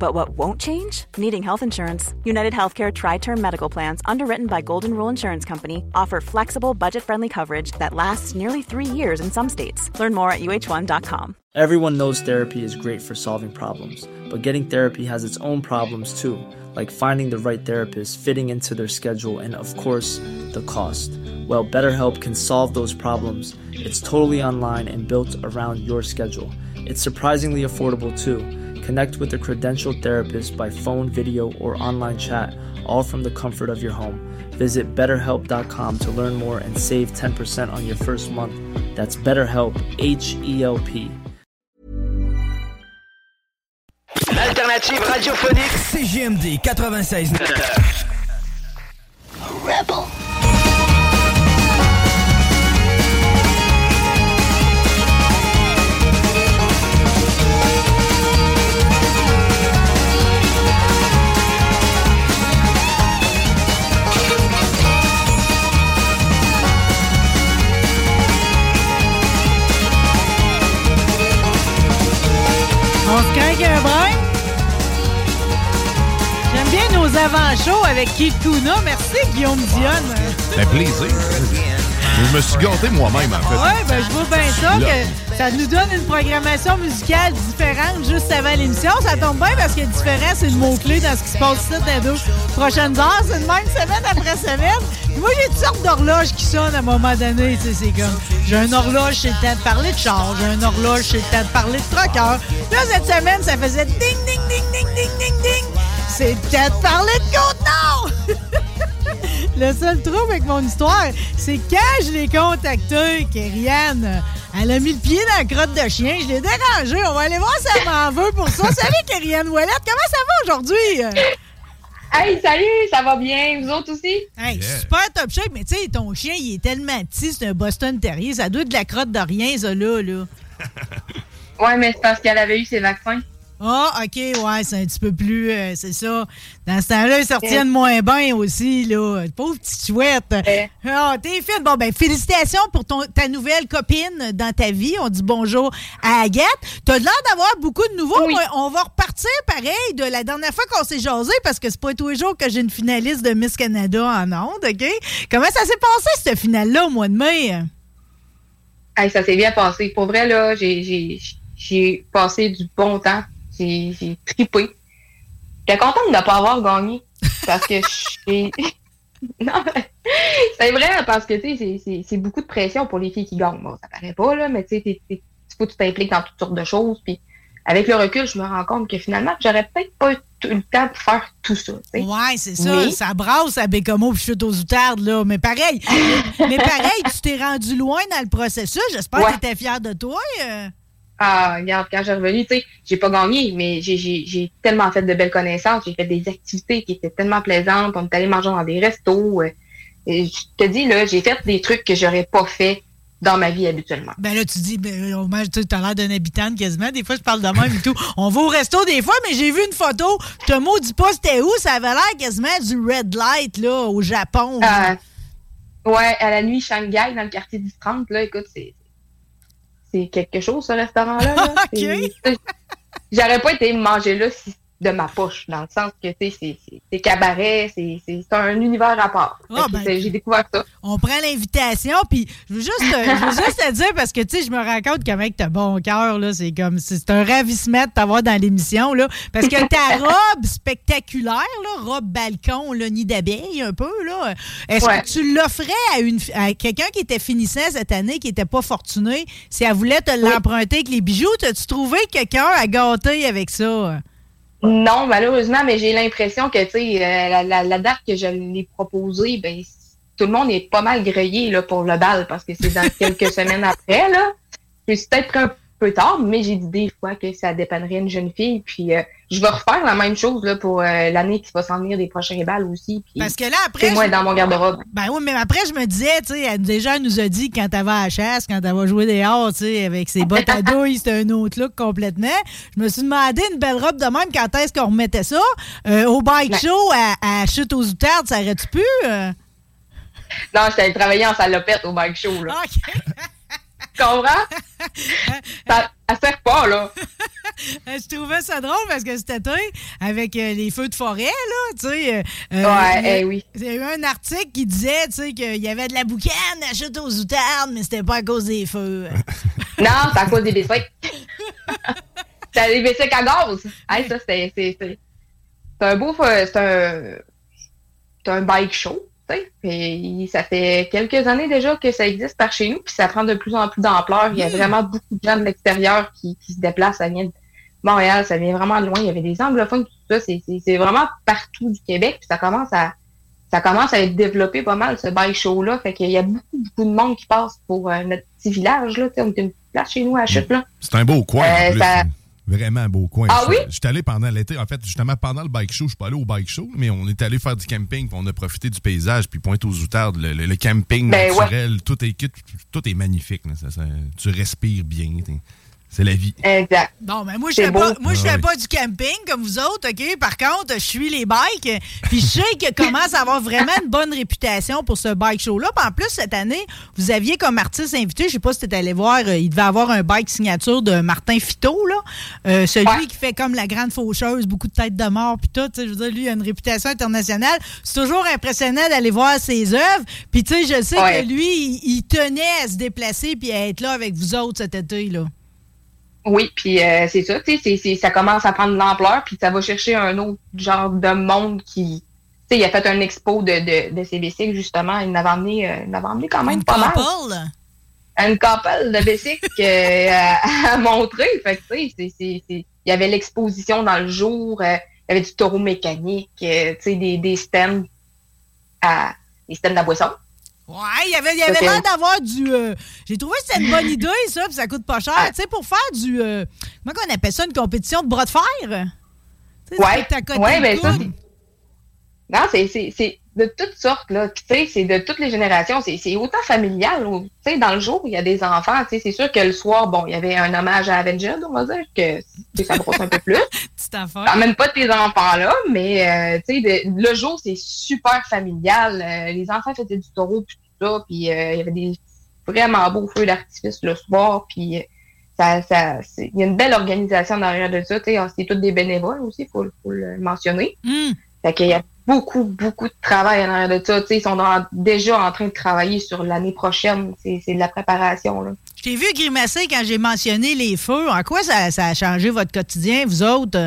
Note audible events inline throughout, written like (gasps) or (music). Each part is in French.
But what won't change? Needing health insurance. United Healthcare Tri Term Medical Plans, underwritten by Golden Rule Insurance Company, offer flexible, budget friendly coverage that lasts nearly three years in some states. Learn more at uh1.com. Everyone knows therapy is great for solving problems, but getting therapy has its own problems too, like finding the right therapist, fitting into their schedule, and of course, the cost. Well, BetterHelp can solve those problems. It's totally online and built around your schedule. It's surprisingly affordable too. Connect with a credentialed therapist by phone, video, or online chat, all from the comfort of your home. Visit betterhelp.com to learn more and save 10% on your first month. That's BetterHelp, H E L P. L'alternative radiophonique CGMD 96. Rebel. On se craque un brin. J'aime bien nos avant-shows avec Keith Kuna. Merci, Guillaume Dionne. Ça fait plaisir. Je me suis gâté moi-même, en fait. Ouais, ben je vois bien ça, que ça nous donne une programmation musicale différente juste avant l'émission. Ça tombe bien parce que différent, c'est le mot-clé dans ce qui se passe ici dans les deux prochaines heures. C'est de même semaine après semaine. Moi, j'ai toutes sortes d'horloges qui sonnent à un moment donné. C'est comme, j'ai un horloge, c'est le temps de parler de char. J'ai un horloge, c'est le temps de parler de trucker. Là, cette semaine, ça faisait ding, ding, ding, ding, ding, ding, ding. C'est le temps de parler de Côte-Nord! (laughs) Le seul trouble avec mon histoire, c'est quand je l'ai contacté, qu'Eriane, elle a mis le pied dans la crotte de chien. Je l'ai dérangé. On va aller voir si elle m'en veut pour ça. Salut, Kériane Ouellette. Comment ça va aujourd'hui? Hey, salut, ça va bien? Vous autres aussi? Hey, super top shape, mais tu sais, ton chien, il est tellement petit, c'est un Boston Terrier. Ça doit être de la crotte de rien, ça, là. là. Ouais, mais c'est parce qu'elle avait eu ses vaccins. Ah, OK, ouais, c'est un petit peu plus. euh, c'est ça. Dans ce temps-là, ils sortiennent moins bien aussi, là. Pauvre petite chouette. Ah, t'es fine. Bon, ben, félicitations pour ton, ta nouvelle copine dans ta vie. On dit bonjour à Agathe. T'as l'air d'avoir beaucoup de nouveaux. On va repartir pareil de la dernière fois qu'on s'est jasé parce que c'est pas tous les jours que j'ai une finaliste de Miss Canada en ondes, OK? Comment ça s'est passé, cette finale-là, au mois de mai? Hey, ça s'est bien passé. Pour vrai, là, j'ai passé du bon temps. J'ai trippé. J'étais contente de ne pas avoir gagné. Parce que (laughs) j'ai. (laughs) non, mais c'est vrai, parce que, tu sais, c'est- beaucoup de pression pour les filles qui gagnent. Bon, ça paraît pas, là, mais tu sais, il faut que tu t'impliques dans toutes sortes de choses. Puis, avec le recul, je me rends compte que finalement, j'aurais peut-être pas eu le temps pour faire tout ça. Ouais, c'est ça. Mais- Ça brasse à Bécomo puis chute aux outardes, là. Mais pareil, (laughs) mais pareil, tu t'es rendu loin dans le processus. J'espère Ouais. que tu étais fier de toi. euh. Ah, regarde, quand j'ai revenu, tu sais, j'ai pas gagné, mais j'ai- tellement fait de belles connaissances. J'ai fait des activités qui étaient tellement plaisantes. On est allé manger dans des restos. euh, et je te dis, là, j'ai fait des trucs que j'aurais pas fait dans ma vie habituellement. Ben là, tu dis, ben, tu as l'air d'un habitant quasiment. Des fois, je parle de même et tout. On va au resto des fois, mais j'ai vu une photo. Je te maudis pas c'était où? Ça avait l'air quasiment du red light, là, au Japon. Ah, ouais, à la nuit, Shanghai, dans le quartier du 30, là, écoute, c'est c'est quelque chose, ce restaurant-là. là. (laughs) J'aurais pas été manger là si de ma poche, dans le sens que, tu sais, c'est- cabaret, c'est un univers à part. Ah, que ben, J'ai découvert ça. On prend l'invitation, puis je veux juste, te- je veux juste te dire, parce que, tu sais, je me rends compte qu'un mec, t'as bon cœur, là, c'est comme, c'est un ravissement de t'avoir dans l'émission, là, parce que ta (laughs) robe spectaculaire, là, robe balcon, là, nid d'abeille, un peu, là, est-ce Ouais. que tu l'offrais à, une, à quelqu'un qui était finissant cette année, qui était pas fortuné, si elle voulait te l'emprunter avec les bijoux, t'as-tu trouvé quelqu'un à gâter avec ça? Non, malheureusement, mais j'ai l'impression que, tu sais, euh, la, date que je l'ai proposée, ben, tout le monde est pas mal grillé, là, pour le bal, parce que c'est dans (laughs) quelques semaines après, là. Peu tard, mais j'ai dit des fois que ça dépannerait une jeune fille, puis euh, je vais refaire la même chose, là, pour euh, l'année qui va s'en venir des prochains balles aussi, puis Parce que là, après. c'est moi je- dans mon garde-robe. Ben oui, mais après, je me disais, tu sais, déjà elle nous a dit quand elle va à la chasse, quand elle va jouer dehors, tu sais, avec ses bottes à (laughs) douille, c'était un autre look complètement. Je me suis demandé une belle robe de même, quand est-ce qu'on remettait ça? Euh, au bike show, à, à chute aux outardes, ça aurait-tu pu? Non, j'étais allée travailler en salopette au bike show, là. (laughs) Tu comprends? (laughs) ça, ça sert là. je trouvais ça drôle parce que été, avec euh, les feux de forêt, là, tu sais. euh, euh, Ouais, il y a- eh oui. Il y a eu un article qui disait, tu sais, qu'il y avait de la boucane à chute aux outardes, mais c'était pas à cause des feux. (laughs) Non, c'est à cause des bicycles. (laughs) c'est des bicycles à gaz. Hey, ça, c'est, c'est, c'est, c'est un beau, c'est un, c'est un bike show. Tu sais. Puis ça fait quelques années déjà que ça existe par chez nous, puis ça prend de plus en plus d'ampleur. Il y a vraiment beaucoup de gens de l'extérieur qui, qui se déplacent. Ça vient de Montréal, ça vient vraiment de loin. Il y avait des anglophones, tout ça. C'est, c'est, c'est vraiment partout du Québec. Puis ça commence à ça commence à être développé pas mal, ce bike show-là. Fait qu'il y a beaucoup, beaucoup de monde qui passe pour euh, notre petit village, là. On est une petite place chez nous à Chute, là. C'est un beau coin. Euh, Vraiment un beau coin. Ah Je- oui? J'étais allé pendant l'été. En fait, justement, pendant le bike show, je suis pas allé au bike show, mais on est allé faire du camping, puis on a profité du paysage, puis pointe aux outardes, le, le- le camping Ben naturel, tout, est, tout est magnifique. là. Ça- ça- tu respires bien. t'es- C'est la vie. Exact. Bon, mais moi, je fais pas, moi, je Ah fais oui. pas du camping comme vous autres, OK? Par contre, je suis les bikes. Puis je sais que commence à avoir vraiment une bonne réputation pour ce bike show-là. Puis en plus, cette année, vous aviez comme artiste invité, je sais pas si tu allé voir, euh, il devait avoir un bike signature de Martin Fito, là. Euh, celui Ouais. qui fait comme la grande faucheuse, beaucoup de têtes de mort, puis tout. tu sais, Je veux dire, lui, il a une réputation internationale. C'est toujours impressionnant d'aller voir ses œuvres. Puis tu sais, je sais Ouais. que lui, il, il tenait à se déplacer puis à être là avec vous autres cet été, là. Oui, puis euh, c'est ça, tu sais, ça commence à prendre de l'ampleur, puis ça va chercher un autre genre de monde qui... Tu sais, il a fait un expo de, de, de ses bicycles, justement. Il n'avait emmené, euh, emmené quand même Une pas mal. couple? Une couple de bicycles euh, (laughs) à, à montrer. Fait que, tu sais, il y avait l'exposition dans le jour, euh, il y avait du taureau mécanique, euh, tu sais, des, des stands à... des stands à boisson. Ouais, il y avait, y l'air d'avoir du. euh, J'ai trouvé que c'était une bonne idée, ça, puis ça coûte pas cher. Tu sais, pour faire du. euh, comment on appelle ça, une compétition de bras de fer? Ouais, ouais, ben ça, Non, c'est de toutes sortes, là. Tu sais, c'est de toutes les générations. C'est autant familial. Tu sais, dans le jour, il y a des enfants. Tu sais, c'est sûr que le soir, bon, il y avait un hommage à Avengers, on va dire, que tu ça brosse un peu plus. (laughs) T'emmènes pas tes enfants là, mais euh, tu sais, le jour, c'est super familial. Euh, les enfants faisaient du taureau, puis tout ça. Puis euh, il y avait des vraiment beaux feux d'artifice le soir. Puis ça, ça, il y a une belle organisation derrière de ça. Tu sais, c'est tous des bénévoles aussi, faut, faut le mentionner. Hum. Fait qu'il y a beaucoup, beaucoup de travail en arrière de ça. Ils sont dans- déjà en train de travailler sur l'année prochaine. C'est de la préparation. Là. Je t'ai vu grimacer quand j'ai mentionné les feux. En quoi ça, ça a changé votre quotidien, vous autres?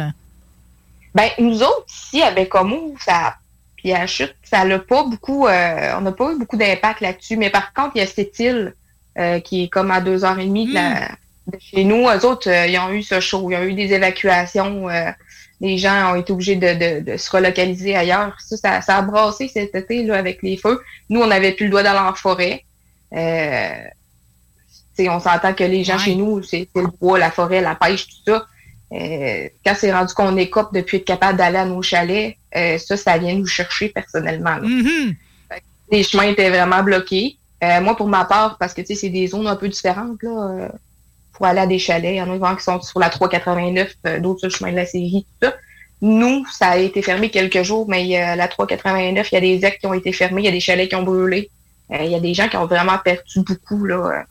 Ben, nous autres, ici, à Bécomo, ça, puis à Chute, ça n'a pas beaucoup, euh, on n'a pas eu beaucoup d'impact là-dessus. Mais par contre, il y a cette île euh, qui est comme à deux heures et demie de, la- de chez nous. Eux autres, euh, ils ont eu ce show. Ils ont eu des évacuations. Les gens ont été obligés de, de, de se relocaliser ailleurs. Ça, ça, ça a brassé cet été là, avec les feux. Nous, on n'avait plus le droit d'aller en forêt. Euh, on s'entend que les gens Ouais. chez nous, c'est le bois, la forêt, la pêche, tout ça. Euh, quand c'est rendu qu'on écope depuis être capable d'aller à nos chalets, euh, ça, ça vient nous chercher personnellement. Mhm. Les chemins étaient vraiment bloqués. Moi, pour ma part, parce que c'est des zones un peu différentes là, pour aller à des chalets. Il y en a vraiment qui sont sur la 389, euh, d'autres sur le chemin de la série, tout ça. Nous, ça a été fermé quelques jours, mais a la 389, il y a des ecs qui ont été fermés, il y a des chalets qui ont brûlé. Euh, il y a des gens qui ont vraiment perdu beaucoup, là.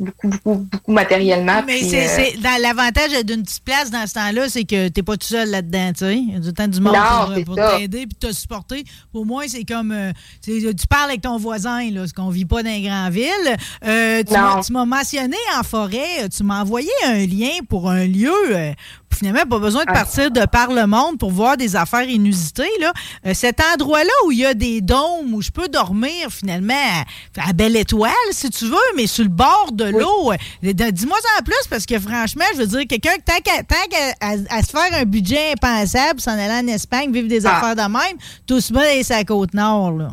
Euh, beaucoup, beaucoup, beaucoup matériellement. Mais c'est, euh, l'avantage d'une petite place dans ce temps-là, c'est que t'es pas tout seul là-dedans, tu sais. Il y a du temps du monde Non, pour, t'aider puis te supporter. Au moins, c'est comme euh, c'est- tu parles avec ton voisin, là, ce qu'on vit pas dans les grandes villes. Euh, tu, m'as, mentionné en forêt, euh, tu m'as envoyé un lien pour un lieu. Finalement, pas besoin de Ah. partir de par le monde pour voir des affaires inusitées. Là. Euh, cet endroit-là où il y a des dômes, où je peux dormir finalement à, à Belle Étoile, si tu veux, mais sur le bord de l'eau. Euh, Dis-moi ça en plus, parce que franchement, je veux dire, quelqu'un, tant qu'à, tant qu'à- à, à se faire un budget impensable, s'en aller en Espagne, vivre des Ah. affaires de même, tout se met sur la côte nord. Là.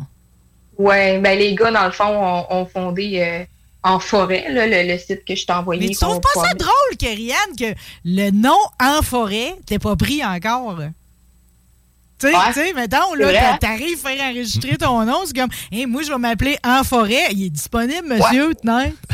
Ouais, ben les gars, dans le fond, ont, ont fondé euh, en forêt, là, le, le site que je t'ai envoyé. Mais tu trouves pas ça drôle, Kerianne, que le nom en forêt, t'es pas pris encore? Tu sais, Ouais. mettons, là, hein? t'arrives à faire enregistrer ton nom, c'est comme, hey, moi, je vais m'appeler En Forêt. Il est disponible, monsieur, tenez. (laughs)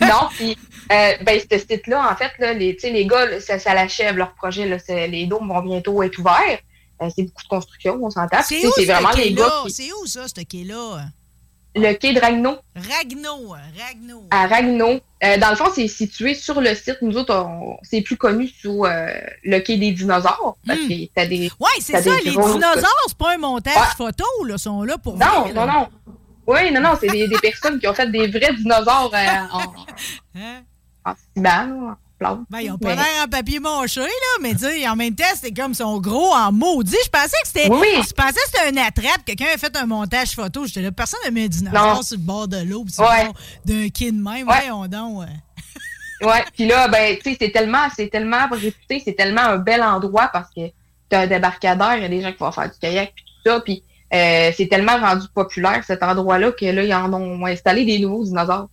Non, puis euh, ben, ce site-là, en fait, là, les, les gars, là, ça, ça l'achève leur projet. Là, les dômes vont bientôt être ouverts. Euh, c'est beaucoup de construction, on s'entend. C'est vraiment les gars qui... C'est où, ça, ce quai-là? Le quai de Ragno. Ragno, Ragno. À Ragno. Euh, dans le fond, c'est situé sur le site. Nous autres, c'est plus connu sous euh, le quai des dinosaures. Parce Hmm. que t'as des. Ouais, c'est ça, les dinosaures, c'est pas un montage Ouais. photo, là, sont là pour Non, vrai, non, là. non. Oui, non, non, c'est des, des personnes qui ont fait des vrais dinosaures euh, en, (laughs) Hein? en là, en Ben, ils ont pas Mais- l'air en papier mâché, là, mais tu en même temps, c'était comme son gros en maudit. Je pensais que c'était. Oui. Je pensais que c'était un attrape. Quelqu'un a fait un montage photo. J'étais là, personne n'a mis un dinosaure sur le bord de l'eau, Ouais. d'un de même. Ouais. Voyons donc. euh. (laughs) Ouais, puis là, ben, tu sais, c'est tellement, c'est tellement réputé, c'est tellement un bel endroit parce que t'as un débarcadère, il y a des gens qui vont faire du kayak puis tout ça, puis euh, c'est tellement rendu populaire cet endroit-là que là, ils en ont installé des nouveaux dinosaures.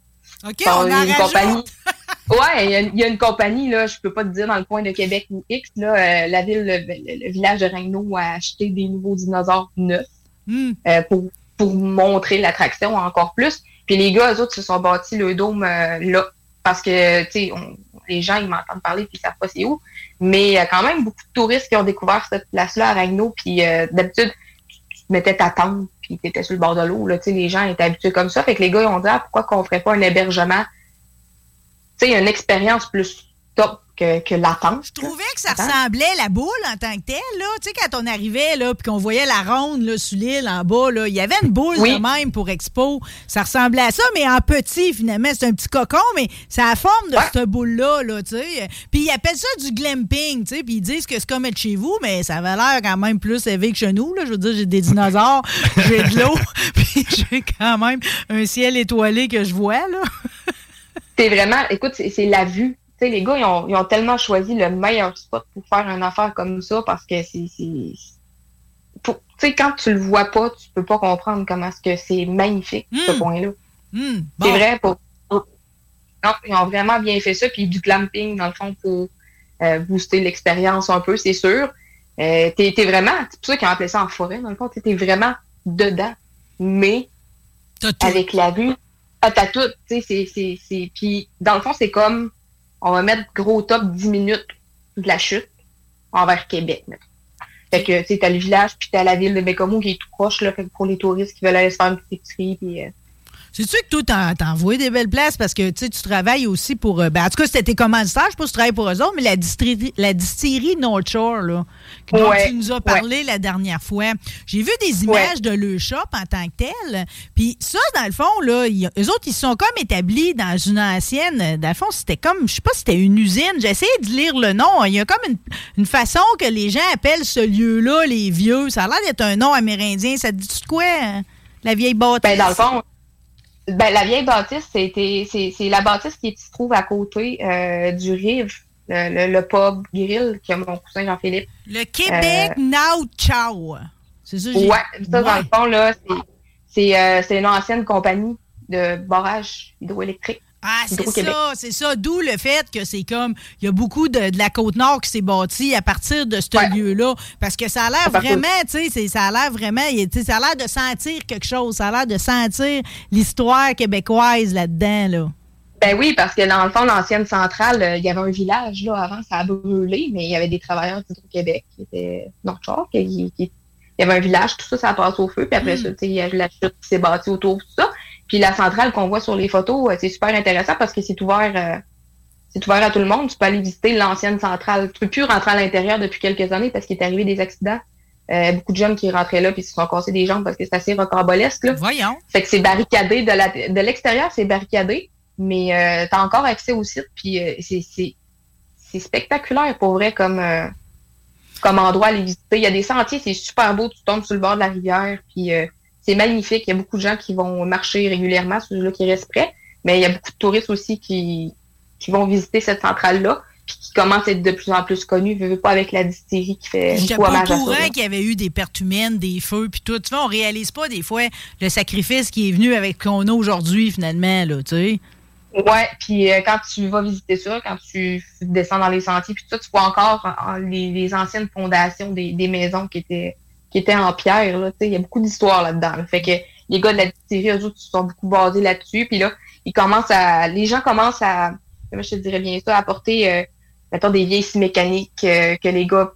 OK, Ils ont on en une rajoute. compagnie. (laughs) Ouais, il y, a, il y a une compagnie, là, je peux pas te dire dans le coin de Québec ou X, là, euh, la ville, le, le- le village de Ragno a acheté des nouveaux dinosaures neufs Hmm. euh, pour, pour montrer l'attraction encore plus. Puis les gars, eux autres, se sont bâtis le dôme euh, là. Parce que, tu sais, on- les gens, ils m'entendent parler puis ils savent pas c'est où. Mais quand même beaucoup de touristes qui ont découvert cette place-là à Ragno. Puis euh, d'habitude, tu tu te mettais ta tente puis tu étais sur le bord de l'eau. Là, tu sais, les gens étaient habitués comme ça. Fait que les gars, ils ont dit, ah, pourquoi qu'on ferait pas un hébergement? Tu sais, une expérience plus top que, que l'attente. Je trouvais que ça ressemblait la boule en tant que telle, là. Tu sais, quand on arrivait, là, puis qu'on voyait la ronde, là, sur l'île, en bas, là, il y avait une boule Oui. même pour Expo. Ça ressemblait à ça, mais en petit, finalement. C'est un petit cocon, mais ça a la forme de Ouais. cette boule-là, là, tu sais. Puis ils appellent ça du glamping, tu sais, puis ils disent que c'est comme être chez vous, mais ça avait l'air quand même plus élevé que chez nous, là. Je veux dire, j'ai des dinosaures, (laughs) j'ai de l'eau, (laughs) puis j'ai quand même un ciel étoilé que je vois, là. C'est vraiment, écoute, c'est la vue. Tu sais, les gars, ils ont, ils ont tellement choisi le meilleur spot pour faire une affaire comme ça parce que c'est. Tu sais, quand tu le vois pas, tu peux pas comprendre comment est-ce que c'est magnifique, ce Mm. point-là. Hmm, C'est vrai pour. Non, ils ont vraiment bien fait ça. Puis du glamping, dans le fond, pour euh, booster l'expérience un peu, c'est sûr. Euh, t'es, vraiment. C'est pour ça qu'ils ont appelé ça en forêt, dans le fond. T'es vraiment dedans. Mais avec la vue. Tu sais, c'est, puis dans le fond, c'est comme, on va mettre gros top 10 minutes de la chute envers Québec. Fait que, tu sais, t'as le village, puis t'as la ville de Bécomo qui est tout proche, là, pour les touristes qui veulent aller se faire une petite épicerie, puis euh, Sais-tu que toi, t'en- t'envoies des belles places? Parce que tu travailles aussi pour. euh, Ben, en tout cas, c'était tes commanditaires, je sais pas si tu travailles pour eux autres, mais la distillerie, la distillerie North Shore, là, dont Ouais, tu nous as parlé la dernière fois. J'ai vu des images de le shop en tant que tel. Puis ça, dans le fond, là, eux autres, ils sont comme établis dans une ancienne. euh, Dans le fond, c'était comme, je sais pas si c'était une usine. J'ai essayé de lire le nom. Il y a comme une, une façon que les gens appellent ce lieu-là, les vieux. Ça a l'air d'être un nom amérindien. Ça te dit quoi, hein? la vieille bâtisse? ben, dans le fond, ben, la vieille bâtisse, c'était, c'est, c'est la bâtisse qui se trouve à côté euh, du Rive, le, le, le pub grill que mon cousin Jean-Philippe Le Québec Now Ciao. C'est ça, j'ai- Ouais, ça, dans le fond, là, c'est, c'est, euh, c'est une ancienne compagnie de barrage hydroélectrique. Ah, c'est ça, c'est ça. D'où le fait que c'est comme, il y a beaucoup de, de la Côte-Nord qui s'est bâtie à partir de ce Ouais. lieu-là. Parce que ça a l'air vraiment, tu sais, ça a l'air vraiment, il- tu sais, ça a l'air de sentir quelque chose. Ça a l'air de sentir l'histoire québécoise là-dedans, là. Ben oui, parce que dans le fond, l'ancienne centrale, euh, il y avait un village, là, avant, ça a brûlé, mais il y avait des travailleurs d'Hydro-Québec qui étaient North Shore, qui, il y avait un village, tout ça, ça a passé au feu, puis après Mm. ça, tu sais, il y a la chute qui s'est bâtie autour, tout ça. Puis la centrale qu'on voit sur les photos, euh, c'est super intéressant parce que c'est ouvert, euh, c'est ouvert à tout le monde. Tu peux aller visiter l'ancienne centrale. Tu peux plus rentrer à l'intérieur depuis quelques années parce qu'il est arrivé des accidents. Euh, beaucoup de jeunes qui rentraient là puis se sont cassés des jambes parce que c'est assez rocambolesque, là. Voyons. Fait que c'est barricadé de la de l'extérieur, c'est barricadé, mais euh, t'as encore accès au site, puis euh, c'est c'est c'est spectaculaire pour vrai comme euh, comme endroit à aller visiter. Il y a des sentiers, c'est super beau, tu tombes sur le bord de la rivière, puis euh, c'est magnifique. Il y a beaucoup de gens qui vont marcher régulièrement, ceux-là qui restent près, mais il y a beaucoup de touristes aussi qui qui vont visiter cette centrale-là, puis qui commencent à être de plus en plus connus, veux, veux pas avec la distillerie qui fait beaucoup à courant qu'il y avait eu des pertes humaines, des feux, puis tout. Tu vois, on réalise pas des fois le sacrifice qui est venu avec ce qu'on a aujourd'hui, finalement, là, tu sais. Ouais, puis euh, quand tu vas visiter ça, quand tu descends dans les sentiers, puis tout ça, tu vois encore en- en- les, les anciennes fondations des, des maisons qui étaient qui étaient en pierre. Là, il y a beaucoup d'histoires là-dedans. là. Fait que les gars de la distillerie, eux autres, ils sont beaucoup basés là-dessus. Puis là, ils commencent à. Les gens commencent à. Comment je te dirais bien ça, à apporter euh, mettons, des vieilles mécaniques euh, que les gars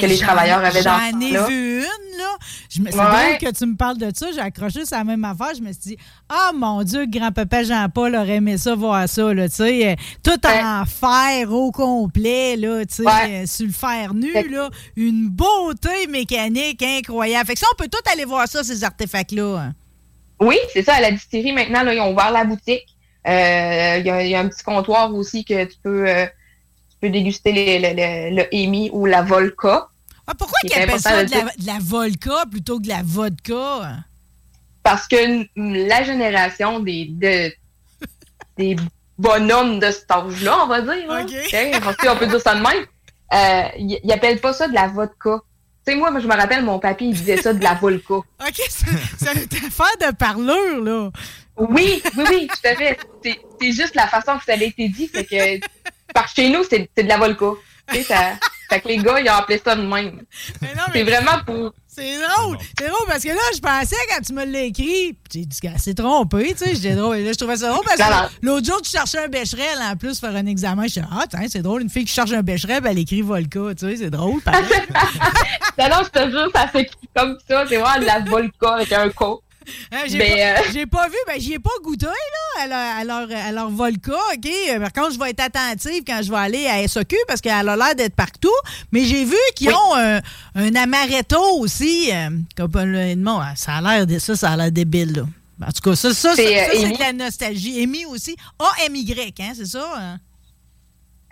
que les travailleurs avaient dans J'en ai vu une, là. Je me- C'est Ouais. que tu me parles de ça. J'ai accroché sur la même affaire. Je me suis dit, ah mon Dieu, grand-papa Jean-Paul aurait aimé ça, voir ça, là, tu sais. euh, Tout Ouais. en fer au complet, là, tu sais, Ouais. euh, sur le fer nu, là. Une beauté mécanique incroyable. Fait que ça, on peut tout aller voir ça, ces artefacts-là. hein. Oui, c'est ça, à la distillerie, maintenant, là, ils ont ouvert la boutique. Euh, Il y, a, il y a un petit comptoir aussi que tu peux, euh, peux déguster les- le, Amy ou la Volca. Ah, pourquoi C'est ils appellent ça de la, dire. de la vodka plutôt que de la vodka? Parce que la génération des, de, des bonhommes de cet âge-là, on va dire, hein, Ok. ok, parce qu'on peut dire ça de même, euh, ils ils appellent pas ça de la vodka. Tu sais, moi, je me rappelle, mon papy, il disait ça de la Volca. (laughs) OK, c'est c'est une affaire de parlure, là. Oui, oui, oui, tout à fait. C'est c'est juste la façon que ça a été dit. Fait que, par chez nous, c'est c'est de la Volca. Tu sais, ça, fait que les gars, ils ont appelé ça de même. Mais non, C'est mais vraiment pour. c'est drôle. C'est drôle parce que là, je pensais quand tu me l'as écrit, j'ai dit qu'elle s'est trompée, tu sais. J'étais drôle. Et Là, je trouvais ça drôle parce que l'autre jour, tu cherchais un bécherel en plus faire un examen. Je disais, ah, tiens, c'est drôle, une fille qui cherche un bécherel, ben, elle écrit Volca, tu sais, c'est drôle. (laughs) Non, non, je te jure, ça s'écrit comme ça. C'est vraiment de la Volca avec un co. (laughs) Hein, j'ai, pas, euh, j'ai pas vu, ben j'y ai pas goûté là, à leur, à leur, à leur Volca, OK? Par contre, je vais être attentive quand je vais aller à SOQ parce qu'elle a l'air d'être partout. Mais j'ai vu qu'ils Oui. ont un, un amaretto aussi. euh, comme ça a l'air de ça, ça a l'air débile, là. En tout cas, ça, ça, C'est, euh, de la nostalgie. Amy aussi. A-M-Y, hein, c'est ça? hein?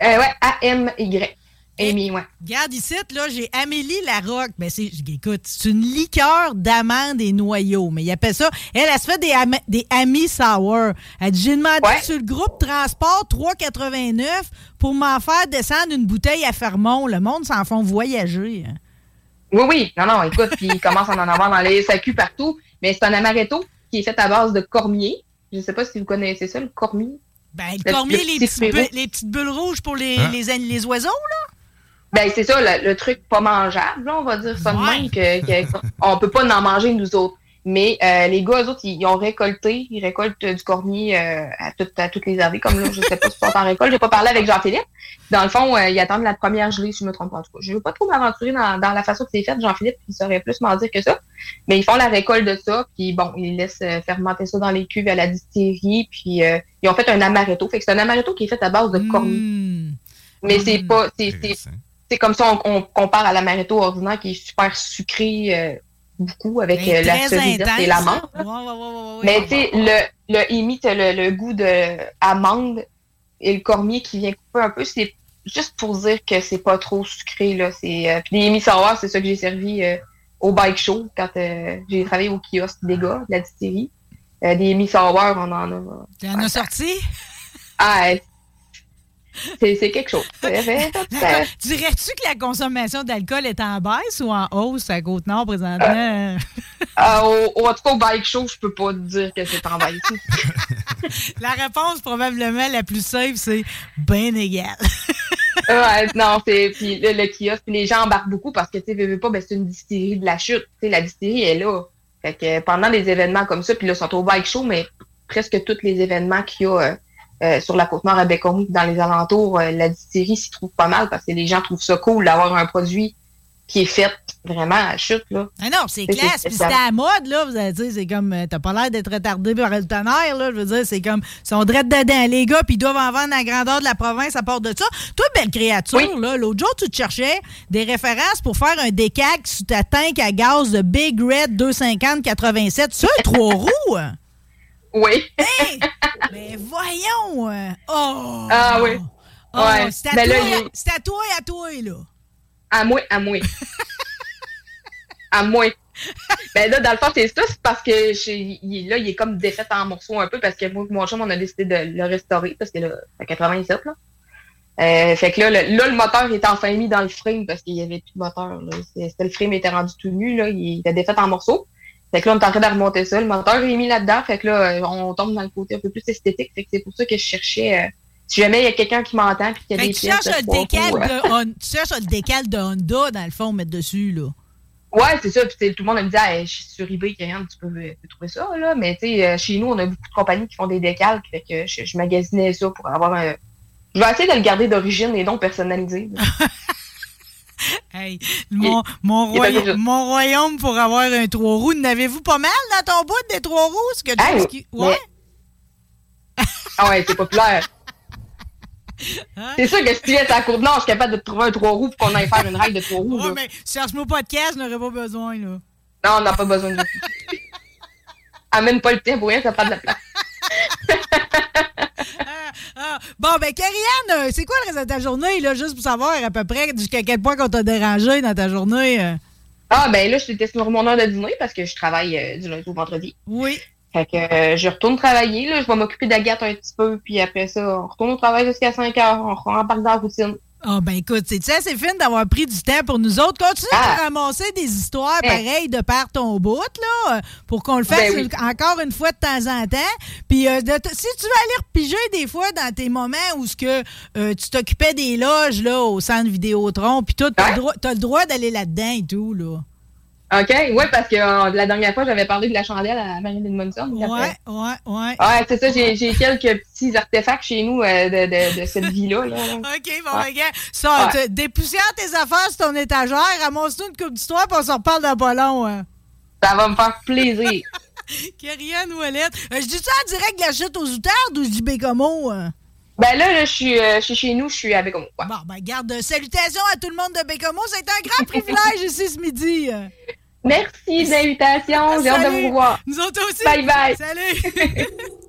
Ouais, A-M-Y. Amy, ouais. Regarde ici, là, j'ai Amélie Larocque. Ben, c'est, écoute, c'est une liqueur d'amandes et noyaux. Mais il appelle ça. Elle, elle se fait des, am- des amis sour. Elle dit, j'ai demandé Ouais. sur le groupe Transport 3,89 pour m'en faire descendre une bouteille à Fermont. Le monde s'en font voyager. hein. Oui, oui. Non, non, écoute, puis ils commencent à en avoir dans les SAQ partout. Mais c'est un amaretto qui est fait à base de cormier. Je sais pas si vous connaissez ça, le cormier. Ben, le Le- cormier, le les, petit petits les petites bulles rouges pour les, Hein? les, les oiseaux, là? Ben, c'est ça, le, le truc pas mangeable, là, on va dire ça de Ouais. même, que, que- (laughs) on peut pas en manger nous autres. Mais euh, les gars, eux autres, ils, ils ont récolté, ils récoltent euh, du cormier euh, à, toutes à toutes les années, comme là, je sais pas si sont en récolte. J'ai pas parlé avec Jean-Philippe. Dans le fond, euh, ils attendent la première gelée, si je me trompe pas. En tout cas, je veux pas trop m'aventurer dans, dans la façon que c'est fait. Jean-Philippe, il saurait plus m'en dire que ça. Mais ils font la récolte de ça, puis bon, ils laissent euh, fermenter ça dans les cuves à la distillerie, puis euh, ils ont fait un amaretto. Fait que c'est un amaretto qui est fait à base de cormier. Hmm. Mais c'est Mm. pas, c'est, c'est comme ça, on, on compare à l'amaretto ordinaire qui est super sucré euh, beaucoup avec Ben, euh, la cerise et la ça. menthe. Ouais, ouais, ouais, ouais, ouais. Mais tu sais, le, le t'as le, le goût de amande et le cormier qui vient couper un peu, c'est juste pour dire que c'est pas trop sucré. Là. C'est, euh, puis les c'est ça que j'ai servi euh, au bike show quand j'ai travaillé au kiosque des gars, de la distillerie. Des Sour, on en a. Tu en as sorti? Ah, c'est, quelque chose. (laughs) Dirais-tu que la consommation d'alcool est en baisse ou en hausse à Côte-Nord présentement? Euh, au, au- en tout cas, au bike show, je peux pas te dire que c'est en baisse. (laughs) La réponse probablement la plus safe, c'est bien égal. (laughs) ouais, non, c'est puis le, le kiosque, puis les gens embarquent beaucoup parce que tu sais, pas, ben, c'est une distillerie de la chute. La distillerie est là. Fait que pendant des événements comme ça, puis là, ils sont au bike show, mais presque tous les événements qu'il y a euh, sur la côte nord à Bécomo, dans les alentours, euh, la distillerie s'y trouve pas mal parce que les gens trouvent ça cool d'avoir un produit qui est fait vraiment à chute, là. Ah non, c'est classe. Puis c'est à la mode, là. Vous allez dire, c'est comme. euh, T'as pas l'air d'être retardé par le tonnerre, là. Je veux dire, c'est comme. Ils sont drettes dedans. Les gars, puis ils doivent en vendre à la grandeur de la province à part de ça. Toi, belle créature, Oui. là. L'autre jour, tu te cherchais des références pour faire un décac sous ta tank à gaz de Big Red 250-87. C'est un trois roues? Oui. Hey! (laughs) Mais voyons! euh, Oh! Ah oui. Oh, Ouais. C'est à, Ben à toi et à toi, là. À moi, à moi. à moi. Ben là, dans le fond, c'est ça, c'est parce que il, là, il est comme défait en morceaux un peu parce que moi mon chum, on a décidé de le restaurer parce que là, c'est 87, là. Euh, fait que là le, là, le moteur est enfin mis dans le frame parce qu'il y avait plus de moteur. Là. Le frame était rendu tout nu, là. Il était défait en morceaux. Fait que là, on est en train de remonter ça. Le moteur est mis là-dedans. Fait que là, euh, on tombe dans le côté un peu plus esthétique. Fait que c'est pour ça que je cherchais. euh, si jamais il y a quelqu'un qui m'entend puis qu'il y a Fait des tu cherches, le décal de tu cherches le décal de Honda, dans le fond, mettre dessus, là. Ouais, c'est ça. Puis tout le monde me dit, ah, je suis sur eBay, Karianne, tu peux, tu peux trouver ça, là. Mais tu sais, euh, chez nous, on a beaucoup de compagnies qui font des décalques. Fait que je, je magasinais ça pour avoir un. Je vais essayer de le garder d'origine et non personnalisé. (laughs) (laughs) Hey, mon, royaume pour avoir un trois roues. N'avez-vous pas mal dans ton bout des trois roues? Ce que tu Hey, dis- Ouais? Ah ouais, c'est populaire. (laughs) Hein? C'est sûr que si tu viens à la cour de je suis capable de te trouver un trois roues pour qu'on aille faire une règle de trois roues. Ouais, là. mais cherche-moi pas de cash, je n'aurais pas besoin, là. Non, on n'a pas besoin de (laughs) Amène pas le tien pour rien, ça prend de la place. Ah, bon, ben, Karianne, euh, c'est quoi le reste de ta journée, là, juste pour savoir à peu près jusqu'à quel point qu'on t'a dérangé dans ta journée? euh? Ah, ben là, je suis sur mon heure de dîner parce que je travaille euh, du lundi au vendredi. Oui. Fait que euh, je retourne travailler, là, je vais m'occuper d'Agathe un petit peu, puis après ça, on retourne au travail jusqu'à 5 heures, on rembarque dans la routine. Ah, ben, écoute, c'est assez fin d'avoir pris du temps pour nous autres? Continue Ah. de ramasser des histoires Eh. pareilles de par ton bout, là, pour qu'on le fasse Ben oui. encore une fois de temps en temps. Puis, euh, de si tu veux aller repiger des fois dans tes moments où ce que euh, tu t'occupais des loges, là, au centre Vidéotron, puis tout, t'as le droit, droit d'aller là-dedans et tout, là. OK? Ouais, parce que euh, la dernière fois, j'avais parlé de la chandelle à Marilyn Monson. Ouais, ouais, ouais. Ouais, c'est ça, j'ai quelques petits artefacts chez nous euh, de, de, de (laughs) cette vie-là. Là. OK, bon, Ouais. regarde. Ça, Ouais. dépoussière tes affaires sur ton étagère, ramasse-nous une coupe d'histoire, puis on s'en reparle dans pas long. hein. Ça va me faire plaisir. (laughs) Kyrian Ouellette. Euh, je dis ça en direct de la chute aux outardes ou je dis Bécomo? hein? ben là, là, je suis euh, je suis chez nous, je suis avec moi. Bon, ben, garde, salutations à tout le monde de Bécomo. C'est un grand privilège ici ce midi. Merci de l'invitation, j'ai hâte de vous voir. Nous autres aussi. Bye bye. Salut. (laughs)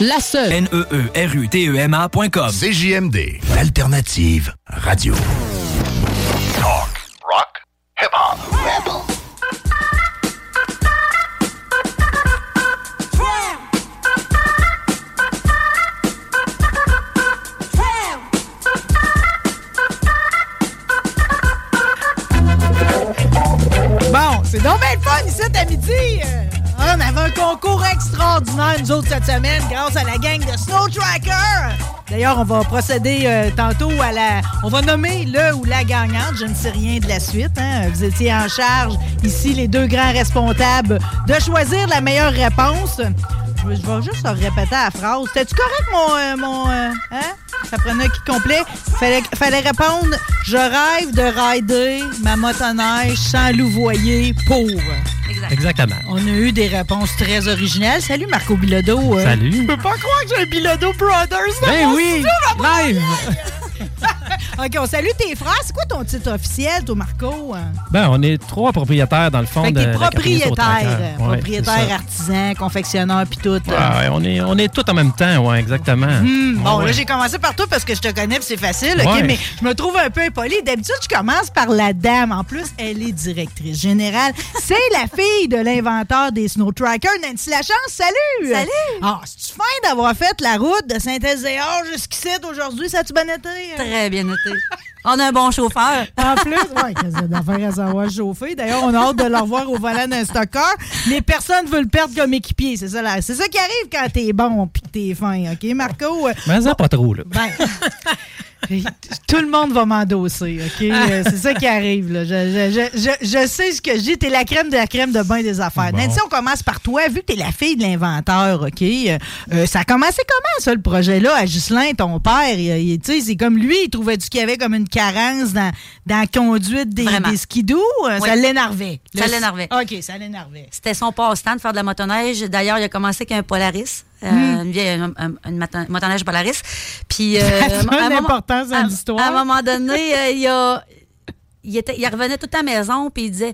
La seule. E N-E-E-R-U-T-E-M-A.com. CJMD, l'alternative radio. Talk, rock, hip hop. Rebel. Bon, c'est donc bien le fun ici à midi. On avait un concours extraordinaire, nous autres, cette semaine, grâce à la gang de Snow Tracker. D'ailleurs, on va procéder euh, tantôt à la... On va nommer le ou la gagnante. Je ne sais rien de la suite. hein. Vous étiez en charge, ici, les deux grands responsables, de choisir la meilleure réponse. Je vais- juste répéter la phrase. C'était-tu correct, mon... euh, mon euh, hein? Ça prenait un qui complet. Fallait, fallait répondre « Je rêve de rider ma motoneige sans louvoyer pour... » Exactement. On a eu des réponses très originales. Salut Marco Bilodeau. Euh, Salut. Je peux pas croire que j'ai un Bilodeau Brothers dans Ben mon oui, live. OK, on salue tes frères. C'est quoi ton titre officiel, toi, Marco? Ben, on est trois propriétaires dans le fond Fait que t'es propriétaire, propriétaire, artisan, confectionneur, puis tout. euh. Ouais, ouais, on est, on est tous en même temps, ouais, exactement. Hmm, bon, Ouais, là, j'ai commencé par toi parce que je te connais, puis c'est facile, OK? Ouais. Mais je me trouve un peu impoli. D'habitude, je commence par la dame. En plus, elle est directrice générale. C'est la fille de l'inventeur des Snow Trackers, Nancy Lachance. Salut! Salut! Ah, c'est-tu fin d'avoir fait la route de Saint-Ézéard jusqu'ici aujourd'hui? Ça a-tu bien été? Très bien noté. On a un bon chauffeur. En plus, ouais, qu'est-ce qu'il y a d'affaires à savoir chauffer? D'ailleurs, on a hâte de le revoir au volant d'un stocker, mais personne ne veut le perdre comme équipier. C'est ça, là. C'est ça qui arrive quand t'es bon puis que t'es fin, OK, Marco? Mais ça, pas trop, là. Ben, (laughs) tout le monde va m'endosser, OK? (laughs) Euh, C'est ça qui arrive, là. Je, je- je- je- je sais ce que je dis. T'es la crème de la crème de bain des affaires. Bon. Nancy, on commence par toi. Vu que t'es la fille de l'inventeur, OK? euh, euh, ça a commencé comment, ça, le projet-là, à Ghislain, ton père? Il- il- Tu sais, c'est comme lui, il trouvait-tu qu'il y avait comme une carence dans, dans la conduite des, des skidoo? Oui. Ça l'énervait. Ça l'énervait. OK, ça l'énervait. C'était son passe-temps de faire de la motoneige. D'ailleurs, il a commencé avec un Polaris. Euh. Une une moto- motoneige Polaris. Puis, euh, (laughs) à une à- l'histoire. À un moment donné, euh, il, a, il, était, il revenait tout à la maison, puis il disait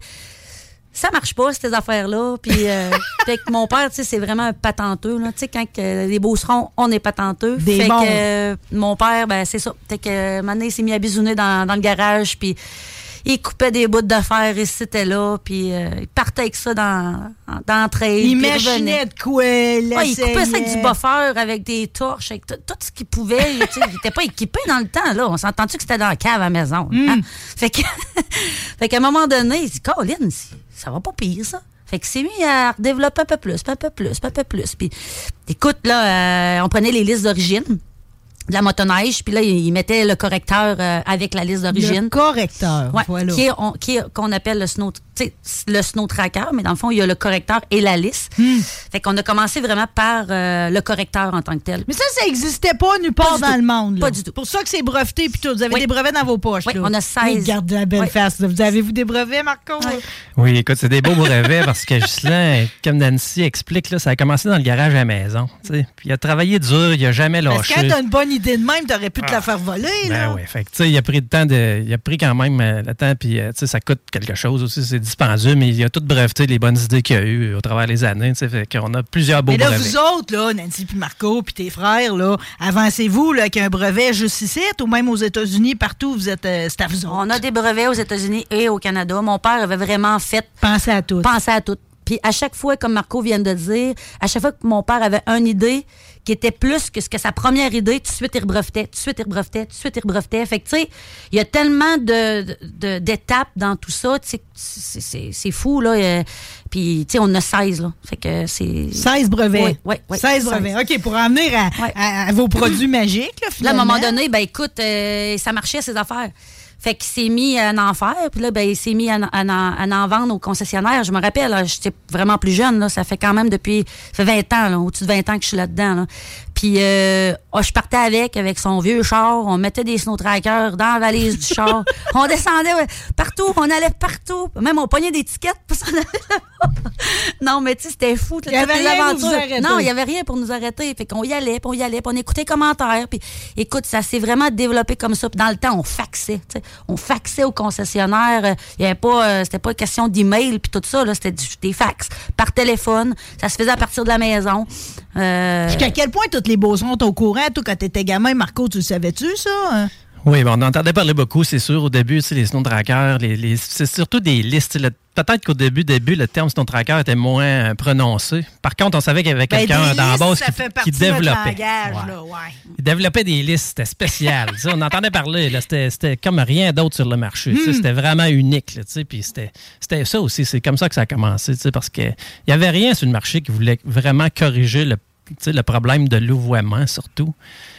ça marche pas, ces affaires-là. Puis, euh, (laughs) fait que mon père, tu sais, c'est vraiment un patenteux. là. Tu sais, quand que les beaucerons, on est patenteux. Des fait bons. que euh, mon père, ben, c'est ça. Fait que, euh, un moment donné, il s'est mis à bisouner dans, dans le garage, puis il coupait des bouts de fer ici, c'était là, puis euh, il partait avec ça dans, dans le trail, Il machinait de quoi, Ouais, il coupait ça avec du buffer, avec des torches, avec tout, ce qu'il pouvait. il n'était pas équipé dans le temps, là. On s'entend-tu que c'était dans la cave à la maison? Hmm. hein? Fait que, (laughs) fait qu'à un moment donné, il dit, Colin, c'est- ça va pas pire, ça. Fait qu'il s'est mis à développer un peu plus, un peu plus, un peu plus. Puis, écoute, là, euh, on prenait les listes d'origine. De la motoneige, puis là, il mettait le correcteur euh, avec la liste d'origine. Le correcteur, Ouais, voilà. qui est- on- qui est- qu'on appelle le snow, le snow tracker, mais dans le fond, il y a le correcteur et la liste. Hmm. Fait qu'on a commencé vraiment par euh, le correcteur en tant que tel. Mais ça, ça n'existait pas nulle part dans tout. le monde. là. Pas du tout. Pour ça que c'est breveté puis tout. Vous avez Oui. des brevets dans vos poches. Oui, là. on a 16. Regarde la belle Oui. face. là. Vous avez-vous des brevets, Marco? Oui, écoute, c'est des beaux brevets parce que Ghislain, comme Nancy explique, là, ça a commencé dans le garage à la maison. tu sais. Puis il a travaillé dur, il a jamais Parce que lâché. quand t'as une bonne idée de même, t'aurais pu te la faire voler. là. Ben oui, fait que, tu sais, il a pris le temps de. Il a pris quand même euh, le temps, puis euh, tu sais, ça coûte quelque chose aussi, c'est dispendieux, mais il a tout breveté les bonnes idées qu'il a eues au travers des années, fait qu'on a plusieurs beaux Mais là, brevets. vous autres, là, Nancy puis Marco puis tes frères, là, avancez-vous là, avec un brevet juste ici ou même aux États-Unis, partout, vous êtes, euh, c'est à vous autres. On a des brevets aux États-Unis et au Canada. Mon père avait vraiment fait Pensez à tout. penser à tout. Puis à chaque fois, comme Marco vient de dire, à chaque fois que mon père avait une idée qui était plus que ce que sa première idée, tout de suite il rebrevetait, tout de suite il rebrevetait, tout de suite il rebrevetait. Fait que tu sais, il y a tellement de, d'étapes dans tout ça, tu sais, c'est, fou là. euh, Puis tu sais, on a 16 là. Fait que c'est 16 brevets. Oui, oui, oui. 16 brevets. OK, pour en venir à, à- à vos produits magiques, là, Là, à un finalement. moment donné, ben écoute, euh, ça marchait ces affaires. Fait qu'il s'est mis à en faire, puis là, ben, il s'est mis à, à à en vendre aux concessionnaires. Je me rappelle, j'étais vraiment plus jeune, là, ça fait quand même depuis, ça fait 20 ans, au-dessus de 20 ans que je suis là-dedans. Là. Puis euh, oh, je partais avec, avec son vieux char, on mettait des snow trackers dans la valise du char. (laughs) On descendait ouais, partout, on allait partout. Même on pognait des tickets pour s'en aller là-bas. (laughs) Non, mais tu sais, c'était fou. Il y avait rien pour aventures. arrêter. Non, il y avait rien pour nous arrêter. Fait qu'on y allait, puis on y allait, puis on écoutait les commentaires. Puis écoute, ça s'est vraiment développé comme ça. Puis dans le temps, on faxait. On faxait aux concessionnaires. Euh, Il y avait pas, euh, c'était pas question d'email puis tout ça. Là, c'était du- des fax par téléphone. Ça se faisait à partir de la maison. Euh, Jusqu'à quel point tous les beaux sont au courant? Toi, quand t'étais gamin, Marco, tu le savais-tu, ça? hein? Oui, ben, on entendait parler beaucoup, c'est sûr. Au début, tu sais, les snow trackers, les, les- c'est surtout des listes. Le- Peut-être qu'au début, début, le terme snow tracker était moins euh, prononcé. Par contre, on savait qu'il y avait Ben, quelqu'un des dans la base qui, développait. langage, Ouais. là, ouais. Il développait des listes, c'était spécial. on entendait parler, c'était, comme rien d'autre sur le marché. Hmm. C'était vraiment unique. là, tu sais, puis c'était, ça aussi, c'est comme ça que ça a commencé. tu sais, Parce qu'il n'y avait rien sur le marché qui voulait vraiment corriger le, le problème de louvoiement, surtout.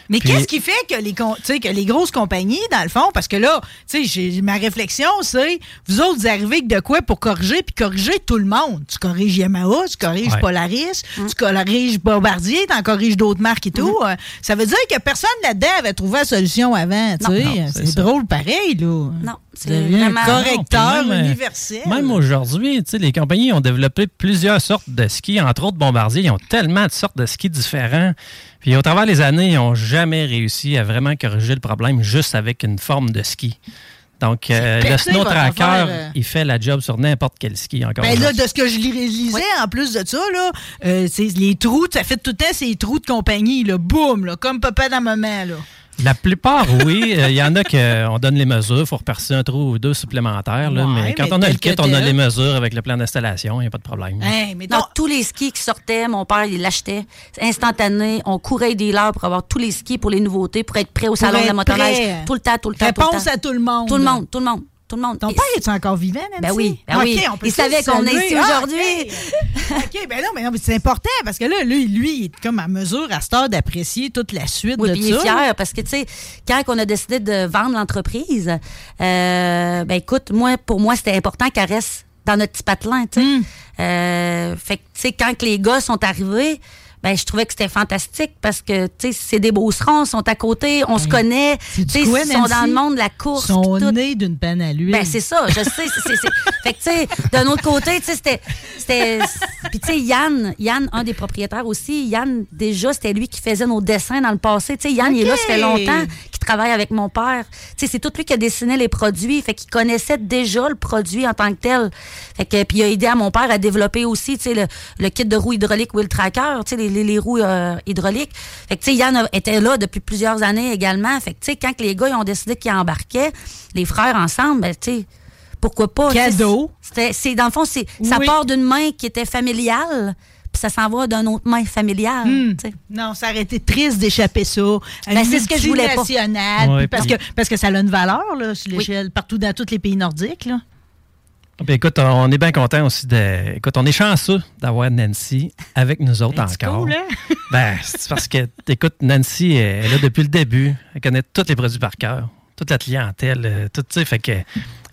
Mais Puis- qu'est-ce qui fait que les, que grosses compagnies, dans le fond, parce que là, tu sais, j'ai- ma réflexion, c'est, vous autres, vous arrivez avec de quoi pour corriger, puis corriger tout le monde. Tu corriges Yamaha, tu corriges Ouais. Polaris, tu corriges Bombardier, tu en corriges d'autres marques et tout. Euh, Ça veut dire que personne là-dedans avait trouvé la solution avant, tu Non, sais. non, c'est drôle pareil, là. Non, c'est un vraiment- correcteur Non, puis même, euh, universel. Même aujourd'hui, les compagnies ont développé plusieurs sortes de skis, entre autres Bombardier. Ils ont tellement de sortes de skis différents. Puis au travers des années, ils n'ont jamais réussi à vraiment corriger le problème juste avec une forme de ski. Donc, euh, le Snow Tracker, affaire, euh. il fait la job sur n'importe quel ski encore. Ben là, de ce que je lis- lisais, en plus de ça, là, euh, c'est les trous, ça fait tout le temps ces trous de compagnie, là, boum, là, comme papa dans maman, là. La plupart, oui. Euh, Il y en a qu'on donne les mesures, il faut repercer un trou ou deux supplémentaires. là, Ouais, mais quand mais on a le kit, on a les mesures avec le plan d'installation, il n'y a pas de problème. Hey, mais Non, donc, tous les skis qui sortaient, mon père, il l'achetait. C'est instantané. On courait des heures pour avoir tous les skis pour les nouveautés, pour être prêt au salon de la motoneige. Tout le temps, tout le temps. tout le réponse temps. à tout le monde. Tout le monde, tout le monde, tout le monde. Ton père, est encore vivant, Nancy? Ben oui, ben oui. on peut Il savait qu'on est ici Ah, aujourd'hui. OK, ben non, mais, non, mais c'est important parce que là, lui, lui, il est comme à mesure à cette heure d'apprécier toute la suite Oui, de puis il est ça. fier parce que, tu sais, quand on a décidé de vendre l'entreprise, euh, ben écoute, moi, pour moi, c'était important qu'elle reste dans notre petit patelin, tu sais. Hmm. Euh, fait que, tu sais, quand que les gars sont arrivés, ben je trouvais que c'était fantastique parce que, tu sais, c'est des beaucerons, ils sont à côté, on se connaît, tu sais, ils sont dans le monde de la course. Ils sont nés d'une panne à l'huile. Ben, c'est ça, je sais. c'est- Fait que, tu sais, d'un autre côté, tu sais, c'était. c'était- Puis, tu sais, Yann, Yann, un des propriétaires aussi, Yann, déjà, c'était lui qui faisait nos dessins dans le passé. Tu sais, Yann, il est là, ça fait longtemps qu'il travaille avec mon père. Tu sais, c'est tout lui qui a dessiné les produits. Fait qu'il connaissait déjà le produit en tant que tel. Fait que, puis il a aidé à mon père à développer aussi, tu sais, le, le kit de roues hydrauliques Wheel Tracker, tu sais, les, roues euh, hydrauliques. Fait que, tu sais, Yann a- était là depuis plusieurs années également. Fait que, tu sais, quand que les gars, ils ont décidé qu'ils embarquaient, les frères ensemble, ben, tu sais, pourquoi pas? Cadeau. C'était, c'est, dans le fond, c'est, ça part d'une main qui était familiale, puis ça s'en va d'une autre main familiale. Hmm. Non, ça aurait été triste d'échapper ça. À Ben, c'est ce que je voulais pas. Ouais, parce, puis- que, parce que ça a une valeur là, sur l'échelle, partout dans tous les pays nordiques. Là. Puis écoute, on est bien content aussi de. Écoute, on est chanceux d'avoir Nancy avec nous autres C'est encore. cool, hein? (laughs) Ben, c'est parce que, écoute, Nancy elle est là depuis le début. Elle connaît tous les produits par cœur, toute la clientèle, euh, tout, tu sais. Fait que, elle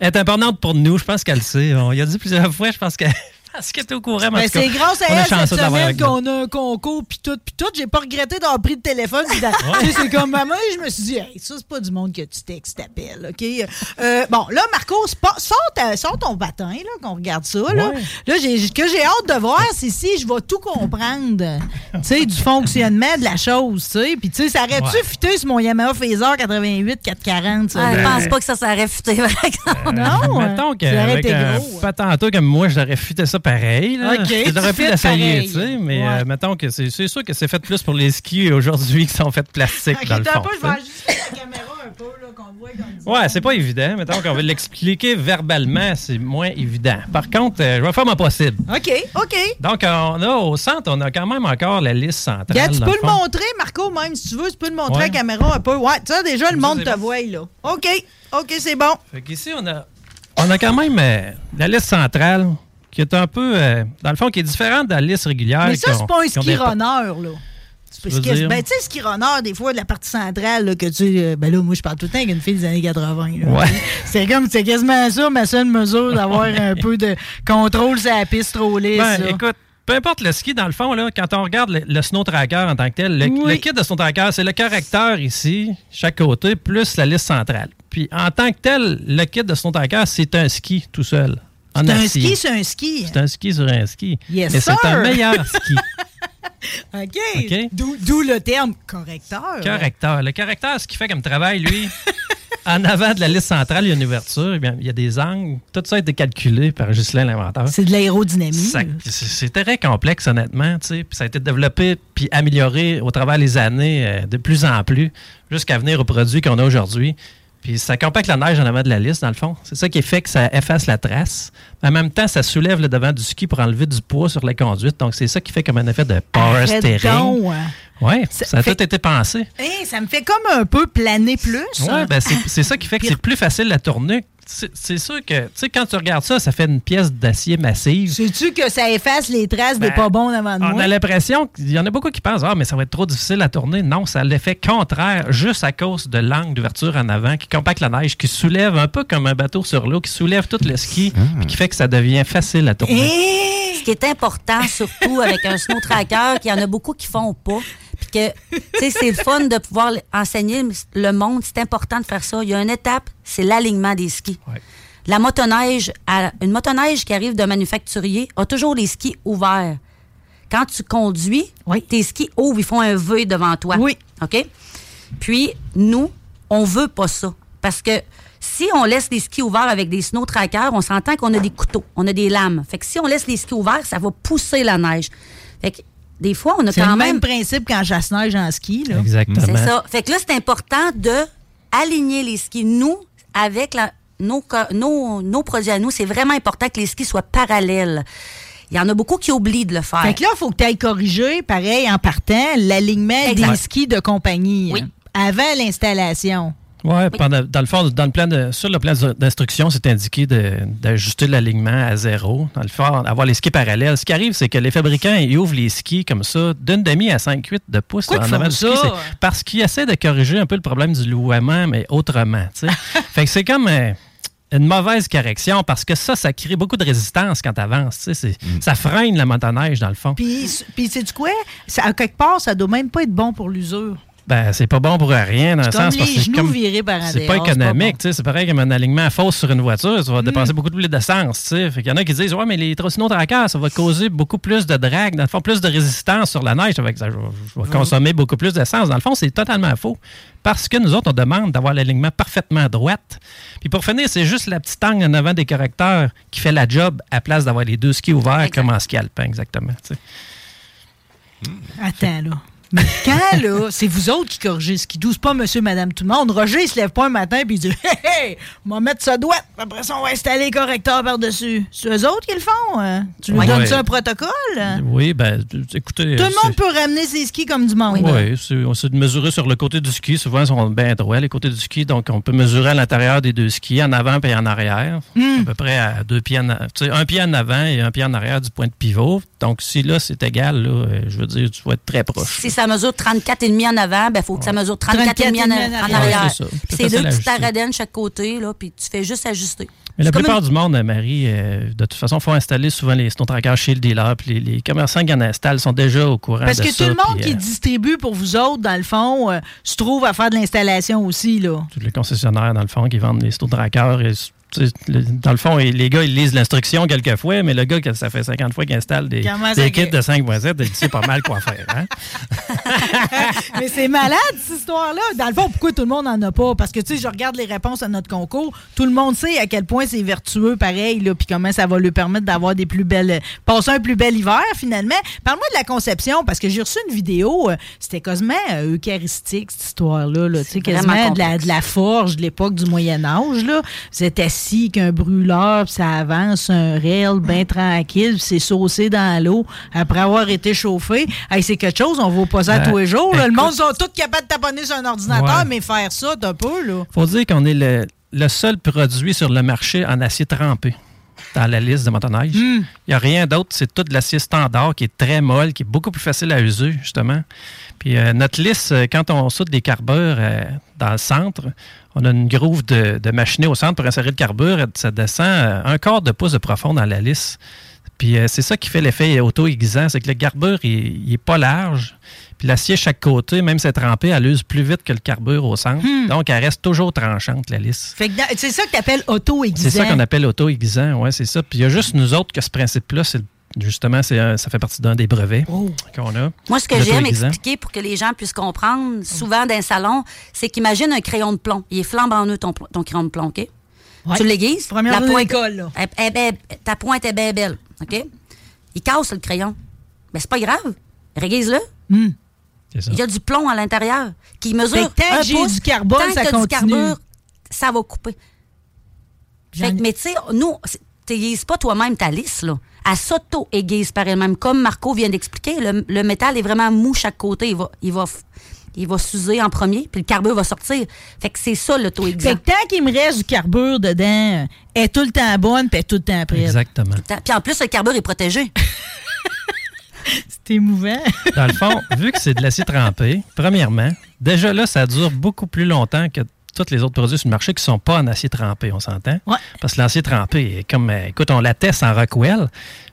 est importante pour nous. Je pense qu'elle le sait. On y a dit plusieurs fois, je pense que. Parce qu'elle est au courant. mais en Ben, c'est grâce à elle cette semaine avec qu'on a un concours puis tout puis tout. J'ai pas regretté d'avoir pris le téléphone. (laughs) C'est comme maman, je me suis dit, hey, ça c'est pas du monde que tu textes, t'appelles, ok? Euh, bon, là Marco, c'est pas- ta- ton bâtin là, qu'on regarde ça là. Ouais. Là, j'ai, ce que j'ai hâte de voir, c'est si je vais tout comprendre, tu sais, du fonctionnement de la chose, tu sais. Puis tu sais, ça aurait-tu Ouais. fité sur mon Yamaha Phaser 88 440 ça? Ah, je Ben, pense pas que ça s'aurait futé, par exemple. non, Mettons hein, ça aurait qu'avec été un gros. patenteux comme moi, j'aurais futé ça pareil. Là. OK, tu pu fais l'essayer, tu sais, mais Ouais. euh, mettons que c'est sûr que c'est fait plus pour les skis aujourd'hui qui sont faits de plastique Ok, dans le fond. un peu, je vais ajuster la caméra un peu là, qu'on voit comme ça. Ouais, c'est pas évident. Mettons qu'on va l'expliquer verbalement, c'est moins évident. Par contre, euh, je vais faire mon possible. OK, OK. Donc, on a au centre, on a quand même encore la liste centrale. Tu peux le montrer, Marco, même si tu veux, tu peux le montrer Ouais. à la caméra un peu. Ouais, tu sais, déjà, le monde te voit, là. OK, OK, c'est bon. Fait qu'ici, on a, on a quand même euh, la liste centrale qui est un peu, euh, dans le fond, qui est différente de la liste régulière. Mais ça, qui c'est pas un qui ski runner, là. C'est parce que, dire? ben, tu sais, ski runner, des fois, de la partie centrale, là, que tu. euh, Ben là, moi, je parle tout le temps avec une fille des années 80. Là. Ouais. C'est comme, c'est quasiment ça, ma seule mesure d'avoir un peu de contrôle sur la piste trop lisse. Ben, là. écoute, peu importe le ski, dans le fond, là, quand on regarde le, le snow tracker en tant que tel, le, Oui. le kit de snow tracker, c'est le correcteur ici, chaque côté, plus la liste centrale. Puis en tant que tel, le kit de snow tracker, c'est un ski tout seul. En C'est un ski, c'est un ski. C'est un ski sur un ski. Yes, Mais c'est un meilleur (laughs) ski. OK. OK. D'où le terme correcteur. correcteur. Le correcteur, ce qu'il fait comme travail, lui, (laughs) en avant de la liste centrale, il y a une ouverture, il y a des angles. Tout ça a été calculé par Ghislain, l'inventeur. C'est de l'aérodynamie. C'est très complexe, honnêtement. Puis ça a été développé puis amélioré au travers des années euh, de plus en plus jusqu'à venir au produit qu'on a aujourd'hui. Puis ça compacte la neige en avant de la liste, dans le fond. C'est ça qui fait que ça efface la trace. En même temps, ça soulève le devant du ski pour enlever du poids sur la conduite. Donc, c'est ça qui fait comme un effet de power steering. Oui, Ça ça a fait- tout été pensé. Hey, ça me fait comme un peu planer plus. Oui, hein. ben c'est c'est ça qui fait que c'est plus facile à tourner. C'est sûr que, tu sais, quand tu regardes ça, ça fait une pièce d'acier massive. Sais-tu que ça efface les traces des Ben, pas bons avant de On moi? a l'impression qu'il y en a beaucoup qui pensent Ah, mais ça va être trop difficile à tourner. Non, ça a l'effet contraire, juste à cause de l'angle d'ouverture en avant qui compacte la neige, qui soulève un peu comme un bateau sur l'eau, qui soulève tout le ski, puis qui fait que ça devient facile à tourner. Eh! Ce qui est important, surtout avec un snow tracker, qu'il y en a beaucoup qui font pas. Que, tu sais, c'est le fun de pouvoir enseigner le monde. C'est important de faire ça. Il y a une étape, c'est l'alignement des skis. Ouais. La motoneige, une motoneige qui arrive d'un manufacturier a toujours les skis ouverts. Quand tu conduis, Oui. tes skis ouvrent, ils font un V devant toi. Oui. OK? Puis, nous, on veut pas ça. Parce que si on laisse les skis ouverts avec des snow trackers, on s'entend qu'on a des couteaux, on a des lames. Fait que si on laisse les skis ouverts, ça va pousser la neige. Fait que des fois, on a C'est quand le même. même principe quand chasse-neige en ski. Là. Exactement. C'est ça. Fait que là, c'est important de aligner les skis. Nous, avec la- nos, nos, nos produits à nous, c'est vraiment important que les skis soient parallèles. Il y en a beaucoup qui oublient de le faire. Fait que là, il faut que tu ailles corriger, pareil, en partant, l'alignement des skis de compagnie. Oui. hein, Avant l'installation. Oui, pendant- dans le fond, dans le plan de, sur le plan d'instruction, c'est indiqué de- d'ajuster l'alignement à zéro. Dans le fond, avoir les skis parallèles. Ce qui arrive, c'est que les fabricants, ils ouvrent les skis comme ça, d'une demi à 5-8 de pouces Pourquoi en avant du ski. ça? C'est Parce qu'ils essaient de corriger un peu le problème du louement, mais autrement. (laughs) fait que c'est comme euh, une mauvaise correction parce que ça, ça crée beaucoup de résistance quand tu avances. Ça freine la motoneige, dans le fond. Puis, puis sais-tu quoi? Ça, à quelque part, ça doit même pas être bon pour l'usure. Ben, c'est pas bon pour rien, dans le C'est comme sens parce que c'est genoux virés par C'est pas c'est économique, bon. tu sais, c'est pareil comme un alignement fausse sur une voiture, tu vas Mm. dépenser beaucoup plus d'essence, tu sais. Fait qu'il y en a qui disent, ouais, mais les trottineaux trackers, ça va causer beaucoup plus de drag, dans le fond, plus de résistance sur la neige, ça ça, je, vais- vais consommer beaucoup plus d'essence. Dans le fond, c'est totalement faux. Parce que nous autres, on demande d'avoir l'alignement parfaitement à droite. Puis pour finir, c'est juste la petite angle en avant des correcteurs qui fait la job à place d'avoir les deux skis ouverts comme en ski alpin, exactement. Attends, là. Mais quand, là, c'est vous autres qui corrigez ce qui douce pas monsieur, madame, tout le monde. Roger, il se lève pas un matin puis il dit Hé, hé, on va mettre sa douette. Après ça, on va installer le correcteur par-dessus. C'est eux autres qui le font. hein? Tu lui Ouais. donnes ça un protocole? Oui, ben, écoutez. Tout le monde peut ramener ses skis comme du monde. Oui, c'est c'est de mesurer sur le côté du ski. Souvent, ils sont bien droits, les côtés du ski. Donc, on peut mesurer à l'intérieur des deux skis, en avant et en arrière. Hmm. À peu près à deux pieds en, a- tu sais, un pied en avant et un pied en arrière du point de pivot. Donc, si là, c'est égal, là, euh, je veux dire, tu vas être très proche. Ça mesure 34,5 en avant, il faut que ça mesure 34,5 en, 34,5 en arrière. Ouais, c'est deux petites de chaque côté, là, puis tu fais juste ajuster. Mais la plupart une- du monde, Marie, euh, de toute façon, faut installer souvent les snow trackers chez le dealer. Puis les, les commerçants qui en installent sont déjà au courant Parce de que ça. tout le monde puis, qui euh, distribue pour vous autres, dans le fond, euh, se trouve à faire de l'installation aussi, là. tous les concessionnaires, dans le fond, qui vendent les snow trackers. Dans le fond, les gars, ils lisent l'instruction quelquefois, mais le gars, que ça fait 50 fois qu'il installe des, des kits de 5.7, il sait pas mal quoi faire. Hein? (laughs) Mais c'est malade, cette histoire-là. Dans le fond, pourquoi tout le monde n'en a pas? Parce que, tu sais, je regarde les réponses à notre concours. Tout le monde sait à quel point c'est vertueux, pareil, là, puis comment ça va lui permettre d'avoir des plus belles. passer un plus bel hiver, finalement. Parle-moi de la conception, parce que j'ai reçu une vidéo. euh, C'était quasiment euh, eucharistique, cette histoire-là. Là, tu sais, quasiment de la, de la forge de l'époque du Moyen-Âge. là. Assis qu'un brûleur, puis ça avance, un rail bien tranquille, puis c'est saucé dans l'eau après avoir été chauffé. Hey, c'est quelque chose, on voit pas ça Euh, tous les jours. là. Le monde sont tous capables de taponner sur un ordinateur, Ouais. mais faire ça, t'as peu, là. faut dire qu'on est le, le seul produit sur le marché en acier trempé dans la liste de motoneige. Il n'y a rien d'autre. C'est tout de l'acier standard qui est très molle, qui est beaucoup plus facile à user, justement. Puis euh, notre liste, euh, quand on saute des carbures euh, dans le centre, on a une groove de, de machiné au centre pour insérer le carbure. Ça descend euh, un quart de pouce de profond dans la lisse. Puis euh, c'est ça qui fait l'effet auto-aiguisant, c'est que le carbure, il, il est pas large. Puis l'acier chaque côté, même si c'est trempé, elle use plus vite que le carbure au centre. Donc, elle reste toujours tranchante, la lisse. Fait que dans- c'est ça que t'appelles auto-aiguisant. C'est ça qu'on appelle auto-aiguisant, ouais, c'est ça. Puis il y a juste nous autres que ce principe-là, c'est justement, ça fait partie d'un des brevets qu'on a. Moi, ce que j'aime expliquer pour que les gens puissent comprendre, souvent dans un salon, c'est qu'imagine un crayon de plomb. Il est flambant neuf, ton, ton crayon de plomb, OK? Ouais. Tu l'aiguises. Première la pointe- d'école, là. elle- elle- elle- ta pointe est bien belle, OK? Il casse le crayon. Mais c'est pas grave. Réguise-le. Ça. Il y a du plomb à l'intérieur qui mesure. Que tant un que pouce. du carbone, Tant que ça t'as du carbure, ça va couper. Fait que, mais tu sais, nous, t'aiguises pas toi-même ta lisse, là. Elle s'auto-aiguise par elle-même. Comme Marco vient d'expliquer, le, le métal est vraiment mou chaque côté. Il va, il va, il va s'user en premier, puis le carbure va sortir. Fait que c'est ça, Fait l'auto-aiguisant. que tant qu'il me reste du carbure dedans, elle est tout le temps bonne, puis elle est tout le temps prête. Exactement. Puis en plus, le carbure est protégé. (laughs) C'est émouvant. Dans le fond, vu que c'est de l'acier trempé, premièrement, déjà là, ça dure beaucoup plus longtemps que tous les autres produits sur le marché qui ne sont pas en acier trempé, on s'entend? Ouais. Parce que l'acier trempé est comme, euh, écoute, on la teste en Rockwell.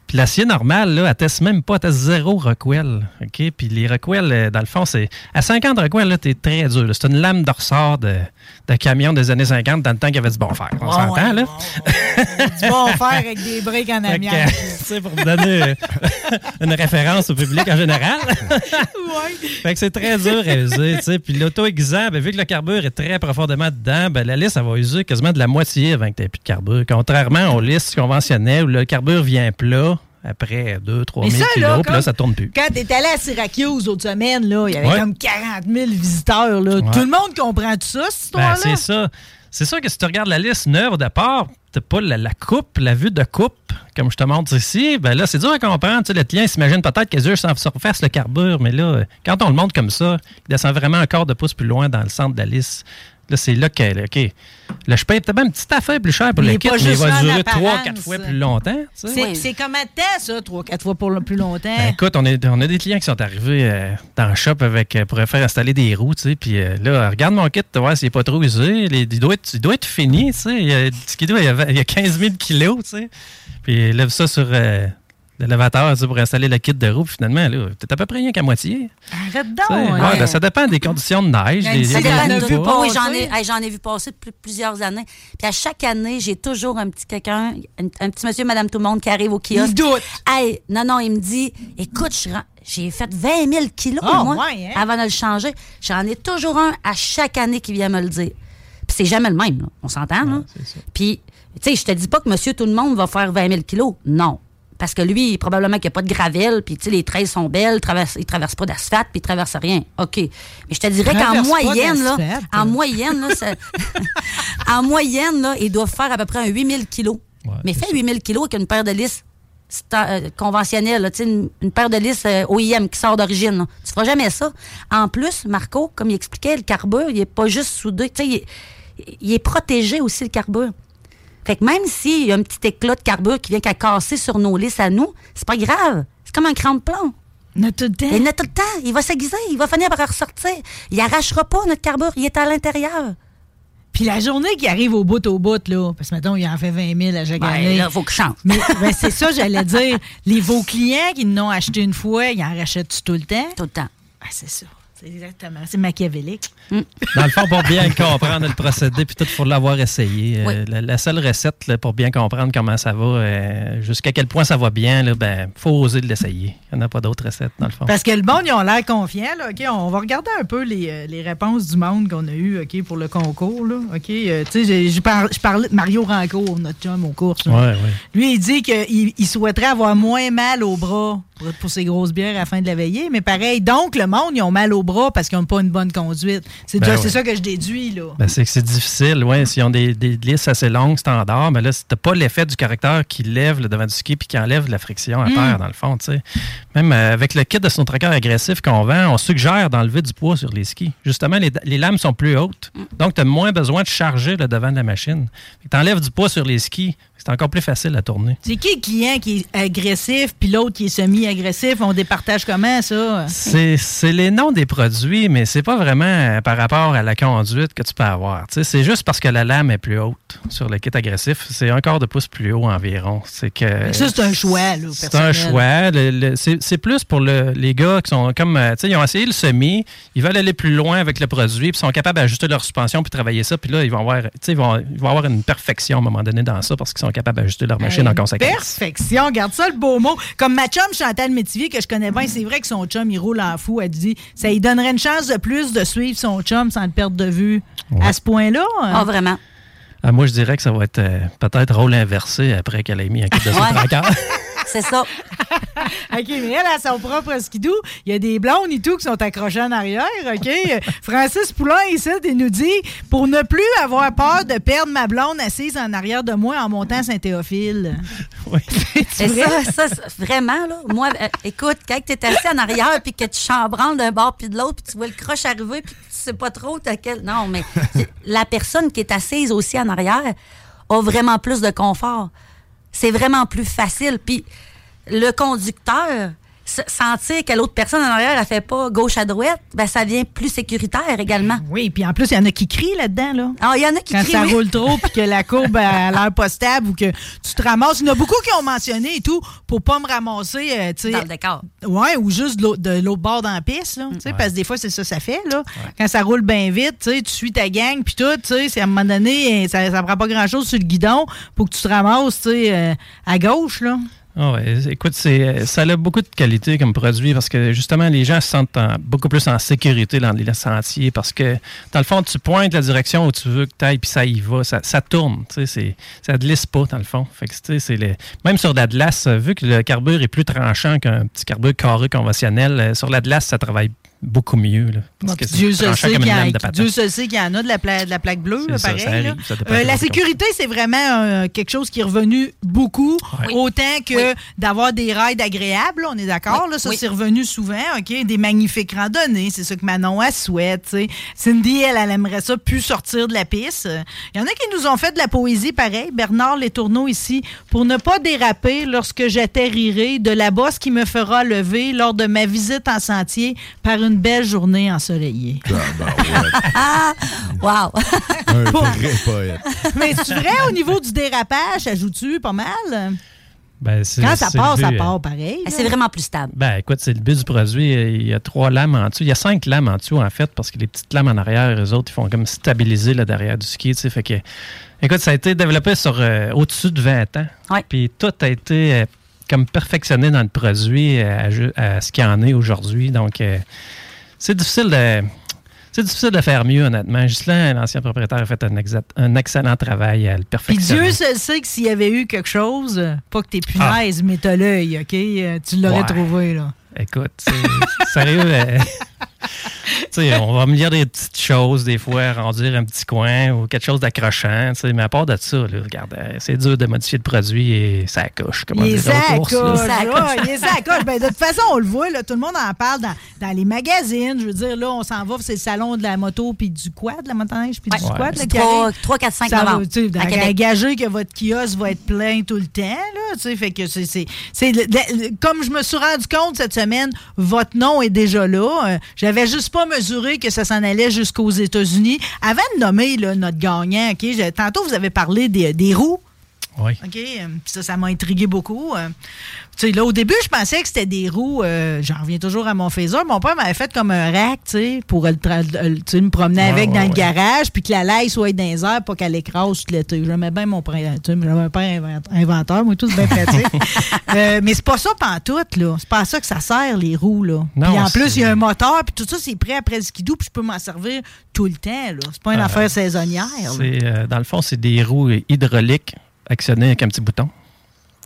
Puis l'acier normal, là, elle teste même pas, elle teste zéro Rockwell. OK? Puis les Rockwell, euh, dans le fond, c'est. À 50 Rockwell, là, t'es très dur. C'est une lame de ressort de, de camion des années 50 dans le temps qu'il y avait du bon fer. On Ouais, s'entend, ouais, là? du bon fer avec des briques en amiante. (laughs) tu sais, pour vous donner euh, (laughs) une référence au public en général. Ouais. Fait que c'est très dur à user, tu sais. Puis l'auto-aiguisant, ben, vu que le carbure est très profondément dedans, ben, la lisse, ça va user quasiment de la moitié avant que tu plus de carbure. Contrairement aux listes conventionnelles où le carbure vient plat après 2-3 Mais 000 ça, kilos, là, puis là, ça tourne plus. Quand t'es allé à Syracuse l'autre semaine, là, il y avait Ouais. comme 40 000 visiteurs. Là. Ouais. Tout le monde comprend tout ça, cette Ben, histoire-là? c'est ça. C'est sûr que si tu regardes la liste neuve au départ, t'as pas la, la coupe, la vue de coupe, comme je te montre ici, ben là, c'est dur à comprendre. Tu sais, le client s'imagine peut-être en surface le carbure, mais là, quand on le montre comme ça, il descend vraiment un quart de pouce plus loin dans le centre de la liste. Là, c'est là, OK, là, je paye peut-être même une petite affaire plus cher pour le kit, mais il va durer apparence. 3-4 fois plus longtemps. tu sais. C'est Oui. c'est combien de temps, ça, trois, quatre fois pour le plus longtemps? Ben, écoute, on, est, on a des clients qui sont arrivés euh, dans le shop avec, euh, pour faire installer des roues, tu sais, puis euh, là, regarde mon kit, tu vois, s'il n'est pas trop usé, les- il, doit être, il doit être fini, tu sais, il y a, ce qui doit- il y a, il y a 15 000 kilos, tu sais, puis il lève ça sur euh, l'élévateur, tu sais, pour installer le kit de roue, puis finalement, là, peut-être à peu près rien qu'à moitié. Arrête donc! Ouais, hein. ben, ça dépend des conditions de neige. J'en passer. ai, hey, j'en ai vu passer depuis plusieurs années. Puis à chaque année, j'ai toujours un petit quelqu'un, un, un petit monsieur, madame tout le monde qui arrive au kiosque. Il doute. Hey, non, non, il me dit, écoute, je j'ai fait 20 000 kilos, Ah, moi, ouais, hein? avant de le changer. J'en ai toujours un à chaque année qui vient me le dire. Puis c'est jamais le même, là. on s'entend, là? Puis, tu sais, je te dis pas que monsieur tout le monde va faire 20 000 kilos. Non. Parce que lui, probablement qu'il n'y a pas de gravel, puis les trails sont belles, traverse, il ne traverse pas d'asphalte, puis il ne traverse rien. OK. Mais je te dirais qu'en moyenne, là, en moyenne, là, ça- (laughs) en moyenne, là, ils doivent faire à peu près un 8000 kilos. Mais fais 8000 kilos avec une paire de lisses euh, conventionnelle, là, une, une paire de lisses euh, OIM qui sort d'origine. Tu feras jamais ça. En plus, Marco, comme il expliquait, le carbure, il est pas juste soudé. Tu sais, il, est- il est protégé aussi, le carbure. Fait que même s'il y a un petit éclat de carbure qui vient qu'à casser sur nos lisses à nous, c'est pas grave. C'est comme un cran de plomb. Il a tout le temps. Il a tout le temps. Il va s'aiguiser. Il va finir par ressortir. Il arrachera pas notre carbure. Il est à l'intérieur. Puis la journée qui arrive au bout au bout, là, parce que mettons, il en fait 20 000 à chaque Ben, année. là, faut que je change. Mais ben, c'est ça, j'allais dire. Les vos clients qui n'ont acheté une fois, ils en rachètent tout le temps? Tout le temps. Ah, c'est ça. C'est exactement. C'est machiavélique. Dans le fond, pour bien comprendre le procédé, puis tout, il faut l'avoir essayé. Euh, la, la seule recette là, pour bien comprendre comment ça va, euh, jusqu'à quel point ça va bien, il ben, faut oser de l'essayer. Il n'y en a pas d'autres recettes, dans le fond. Parce que le monde, ils ont l'air confiants. Là, OK? On va regarder un peu les, euh, les réponses du monde qu'on a eues OK, pour le concours. Là, OK? Euh, tu sais, j'ai- j'ai par- je parlais de Mario Rancourt, notre chum aux courses. Ouais, ouais. Lui, il dit qu'il il souhaiterait avoir moins mal au bras pour, pour ses grosses bières à la fin de la veillée. Mais pareil, donc, le monde, ils ont mal au bras parce qu'ils n'ont pas une bonne conduite. C'est Ben ouais. ça que je déduis. là. Ben, c'est que c'est difficile, ouais. S'ils ont des, des lisses assez longues, standards, mais là, t'as pas l'effet du correcteur qui lève le devant du ski puis qui enlève la friction à Mm. terre, dans le fond, tu sais. Même euh, avec le kit de son tracker agressif qu'on vend, on suggère d'enlever du poids sur les skis. Justement, les, les lames sont plus hautes. Donc, tu as moins besoin de charger le devant de la machine. Tu enlèves du poids sur les skis. C'est encore plus facile à tourner. C'est qui le client qui est agressif puis l'autre qui est semi-agressif? On départage comment, ça? C'est c'est les noms des produits, mais c'est pas vraiment euh, par rapport à la conduite que tu peux avoir. C'est juste parce que la lame est plus haute sur le kit agressif. C'est un quart de pouce plus haut environ. C'est que Ça, c'est un choix, là, c'est un choix. C'est c'est plus pour le- les gars qui sont comme, euh, ils ont essayé le semi, ils veulent aller plus loin avec le produit, puis sont capables d'ajuster leur suspension puis travailler ça, puis là, ils vont avoir, ils vont, ils vont avoir une perfection à un moment donné dans ça parce qu'ils sont capables d'ajuster leur machine en conséquence. Perfection, garde ça le beau mot. Comme ma chum Chantal Métivier, que je connais bien, c'est vrai que son chum, il roule en fou. Elle dit, ça lui donnerait une chance de plus de suivre son chum sans le perdre de vue. À ce point-là. hein? Ah, vraiment. Ah, moi, je dirais que ça va être euh, peut-être rôle inversé après qu'elle ait mis un kit de (laughs) son. (laughs) C'est ça. (laughs) OK, mais elle a son propre skidoo. Il y a des blondes et tout qui sont accrochées en arrière, OK? (laughs) Francis Poulain, ici, il nous dit « Pour ne plus avoir peur de perdre ma blonde assise en arrière de moi en montant Saint-Théophile. (laughs) C'est ça, ça, c'est- vraiment, là. Moi, euh, écoute, quand tu es assis en arrière puis que tu chambranles d'un bord puis de l'autre puis tu vois le croche arriver puis tu sais pas trop t'as quel. Non, mais la personne qui est assise aussi en arrière a vraiment plus de confort. C'est vraiment plus facile. Puis le conducteur, sentir que l'autre personne en arrière, elle fait pas gauche à droite, ben ça devient plus sécuritaire également. Oui, puis en plus, il y en a qui crient là-dedans, là. Ah, il y en a qui Quand crient, ça oui. roule trop (laughs) puis que la courbe a l'air pas stable ou que tu te ramasses. Il y en a beaucoup qui ont mentionné et tout pour pas me ramasser, euh, tu sais. Dans le décor. Ouais, ou juste de l'autre- de l'autre bord dans la piste, là. Tu sais, Parce que des fois, c'est ça que ça fait, là. Quand ça roule bien vite, tu sais, tu suis ta gang puis tout, tu sais, c'est à un moment donné, ça, ça prend pas grand-chose sur le guidon pour que tu te ramasses, tu sais, euh, à gauche, là. Ah ouais, écoute, c'est, ça a beaucoup de qualité comme produit parce que justement, les gens se sentent en- beaucoup plus en sécurité dans les sentiers parce que, dans le fond, tu pointes la direction où tu veux que tu ailles puis ça y va, ça, tourne, tu sais, ça ne glisse pas, dans le fond. Fait que, c'est même sur la glace, vu que le carbure est plus tranchant qu'un petit carbure carré conventionnel, euh, sur la glace, ça travaille beaucoup mieux. Là, parce Bon, que puis c'est Dieu seul sait qu'il y, a- lame de patate. Dieu seul sait qu'il y en a de la, pla- de la plaque bleue, C'est là, ça, pareil. ça arrive, Euh, la sécurité, c'est vraiment euh, quelque chose qui est revenu beaucoup, Oui. autant que d'avoir des rides agréables, là, on est d'accord. Oui, Ça, oui. c'est revenu souvent. OK? Des magnifiques randonnées, c'est ça que Manon elle souhaite. Cindy, elle, elle aimerait ça plus sortir de la piste. Il y en a qui nous ont fait de la poésie pareil. Bernard Les Tourneaux ici, pour ne pas déraper lorsque j'atterrirai de la bosse qui me fera lever lors de ma visite en sentier par une belle journée ensoleillée. Ah! (laughs) Wow! (laughs) Un vrai poète. Mais c'est vrai, au niveau du dérapage, ajoutes-tu pas mal? Ben, c'est- Quand ça part, ça part pareil. là. C'est vraiment plus stable. Ben, écoute, c'est le but du produit. Il y a trois lames en dessous. Il y a cinq lames en dessous, en fait, parce que les petites lames en arrière, eux autres, ils font comme stabiliser le derrière du ski, tu sais. Fait que, écoute, ça a été développé sur euh, au-dessus de 20 ans. Puis tout a été euh, comme perfectionné dans le produit euh, à, ce qu'il y en est aujourd'hui. Donc, euh, c'est difficile de. C'est difficile de faire mieux, honnêtement. Ghislain, l'ancien propriétaire, a fait un, un excellent travail à le Puis perfectionner. Dieu seul sait que s'il y avait eu quelque chose, pas que t'es punaise, mais t'as l'œil, OK? Euh, Tu l'aurais Ah. Ouais. trouvé, là. Écoute, (laughs) sérieux, euh, on va me lire des petites choses, des fois, rendir un petit coin ou quelque chose d'accrochant, tu sais, mais à part de ça, là, regarde, euh, c'est dur de modifier le produit et ça coche, comme Il est sacoche. Ben, de toute façon, on le voit, là, tout le monde en parle dans, dans les magazines. Je veux dire, là, on s'en va, c'est le salon de la moto puis du quad, la motoneige, puis du Ouais. quad. là, C'est qui trois- arrive. trois, quatre, cinq Ça va, novembre, que votre kiosque va être plein tout le temps, là, tu sais, fait que c'est... Comme je me suis rendu compte cette semaine, votre nom est déjà là. Euh, J'avais juste pas mesuré que ça s'en allait jusqu'aux États-Unis. Avant de nommer notre gagnant, OK, tantôt, vous avez parlé des roues. Oui. OK? euh, puis Ça, ça m'a intrigué beaucoup. euh. Tu sais, là, au début, je pensais que c'était des roues. euh, J'en reviens toujours à mon phaser. Mon père m'avait fait comme un rack, tu sais, pour le le- sais, me promener Ouais, avec ouais, dans le garage, puis que la laille soit dans les airs, pas qu'elle écrase tout l'été. J'aimais bien mon père. Tu sais, j'avais un père invent- inventeur, moi, tout, c'est bien pratique. (laughs) Euh, mais c'est pas ça pantoute, là. C'est pas ça que ça sert, les roues, là. Non, Puis en plus, il y a un moteur, puis tout ça, c'est prêt après le skidoo, puis je peux m'en servir tout le temps, là. C'est pas une Euh, affaire saisonnière, là. Euh, dans le fond, c'est des roues hydrauliques actionnées avec un petit bouton.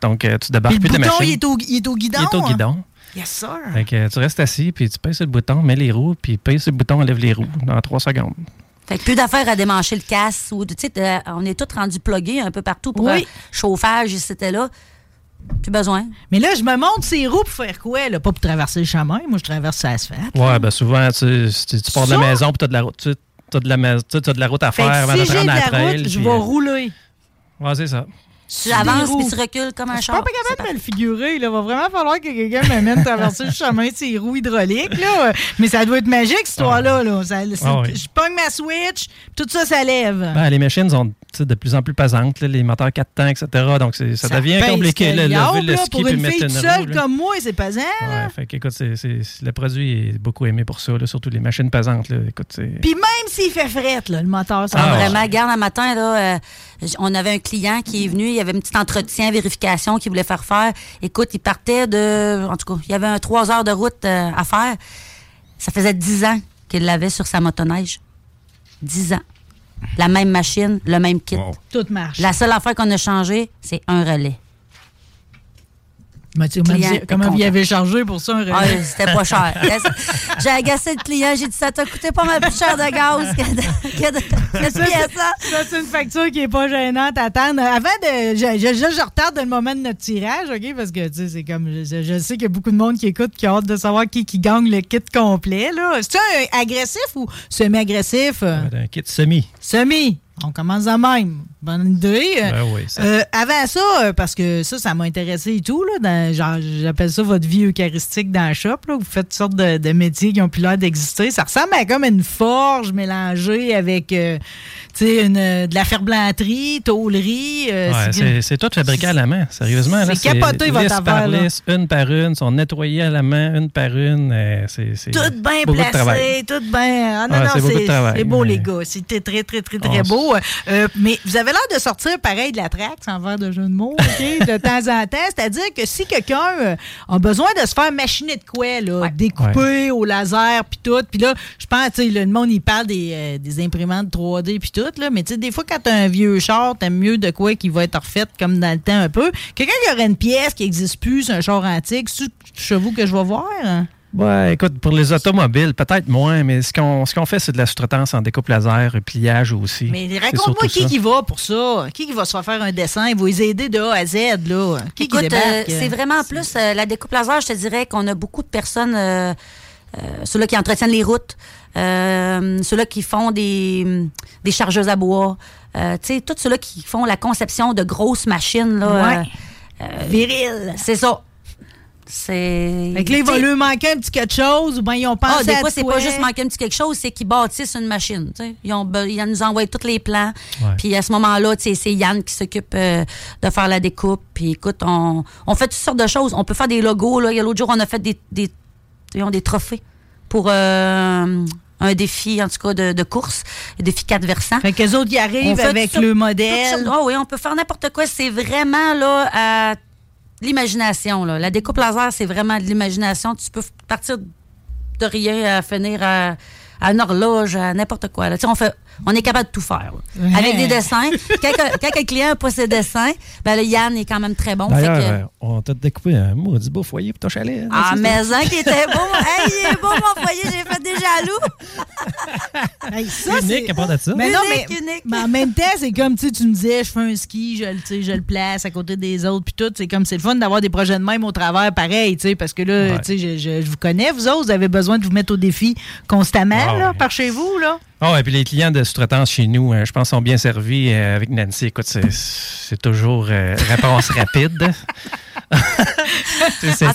Donc, euh, tu Puis débarques le plus ta bouton, machine. il est, au, il est au guidon. Il est au hein? guidon. Yes, sir. Fait que, euh, tu restes assis, puis tu pèses sur le bouton, mets les roues, puis pèses sur le bouton, enlève les roues dans trois secondes. Fait que plus d'affaires à démancher le casse. Ou, tu sais, euh, on est tous rendus plugués un peu partout pour Oui. euh, chauffage, c'était là. Plus besoin. Mais là, je me monte ces roues pour faire quoi? Là? Pas pour traverser le chemin. Moi, je traverse l'asphalte. Ouais, ben souvent, tu, tu, tu pars de la maison, puis tu as de la route. Tu as de la, tu t'as de la route à Fait faire si j'ai de la la route, je vais euh, rouler. Ouais, c'est ça. Tu Sur avances puis tu recules comme un Je suis char. pas capable de me le figurer. Il va vraiment falloir que quelqu'un m'amène traverser le chemin de ces roues hydrauliques. Là. Mais ça doit être magique, cette histoire-là. Là. Ça- Ah oui. Je pogne ma switch, tout ça, ça lève. Ben, les machines sont de plus en plus pesantes, là, les moteurs 4 temps, etc. Donc, c'est- ça, devient compliqué. Là, que lever le ski Pour une mettre fille roue. seule comme moi, c'est pesant. Ouais, fait qu'écoute, c'est- c'est- le produit est beaucoup aimé pour ça, là, surtout les machines pesantes. Là. Écoute, Puis même s'il fait fret, là, le moteur, ça Ah, va. vraiment, garde un matin, là, euh, on avait un client qui est venu, il y avait un petit entretien, vérification qu'il voulait faire faire. Écoute, il partait de. En tout cas, il y avait un trois heures de route euh, à faire. Ça faisait dix ans qu'il l'avait sur sa motoneige. Dix ans. La même machine, le même kit. Tout marche. La seule affaire qu'on a changé, c'est un relais. Comment- vous y content. avez chargé pour ça? Ah, c'était pas cher. (laughs) J'ai agacé le client, j'ai dit ça t'a coûté pas mal plus cher de gaz que de, que de, que de Ça, hein? ça, c'est une facture qui est pas gênante à attendre. Avant de. Je, je, je- je retarde le moment de notre tirage, OK? Parce que, tu sais, c'est comme. Je, je sais qu'il y a beaucoup de monde qui écoute qui a hâte de savoir qui, qui gagne le kit complet, là. C'est un agressif ou semi-agressif? un kit semi. Semi. On commence de même. Bonne idée. Ben oui, ça- Euh, avant ça, euh, parce que ça, ça m'a intéressé et tout, là, dans- genre, j'appelle ça votre vie eucharistique dans le shop. Là, vous faites toutes sortes de, de métiers qui ont plus l'air d'exister. Ça ressemble à comme une forge mélangée avec euh, une, de la ferblanterie, tôlerie. euh, Ouais, c'est- c'est c'est tout fabriqué à la main. Sérieusement. là, c'est capoté, votre lisse par affaire, lisse, une par une, sont nettoyées à la main, une par une. c'est c'est Tout bien placé, tout bien. Ah non, Ouais, non, c'est c'est c'est beau, mais- les gars. C'était très, très, très, très On beau. Mais vous avez l'air de sortir pareil de la traque, sans faire de jeu de mots, OK, (laughs) de temps en temps. C'est-à-dire que si quelqu'un euh, a besoin de se faire machiner de quoi, là, découper au laser, puis tout, puis là, je pense, tu sais, le monde, il parle des, euh, des imprimantes 3D, puis tout, là, mais tu sais, des fois, quand t'as un vieux char, t'aimes mieux de quoi qui va être refait comme dans le temps un peu. Quelqu'un qui aurait une pièce qui n'existe plus, c'est un char antique, c'est chez vous que je vais voir? hein? Ouais, écoute, pour les automobiles, peut-être moins, mais ce qu'on ce qu'on fait, c'est de la sous-traitance en découpe laser, pliage aussi. Mais raconte-moi qui ça. qui va pour ça? Qui qui va se faire faire un dessin? Il va les aider de A à Z, là? Qui Écoute, qui euh, c'est vraiment plus euh, la découpe laser, je te dirais qu'on a beaucoup de personnes, euh, euh, ceux-là qui entretiennent les routes, euh, ceux-là qui font des, des chargeuses à bois, euh, tu sais, tous ceux-là qui font la conception de grosses machines, là. Ouais. euh, euh, Viril. C'est ça. C'est. Fait que là, il va lui manquer un petit quelque chose ou bien ils ont pensé ah, des fois, c'est pas juste manquer un petit quelque chose, c'est qu'ils bâtissent une machine. tu sais. Ils, ont, ils nous envoient tous les plans. Puis à ce moment-là, tu sais, c'est Yann qui s'occupe euh, de faire la découpe. Puis écoute, on, on fait toutes sortes de choses. On peut faire des logos. Là. Il y a l'autre jour, on a fait des, des, ils ont des trophées pour euh, un défi, en tout cas, de, de course. Un défi 4 versants. Fait que les autres, ils arrivent avec tout- le modèle. Ah oui, on peut faire n'importe quoi. C'est vraiment là à l'imagination. La découpe laser, c'est vraiment de l'imagination. Tu peux partir de rien à finir à, une horloge, à n'importe quoi. Là. On, fait, on est capable de tout faire. là. Ouais. Avec des dessins. quand, quand un client n'a pas ses dessins, ben, là, Yann est quand même très bon. Fait que- euh, on t'a découpé un maudit beau foyer pour ton chalet. hein, ah, mais un qui était beau. (laughs) hey, il est beau, mon foyer, j'ai fait des jaloux. (laughs) Hey, ça, Unique c'est- à part de ça. Mais non, Unique, mais, unique. mais en même temps, c'est comme, tu sais, tu me disais, je fais un ski, je, le- tu sais, je le place à côté des autres, puis tout. C'est comme, c'est le fun d'avoir des projets de même au travers, pareil, tu sais, parce que là, Ouais. tu sais, je, je- je vous connais, vous autres, vous avez besoin de vous mettre au défi constamment, Ah là, ouais. par chez vous, là. Ah, et puis les clients de sous-traitance chez nous, euh, je pense, sont bien servis euh, avec Nancy. Écoute, c'est- toujours euh, réponse (laughs) rapide. En tout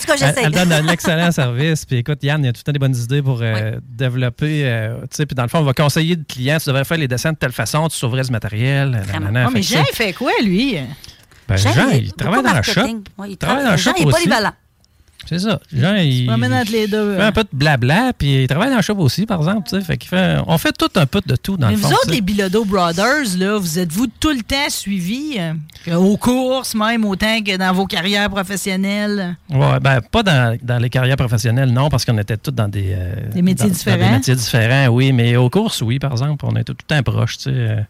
cas, j'essaie. Elle, elle donne un excellent service. Puis écoute, Yann, il a tout le temps des bonnes idées pour développer. tu sais, puis dans le fond, on va conseiller le client, tu devrais faire les dessins de telle façon, tu sauverais ce matériel. Ah, mais Jean, il fait quoi, lui? ben, Jean, Jean, il travaille dans la shop. Ouais, il Il travaille dans la shop il est aussi. polyvalent. C'est ça. Jean, il, promène entre les deux, fait hein. un peu de blabla, puis il travaille dans la shop aussi, par exemple. Fait on fait tout un peu de tout dans Mais le vous autres, tu sais. les Bilodeau Brothers, là, vous êtes-vous tout le temps suivis euh, aux courses, même autant que dans vos carrières professionnelles? Ouais, ben, pas dans, dans les carrières professionnelles, non, parce qu'on était tous dans des, euh, Des métiers dans- dans différents. des métiers différents, oui, mais aux courses, oui, par exemple, on était tout le temps proches. Tu sais, euh,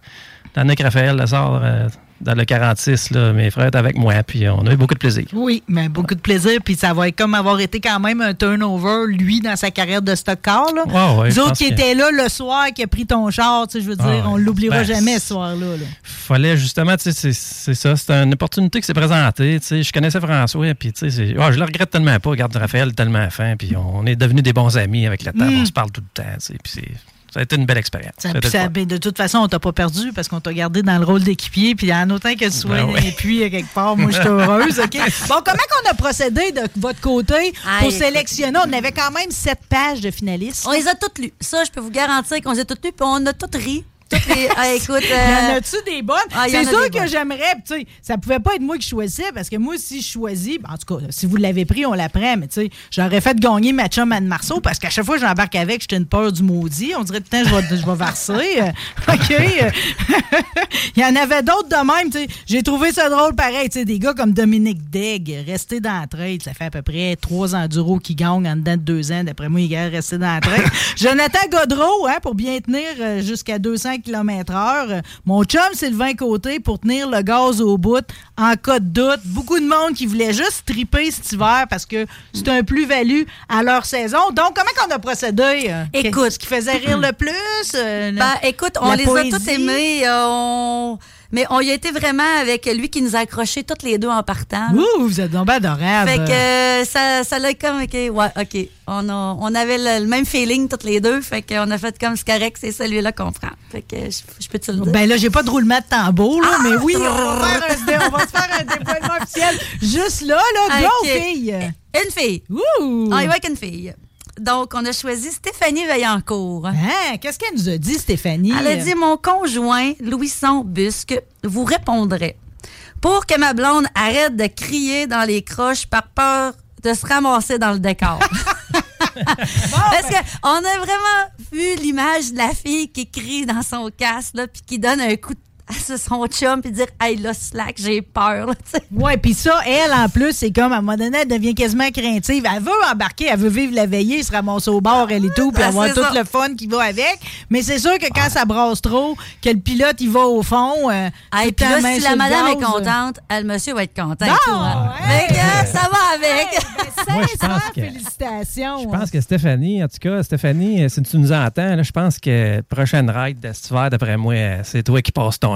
le sort euh, dans le 46, là, mes frères étaient avec moi, puis on a eu beaucoup de plaisir. Oui, mais beaucoup de plaisir. Puis ça va être comme avoir été quand même un turnover, lui, dans sa carrière de stock car. Là. Vous je autres qui que- étaient là le soir, qui a pris ton char, tu sais, je veux dire, on l'oubliera Ben, jamais ce soir-là. là. fallait justement, c'est- ça, c'est une opportunité qui s'est présentée. Tu sais, je connaissais François, puis tu sais, c'est- ah, je le regrette tellement pas. Regarde, Raphaël tellement fin, puis on est devenus des bons amis avec le temps. Mm. On se parle tout le temps, tu sais, puis c'est- ça a été une belle expérience. Ça- ben, de toute façon, on t'a pas perdu parce qu'on t'a gardé dans le rôle d'équipier. Puis en autant que tu sois Ben ouais. et puis à quelque part, moi, je suis heureuse. OK? (laughs) Bon, comment qu'on a procédé de votre côté pour sélectionner? On avait quand même sept pages de finalistes. On les a toutes lues. Ça, je peux vous garantir qu'on les a toutes lues, puis on a toutes ri. Toutes les... Ah, (laughs) écoute, Il y en euh, a-tu des bonnes? Ah, c'est sûr que j'aimerais, tu sais, ça pouvait pas être moi qui choisissais, parce que moi, si je choisis, ben, en tout cas, si vous l'avez pris, on la prend, mais tu sais, j'aurais fait gagner ma chum Anne Marceau, parce qu'à chaque fois que j'embarque avec, j'étais une peur du maudit. On dirait, putain, je vais, je vais verser. Euh, (laughs) OK. euh, (laughs) Il y en avait d'autres de même, tu sais. J'ai trouvé ça drôle pareil, tu sais, des gars comme Dominique Degg, resté dans la trade, ça fait à peu près trois enduros qui gagnent en dedans de deux ans. D'après moi, il est resté dans la trade. Jonathan Godreau, hein, pour bien tenir euh, jusqu'à 200 km/h. Mon chum, Sylvain Côté, pour tenir le gaz au bout en cas de doute. Beaucoup de monde qui voulait juste triper cet hiver parce que c'est un plus-value à leur saison. Donc, comment qu'on a procédé? euh, Écoute. Ce qui faisait rire le plus? euh, Ben, écoute, on les poésie? a tous aimés. euh, on- Mais on y a été vraiment avec lui qui nous a accrochés toutes les deux en partant. Ouh, vous êtes donc bien adorable. Fait que euh, ça, ça l'a comme, OK, ouais, OK. On, a- on avait le, le même feeling toutes les deux. Fait qu'on a fait comme c'est correct, c'est celui-là qu'on prend. Fait que je, je peux te le dire. Ben là, j'ai pas de roulement de tambour, là, Ah! mais oui, on va, faire un, (laughs) dé- on va se faire un déploiement officiel juste là, là, go, Ok. fille! Une fille. Ouh! On y va avec une fille. Donc, on a choisi Stéphanie Veillancourt. Hein, qu'est-ce qu'elle nous a dit, Stéphanie? Elle a dit Mon conjoint, Louison Busque, vous répondrait. Pour que ma blonde arrête de crier dans les croches par peur de se ramasser dans le décor. (laughs) Parce qu'on a vraiment vu l'image de la fille qui crie dans son casque, puis qui donne un coup de à son chum, puis dire Hey, là, slack, j'ai peur. là, tu sais. Ouais, puis ça, elle, en plus, c'est comme, à un moment donné, elle devient quasiment craintive. Elle veut embarquer, elle veut vivre la veillée, se ramasser au bord, elle et tout, puis Ah, avoir tout ça. le fun qui va avec. Mais c'est sûr que quand ça brasse trop, que le pilote, il va au fond. euh, Hey, puis là, si la madame est gaz, contente, elle, le monsieur va être content. Non, tout, hein. euh, ça va avec. Ben, (laughs) Moi, je pense sincère que- félicitations. Je pense que Stéphanie, en tout cas, Stéphanie, euh, si tu nous entends, là, je pense que prochaine ride de cet hiver, d'après moi, euh, c'est toi qui passes ton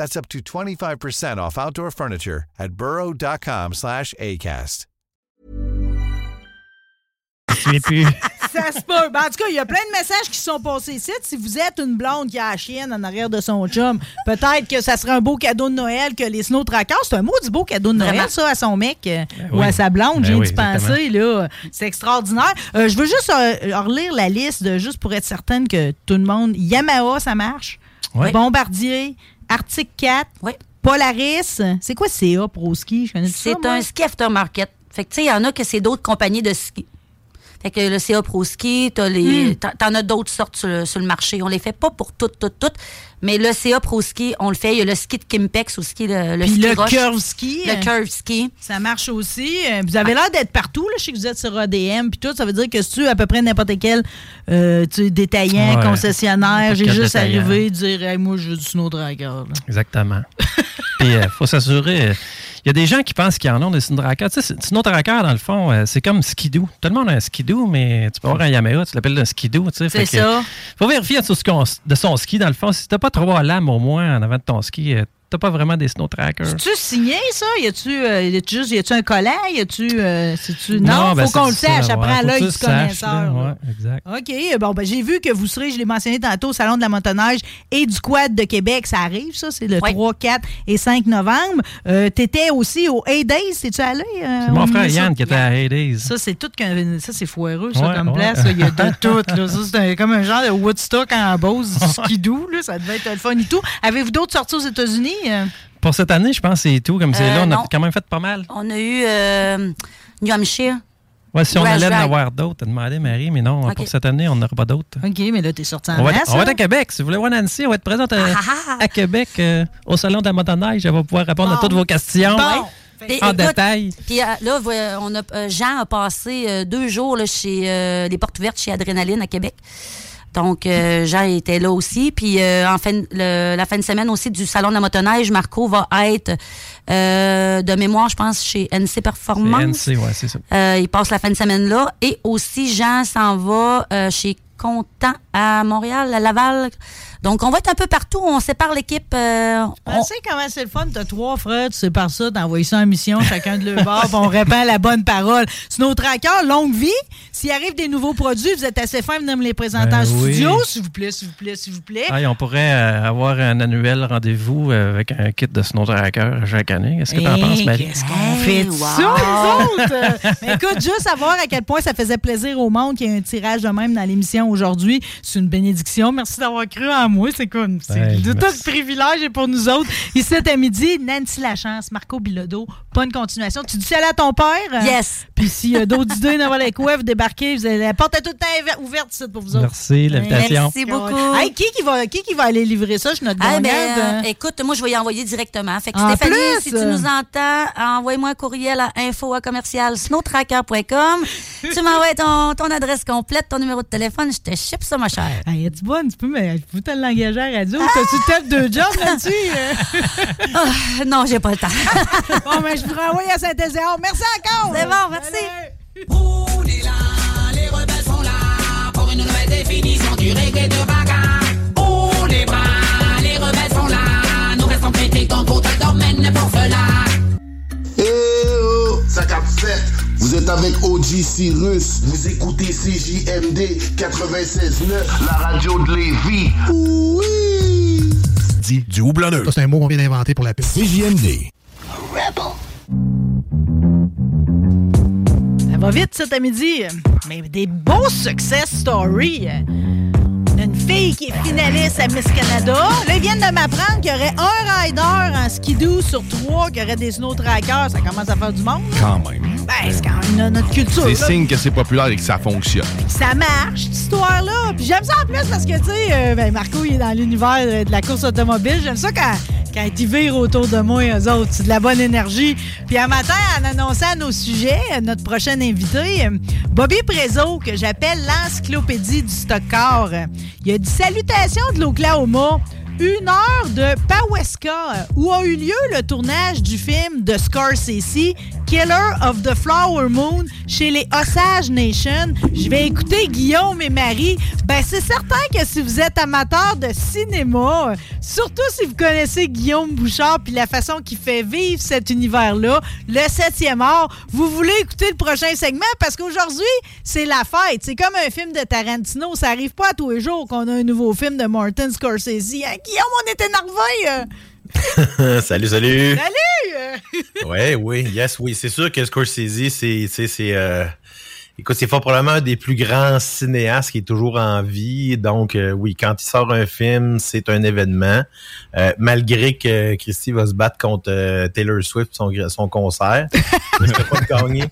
That's up to 25% off outdoor furniture at burrow.com slash ACAST. (laughs) Ça se peut. Ben, en tout cas, il y a plein de messages qui sont passés ici. Si vous êtes une blonde qui a la chienne en arrière de son chum, peut-être que ça serait un beau cadeau de Noël que les snow trackers. C'est un maudit beau cadeau de Noël, Vraiment. ça, à son mec euh, ou oui. à sa blonde. Ben J'ai oui, d'y penser, là. C'est extraordinaire. Euh, je veux juste euh, relire la liste, de- juste pour être certaine que tout le monde. Yamaha, ça marche. Bombardier, Arctic 4, Oui. Polaris. C'est quoi CA Pro Ski? C'est un ski aftermarket. Fait que, tu sais, il y en a que c'est d'autres compagnies de ski. Fait que le CA Pro Ski, t'as Hmm. les, t'en- t'en as d'autres sortes sur le, sur le marché. On les fait pas pour toutes, toutes, toutes. Mais le CA Pro Ski, on le fait. Il y a le ski de Kimpex aussi, le, le Puis ski le roche. curve ski. Le euh, curve ski. Ça marche aussi. Euh, Vous avez l'air d'être partout. Là. Je sais que vous êtes sur ADM. Puis tout, ça veut dire que si tu à peu près n'importe quel euh, tu détaillant, Ouais. concessionnaire, j'ai juste arrivé et dire Hey, Moi, je veux du snow dragger. là. Exactement. (laughs) Puis, il faut s'assurer. Il y a des gens qui pensent qu'ils en ont des trackers. Tu sais, tracker, dans le fond, euh, c'est comme skidoo. Tout le monde a un skidoo, mais tu peux avoir un Yamaha, tu l'appelles un skidoo. tu sais. C'est ça. faut vérifier de son ski, dans le fond. Si t'as pas trois lames au moins en avant de ton ski, euh, t'as pas vraiment des snow trackers. Tu signé ça? Y a-tu euh, y a-tu juste y a-tu un collant? Y a-tu. euh, c'est-tu- non, ben, faut qu'on le sache. Après, ouais, à l'œil tu du connaisseur. là, là. ouais, exact. OK. Bon, ben, j'ai vu que vous serez, je l'ai mentionné tantôt, au Salon de la motoneige et du Quad de Québec. Ça arrive, ça. C'est le Ouais. 3, 4 et 5 novembre. Euh, T'étais aussi au A-Days. T'es-tu allé? euh, C'est mon frère? Yann qui était à Hades. Ça, c'est tout qu'un- ça, c'est foireux, ça, Ouais, comme ouais. place. Il y a de (laughs) tout. Là. Ça, c'est un- comme un genre de Woodstock en Beauce, du skidoo. Là. Ça devait être le fun et tout. Avez-vous d'autres sorties aux États-Unis? Pour cette année, je pense que c'est tout. Comme c'est Euh, là, on a quand même fait pas mal. On a eu euh, New Hampshire. Ouais, si on allait en avoir d'autres, t'as demandé Marie, mais non, pour cette année, on n'aura pas d'autres. OK, mais là, t'es sorti en On va, masse. on va être à Québec. Si vous voulez voir Nancy, on va être présente à, Ah, à Québec euh, au Salon de la motoneige. Elle va pouvoir répondre à toutes vos questions Bon. En écoute, détail. Puis là, on a, Jean a passé deux jours là, chez euh, les portes ouvertes chez Adrénaline à Québec. Donc, euh, Jean était là aussi. Puis, euh, en fin, le- la fin de semaine aussi du Salon de la motoneige, Marco va être, euh, de mémoire, je pense, chez NC Performance. NC, ouais, c'est ça. Euh, il passe la fin de semaine là. Et aussi, Jean s'en va euh, chez Content à Montréal, à Laval. Donc, on va être un peu partout. On sépare l'équipe. euh, Tu on- sais comment c'est le fun? T'as trois frères, tu par ça, t'envoies ça en mission, chacun de leur bord, puis on répand la bonne parole. Snow Tracker, longue vie. S'il arrive des nouveaux produits, vous êtes assez fin de venir me les présenter Ben en oui. studio, s'il vous plaît, s'il vous plaît, s'il vous plaît. Ah, on pourrait euh, avoir un annuel rendez-vous euh, avec un kit de Snow Tracker chaque année. Qu'est-ce que t'en Hey, penses, Marie? Qu'est-ce qu'on fait wow. ça, nous autres? (laughs) Mais écoute, juste savoir à quel point ça faisait plaisir au monde qu'il y ait un tirage de même dans l'émission aujourd'hui. C'est une bénédiction. Merci d'avoir cru en moi. C'est cool. C'est tout un privilège et pour nous autres. Ici, à midi, Nancy Lachance, Marco Bilodeau. Bonne continuation. Tu dis salut à ton père? Yes. Puis s'il y a d'autres idées, n'importe quoi, vous débarquez. Vous avez la porte est tout le temps ouver- ouverte pour vous autres. Merci, l'invitation. Merci beaucoup. Hey, qui, qui, va, qui qui va aller livrer ça? Je suis notre Ah, gagnante. ben, euh, hein? écoute, moi, je vais y envoyer directement. Fait que En Stéphanie, plus, si tu euh, nous entends, envoie-moi un courriel à info à commercial snowtracker.com. (laughs) tu m'envoies ton, ton adresse complète, ton numéro de téléphone, je te ship ça, ma chère. Hey, es-tu bonne? Tu peux, mais je peux te l'engager à la radio. T'as-tu peut-être deux jobs là-dessus? (laughs) Ah, non, j'ai pas le temps. (laughs) bon, mais je vous renvoie à Saint-Ézéon. Merci encore! C'est bon, merci. On est là, les rebelles sont là pour une nouvelle définition du reggae de bagarre. On les bras, les rebelles sont là, nous restons critiques dans d'autres domaines pour cela. Eh oh, ça cap fait. Vous êtes avec OG Cyrus. Vous écoutez CJMD 96.9, la radio de Lévis. Oui. Dit du houblonneux. Ça, c'est un mot qu'on vient d'inventer pour la pub. CJMD. Ça va vite cet après-midi. Mais des beaux success stories. Fille qui est finaliste à Miss Canada. Là, ils viennent de m'apprendre qu'il y aurait un rider en skidoo sur trois qui aurait des snow trackers. Ça commence à faire du monde. là. Quand même. Ben, c'est quand même notre culture. C'est signe que c'est populaire et que ça fonctionne. ça marche, cette histoire-là. Puis j'aime ça en plus parce que, tu sais, euh, ben, Marco, il est dans l'univers euh, de la course automobile. J'aime ça quand, quand ils virent autour de moi, eux autres. C'est de la bonne énergie. Puis un matin, en annonçant nos sujets, euh, notre prochain invité, Bobby Prézo, que j'appelle l'encyclopédie du stock car, il a Salutations de l'Oklahoma. Une heure de Paweska, euh, où a eu lieu le tournage du film de Scorsese, Killer of the Flower Moon chez les Osage Nation. Je vais écouter Guillaume et Marie. Ben, c'est certain que si vous êtes amateur de cinéma, surtout si vous connaissez Guillaume Bouchard puis la façon qu'il fait vivre cet univers-là, le septième art, vous voulez écouter le prochain segment parce qu'aujourd'hui, c'est la fête. C'est comme un film de Tarantino. Ça arrive pas à tous les jours qu'on a un nouveau film de Martin Scorsese. Hein, Guillaume, on est énervé! (laughs) salut, salut! Salut! Ouais, oui, yes, oui. C'est sûr que Scorsese, c'est, c'est, c'est, euh, écoute, c'est fort probablement un des plus grands cinéastes qui est toujours en vie. Donc, euh, oui, quand il sort un film, c'est un événement. Euh, malgré que Christy va se battre contre euh, Taylor Swift son, son concert. (laughs) Il pas gagner.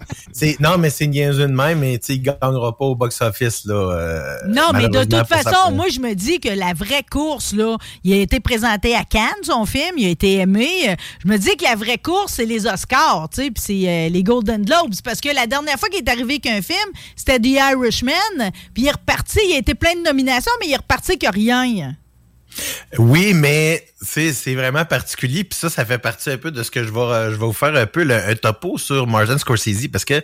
Non, mais c'est une niaiseuse de même, mais il gagnera pas au box-office, là. Non, mais de toute façon, moi, je me dis que la vraie course, là, il a été présenté à Cannes, son film, il a été aimé. Je me dis que la vraie course, c'est les Oscars, puis c'est les Golden Globes. Parce que la dernière fois qu'il est arrivé qu'un film, c'était The Irishman, puis il est reparti, il a été plein de nominations, mais il est reparti que rien. Oui, mais c'est vraiment particulier. Puis ça, ça fait partie un peu de ce que je vais, euh, je vais vous faire un peu le, un topo sur Martin Scorsese. Parce que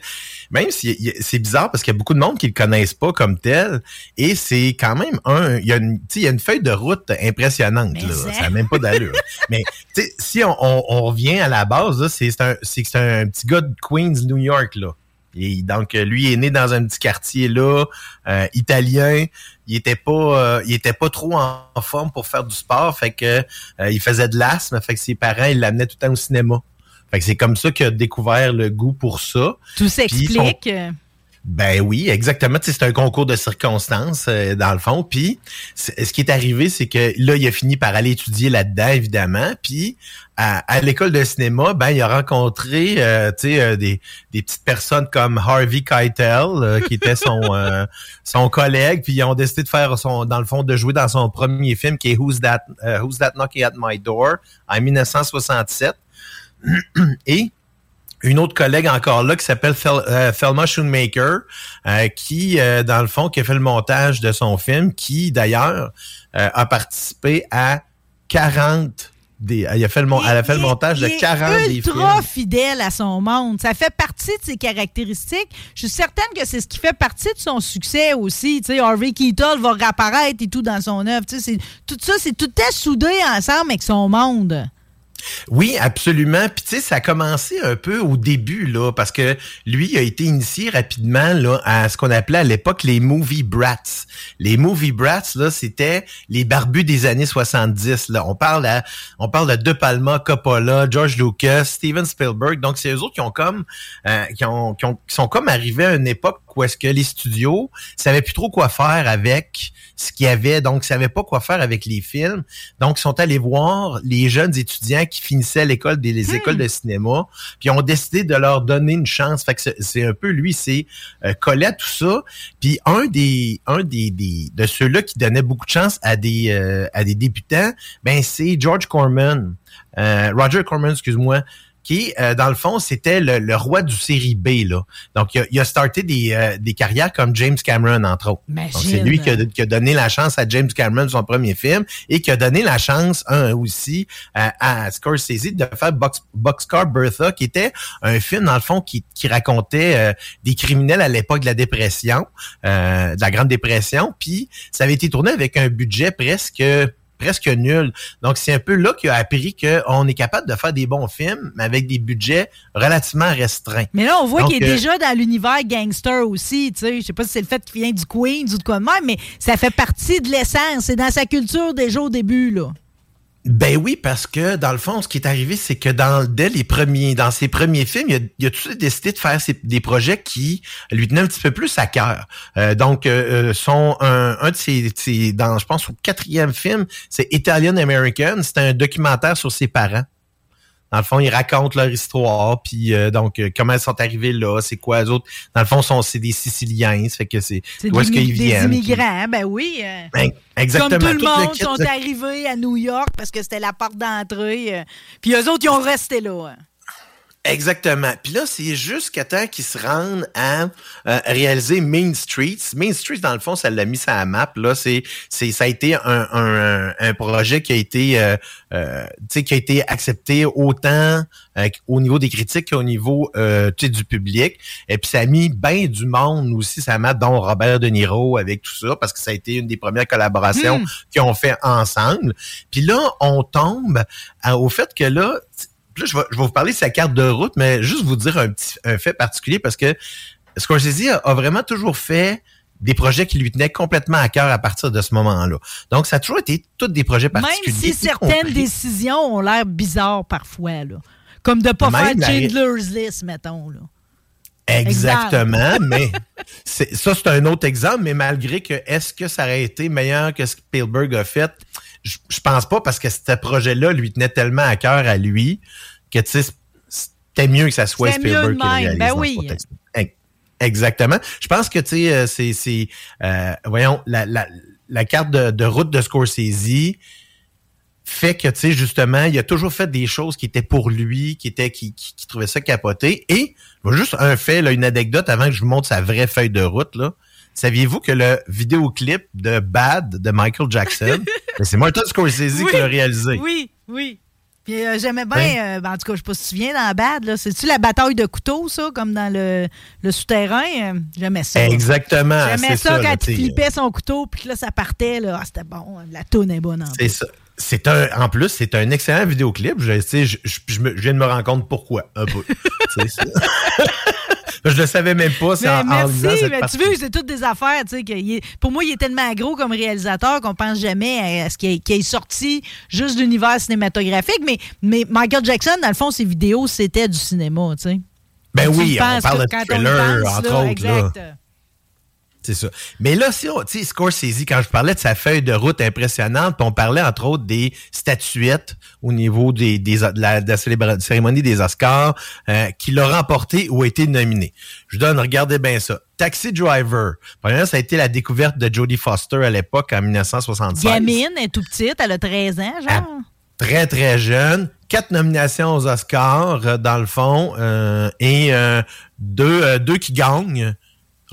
même si c'est bizarre parce qu'il y a beaucoup de monde qui le connaissent pas comme tel. Et c'est quand même un. Il y a une, il y a une feuille de route impressionnante. Là. ça. Ça n'a même pas d'allure. (laughs) mais si on, on, on revient à la base, c'est un, un petit gars de Queens, New York, là. Et donc, euh, lui est né dans un petit quartier là, euh, italien. Il était pas, euh, il était pas trop en, forme pour faire du sport, fait que euh, il faisait de l'asthme, fait que ses parents ils l'amenaient tout le temps au cinéma. Fait que c'est comme ça qu'il a découvert le goût pour ça. Tout son- s'explique. Ben oui, exactement. Tu sais, c'est un concours de circonstances, euh, dans le fond. Puis, ce qui est arrivé, c'est que là, il a fini par aller étudier là-dedans, évidemment. Puis, à, à l'école de cinéma, ben, il a rencontré, euh, tu sais, euh, des, des petites personnes comme Harvey Keitel, euh, qui était son (laughs) euh, son collègue. Puis, ils ont décidé de faire son, dans le fond, de jouer dans son premier film, qui est Who's That, Who's That Knocking at My Door, en 1967. (clears throat) Et une autre collègue encore là qui s'appelle Fel- euh, Thelma Schoonmaker, euh, qui, euh, dans le fond, qui a fait le montage de son film, qui, d'ailleurs, euh, a participé à 40 des... Elle a fait le, elle a fait le montage de Il est 40 des films. ultra fidèle à son monde. Ça fait partie de ses caractéristiques. Je suis certaine que c'est ce qui fait partie de son succès aussi. Tu sais, Harvey Keitel va réapparaître et tout dans son œuvre. Tu sais, tout ça, c'est tout est soudé ensemble avec son monde. Oui, absolument. Puis tu sais, ça a commencé un peu au début là, parce que lui a été initié rapidement là à ce qu'on appelait à l'époque les movie brats. Les movie brats là, c'était les barbus des années 70. Là, on parle à, on parle de De Palma, Coppola, George Lucas, Steven Spielberg. Donc c'est eux autres qui ont comme, euh, qui ont, qui ont, qui sont comme arrivés à une époque où est-ce que les studios savaient plus trop quoi faire avec ce qu'il y avait, donc savaient pas quoi faire avec les films. Donc, ils sont allés voir les jeunes étudiants qui finissaient l'école des les écoles de cinéma, puis ont décidé de leur donner une chance. Fait que c'est- un peu lui, c'est euh, collé à tout ça. Puis un des un des, des de ceux-là qui donnait beaucoup de chance à des euh, à des débutants, ben c'est George Corman, euh, Roger Corman, excuse-moi qui, euh, dans le fond, c'était le, le roi du série B. Là. Donc, il a, il a starté des, euh, des carrières comme James Cameron, entre autres. Donc, c'est lui qui a, qui a donné la chance à James Cameron, son premier film, et qui a donné la chance un, aussi euh, à Scorsese de faire Box, Boxcar Bertha, qui était un film, dans le fond, qui, qui racontait euh, des criminels à l'époque de la dépression, euh, de la Grande Dépression, puis ça avait été tourné avec un budget presque presque nul. Donc, c'est un peu là qu'il a appris qu'on est capable de faire des bons films, mais avec des budgets relativement restreints. Mais là, on voit qu'il est euh, déjà dans l'univers gangster aussi. Tu sais, je sais pas si c'est le fait qu'il vient du Queens ou de quoi de même, mais ça fait partie de l'essence. C'est dans sa culture déjà au début, là. Ben oui, parce que dans le fond, ce qui est arrivé, c'est que dans les premiers, dans ses premiers films, il a, il a tout de suite décidé de faire des projets qui lui tenaient un petit peu plus à cœur. Euh, donc, euh, euh, son un, un de ses, ses- dans, je pense, au quatrième film, c'est Italian American. C'est un documentaire sur ses parents. Dans le fond, ils racontent leur histoire, puis euh, donc euh, comment ils sont arrivés là, c'est quoi les autres. Dans le fond, sont c'est des Siciliens, ça fait que c'est C'est d'où est-ce des, qu'ils des viennent. puis- immigrants, ben oui. euh, Ben, exactement. Comme tout le Tout monde kit, sont arrivés à New York parce que c'était la porte d'entrée. puis eux autres, ils ont resté là. hein. Exactement. Puis là, c'est jusqu'à temps qu'ils se rendent à euh, réaliser Main Street. Main Street, dans le fond, ça l'a mis sur la map. Là, c'est, c'est, ça a été un, un, un projet qui a été, euh, euh, qui a été accepté autant euh, au niveau des critiques qu'au niveau, euh, du public. Et puis ça a mis bien du monde aussi la map, dont Robert De Niro avec tout ça, parce que ça a été une des premières collaborations Mm. qu'ils ont fait ensemble. Puis là, on tombe à- au fait que là, là, je vais, je vais vous parler de sa carte de route, mais juste vous dire un petit un fait particulier parce que Scorsese a, a vraiment toujours fait des projets qui lui tenaient complètement à cœur à partir de ce moment-là. Donc, ça a toujours été tous des projets Même particuliers. si y certaines décisions ont l'air bizarres parfois, là. Comme de pas Même la- faire Chandler's List, mettons. Là. Exactement, mais (laughs) ça, c'est un autre exemple, mais malgré que est-ce que ça aurait été meilleur que ce que Spielberg a fait, je, je pense pas parce que ce projet-là lui tenait tellement à cœur à lui que tu sais, c'était mieux que ça soit Spielberg qui le réalise ben oui. Exactement. Je pense que tu sais, euh, c'est, euh, voyons, la, la, la carte de, de route de Scorsese fait que, tu sais, justement, il a toujours fait des choses qui étaient pour lui, qui étaient, qui, qui, qui trouvait ça capoté. Et, juste un fait, là, une anecdote avant que je vous montre sa vraie feuille de route, là. Saviez-vous que le vidéoclip de Bad de Michael Jackson, (laughs) c'est Martin Scorsese Oui, qui l'a réalisé? Oui, oui. Puis euh, j'aimais bien, Oui. euh, ben, en tout cas, je sais pas si tu te souviens dans la bad, là. C'est-tu la bataille de couteaux, ça, comme dans le, le souterrain? Euh, J'aimais ça. Exactement, J'aimais ça, ça, quand là, tu il flippait son couteau, puis que là, ça partait, là. Ah, c'était bon. La toune est bonne en C'est ça. C'est un, en plus, c'est un excellent vidéoclip. Je, je, je, je me- je viens de me rendre compte pourquoi, un peu. (laughs) (laughs) Je le savais même pas. C'est en, en lisant merci, cette mais tu veux, c'est toutes des affaires, tu sais, que il est- pour moi, il est tellement gros comme réalisateur qu'on pense jamais à ce qu'il est, sorti juste de l'univers cinématographique, mais, mais Michael Jackson, dans le fond, ses vidéos, c'était du cinéma, tu sais. Ben tu oui, on parle de thriller, pense, entre là, autres. exact. Là. C'est ça. Mais là, si on, tu sais, Scorsese, quand je parlais de sa feuille de route impressionnante, on parlait entre autres des statuettes au niveau des, des- de, la, de la célébra- cérémonie des Oscars, euh, qu'il a remporté ou a été nominé. Je vous donne, regardez bien ça. Taxi Driver. Premièrement, ça a été la découverte de Jodie Foster à l'époque, en 1976. Gamine, elle est tout petite, elle a 13 ans, genre. Très, très jeune. Quatre nominations aux Oscars, euh, dans le fond, euh, et euh, deux, deux qui gagnent.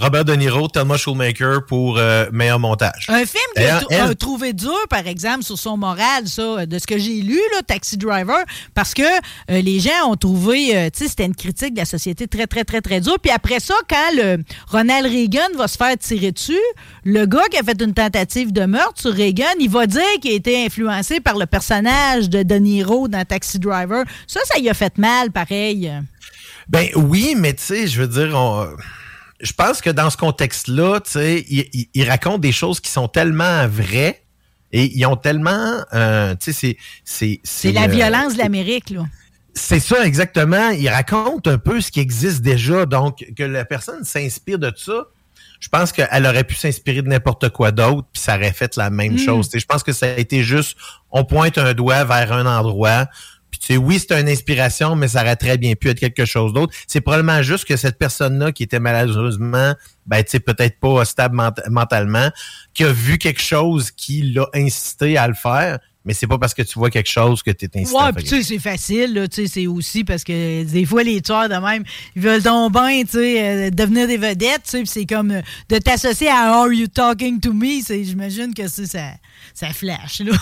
Robert De Niro, Thelma Shoemaker pour euh, meilleur montage. Un film qui a, trouvé dur, par exemple, sur son moral, ça, de ce que j'ai lu, là, Taxi Driver, parce que euh, les gens ont trouvé, euh, tu sais, c'était une critique de la société très, très, très, très dure. Puis après ça, quand le Ronald Reagan va se faire tirer dessus, le gars qui a fait une tentative de meurtre sur Reagan, il va dire qu'il a été influencé par le personnage de De Niro dans Taxi Driver. Ça, ça y a fait mal, pareil. Ben oui, mais tu sais, je veux dire, on- je pense que dans ce contexte-là, tu sais, il, il- il raconte des choses qui sont tellement vraies et ils ont tellement, euh, tu sais, c'est c'est C'est la euh, violence de l'Amérique, là. C'est ça, exactement. Il raconte un peu ce qui existe déjà. Donc, que la personne s'inspire de ça, je pense qu'elle aurait pu s'inspirer de n'importe quoi d'autre, puis ça aurait fait la même Mm. chose. Tu sais, Je pense que ça a été juste, on pointe un doigt vers un endroit, puis tu sais, oui, c'est une inspiration, mais ça aurait très bien pu être quelque chose d'autre. C'est probablement juste que cette personne-là, qui était malheureusement, ben, tu sais, peut-être pas stable ment- mentalement, qui a vu quelque chose qui l'a incité à le faire, mais c'est pas parce que tu vois quelque chose que tu es incité à Ouais, faire puis tu sais, c'est facile, là, tu sais, c'est aussi parce que des fois, les tueurs de même, ils veulent donc bien, tu sais, euh, devenir des vedettes, tu sais, c'est comme euh, de t'associer à Are You Talking to Me, c'est, j'imagine que ça, ça flash, là.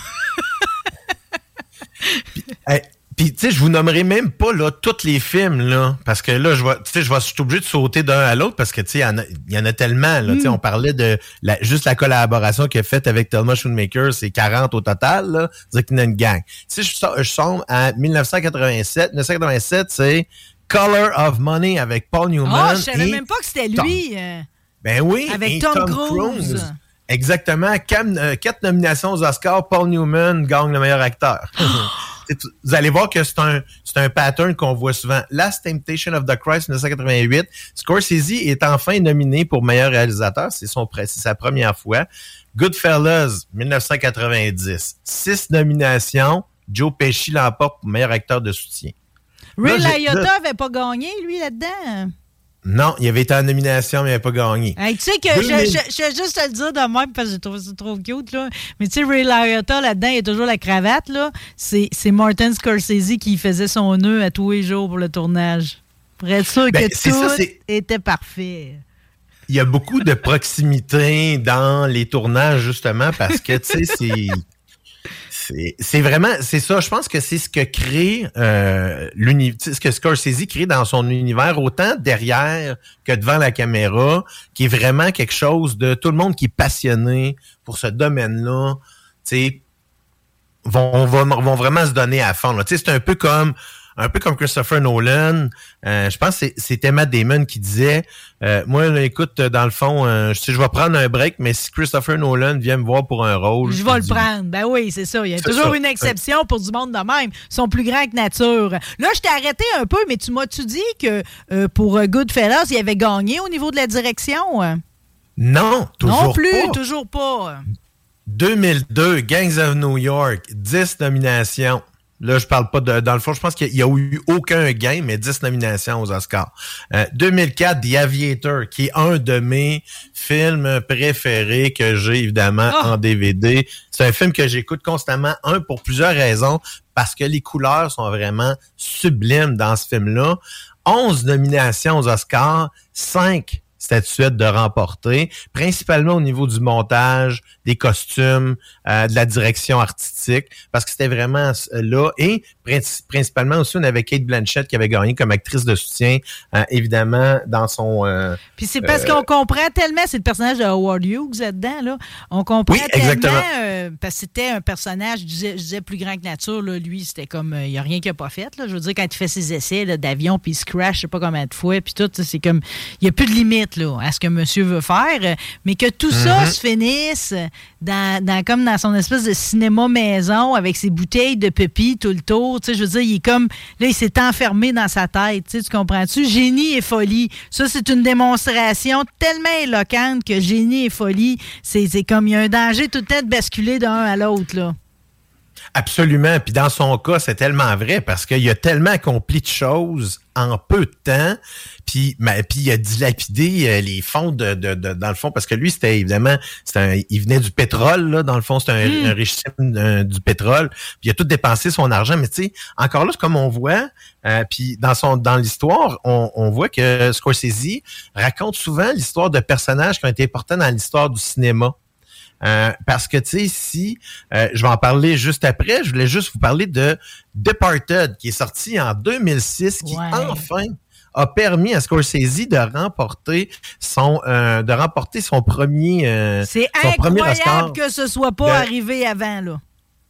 Hey, Puis, tu sais, je vous nommerai même pas là, tous les films, là, parce que là, je vais, tu sais, je vais, suis obligé de sauter d'un à l'autre parce que, tu sais, il y en a- il y, en a tellement, là. Tu sais, Mm. on parlait de la, juste la collaboration qu'il a faite avec Thelma Schoonmaker, c'est 40 au total, là. C'est qu'il y en a une gang. Tu sais, je, je sombre à 1987. 1987, c'est Color of Money avec Paul Newman. Oh, je savais et même pas que c'était Tom- lui. euh, ben oui. Avec et Tom Cruise. Exactement. Euh, quatre nominations aux Oscars. Paul Newman gagne le meilleur acteur. (gasps) Vous allez voir que c'est un, c'est un pattern qu'on voit souvent. Last Temptation of the Christ 1988. Scorsese est enfin nominé pour meilleur réalisateur. C'est son sa première fois. Goodfellas 1990. Six nominations. Joe Pesci l'emporte pour meilleur acteur de soutien. Ray Liotta là- avait pas gagné, lui, là-dedans. Non, il avait été en nomination, mais il n'avait pas gagné. Hey, tu sais que je, 2000. je, je vais juste te le dire de même parce que j'ai trouvé ça trop cute. Là. Mais tu sais, Ray Liotta, là-dedans, il y a toujours la cravate. là. C'est Martin Scorsese qui faisait son nœud à tous les jours pour le tournage. Pour être sûr Ben, que tout ça, était parfait. Il y a beaucoup de proximité dans les tournages, justement, parce que, tu sais, c'est. C'est- vraiment, c'est ça. Je pense que c'est ce que crée euh, ce que Scorsese crée dans son univers, autant derrière que devant la caméra, qui est vraiment quelque chose de tout le monde qui est passionné pour ce domaine-là. Tu sais, vont, vont, vraiment se donner à fond. c'est un peu comme un peu comme Christopher Nolan. Euh, je pense que c'est- c'était Matt Damon qui disait euh, Moi, écoute, dans le fond, euh, je sais, je vais prendre un break, mais si Christopher Nolan vient me voir pour un rôle. Je vais le dis- prendre. Ben oui, c'est ça. Il y a toujours ça. une exception pour du monde de même. Ils sont plus grands que nature. Là, je t'ai arrêté un peu, mais tu m'as-tu dit que euh, pour euh, Goodfellas, il avait gagné au niveau de la direction? euh? Non, toujours non plus, pas. toujours pas. 2002, Gangs of New York, 10 nominations. Là, je parle pas de. Dans le fond, je pense qu'il n'y a eu aucun gain, mais 10 nominations aux Oscars. Euh, 2004, The Aviator, qui est un de mes films préférés que j'ai évidemment Ah! en DVD. C'est un film que j'écoute constamment, un pour plusieurs raisons, parce que les couleurs sont vraiment sublimes dans ce film-là. 11 nominations aux Oscars, 5 statuettes de remporter, principalement au niveau du montage, des costumes, euh, de la direction artistique, parce que c'était vraiment euh, là. Et princi- principalement aussi, on avait Kate Blanchett qui avait gagné comme actrice de soutien, euh, évidemment, dans son... euh, Puis c'est parce euh, qu'on comprend tellement, c'est le personnage de Howard Hughes là-dedans, là. On comprend Oui, tellement, euh, parce que c'était un personnage, je disais, je disais plus grand que nature, là. Lui, c'était comme, il n'y a rien qu'il n'a pas fait, là. Je veux dire, quand il fait ses essais d'avion, puis il se crash, je sais pas combien de fois, puis tout, tu sais, c'est comme, il n'y a plus de limite, là, à ce que monsieur veut faire, mais que tout ça Mhm. se finisse dans, dans- comme dans son espèce de cinéma maison, avec ses bouteilles de pépi tout le tour, tu sais, je veux dire, il est comme, là, il s'est enfermé dans sa tête, tu sais, tu comprends-tu? Génie et folie. Ça, c'est une démonstration tellement éloquente que génie et folie, c'est c'est comme, il y a un danger tout le temps de basculer d'un à l'autre, là. Absolument. Puis dans son cas, c'est tellement vrai parce qu'il a tellement accompli de choses en peu de temps. Puis, mais- puis il a dilapidé euh, les fonds de, de- de- dans le fond parce que lui, c'était évidemment, c'était un- il venait du pétrole là. Dans le fond, c'était un, Mm. un richissime euh, du pétrole. Puis il a tout dépensé son argent. Mais tu sais, encore là, comme on voit. euh, puis dans son dans l'histoire, on, on voit que Scorsese raconte souvent l'histoire de personnages qui ont été importants dans l'histoire du cinéma. Euh, parce que, tu sais, si, euh, je vais en parler juste après, je voulais juste vous parler de Departed, qui est sorti en 2006, qui Ouais. enfin a permis à Scorsese de remporter son euh, de remporter son premier euh, C'est son premier Oscar incroyable que ce soit pas de- arrivé avant, là.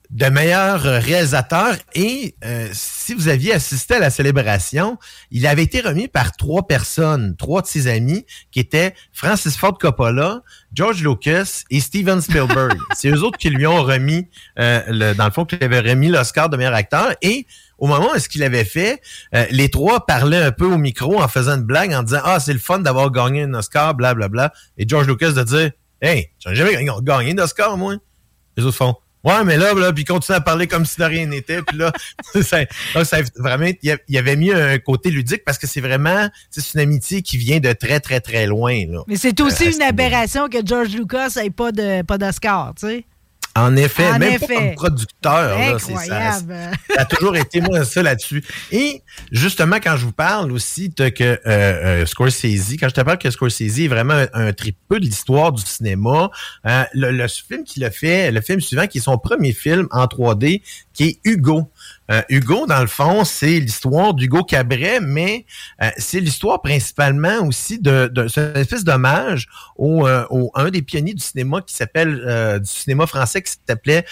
De meilleur euh, réalisateur. Et euh, si vous aviez assisté à la célébration, il avait été remis par trois personnes, trois de ses amis, qui étaient Francis Ford Coppola, George Lucas et Steven Spielberg. (laughs) C'est eux autres qui lui ont remis, euh, le, dans le fond, qui lui avaient remis l'Oscar de meilleur acteur. Et au moment où est-ce qu'il avait fait, euh, les trois parlaient un peu au micro en faisant une blague, en disant « Ah, c'est le fun d'avoir gagné un Oscar, blablabla. Et George Lucas de dire « Hey, j'en ai jamais gagné d'Oscar, moi. » Les autres font Ouais, mais là, là puis il continue à parler comme si de rien n'était. Puis là, (laughs) ça, vraiment, il y a- il y avait mis un côté ludique parce que c'est vraiment, c'est une amitié qui vient de très, très, très loin. Là. Mais c'est aussi Euh, une aberration que George Lucas n'ait pas de pas d'Oscar, tu sais. En effet, En même effet. pas comme producteur. là, c'est ça. Incroyable. Ça a toujours été moi ça là-dessus. Et justement, quand je vous parle aussi de que euh, euh, Scorsese, quand je te parle que Scorsese est vraiment un, un tripeux de l'histoire du cinéma, euh, le, le film qu'il a fait, le film suivant, qui est son premier film en 3D, qui est Hugo. Euh, Hugo, dans le fond, c'est l'histoire d'Hugo Cabret, mais euh, c'est l'histoire principalement aussi de, de une espèce d'hommage au, euh, au un des pionniers du cinéma qui s'appelle du cinéma français qui s'appelait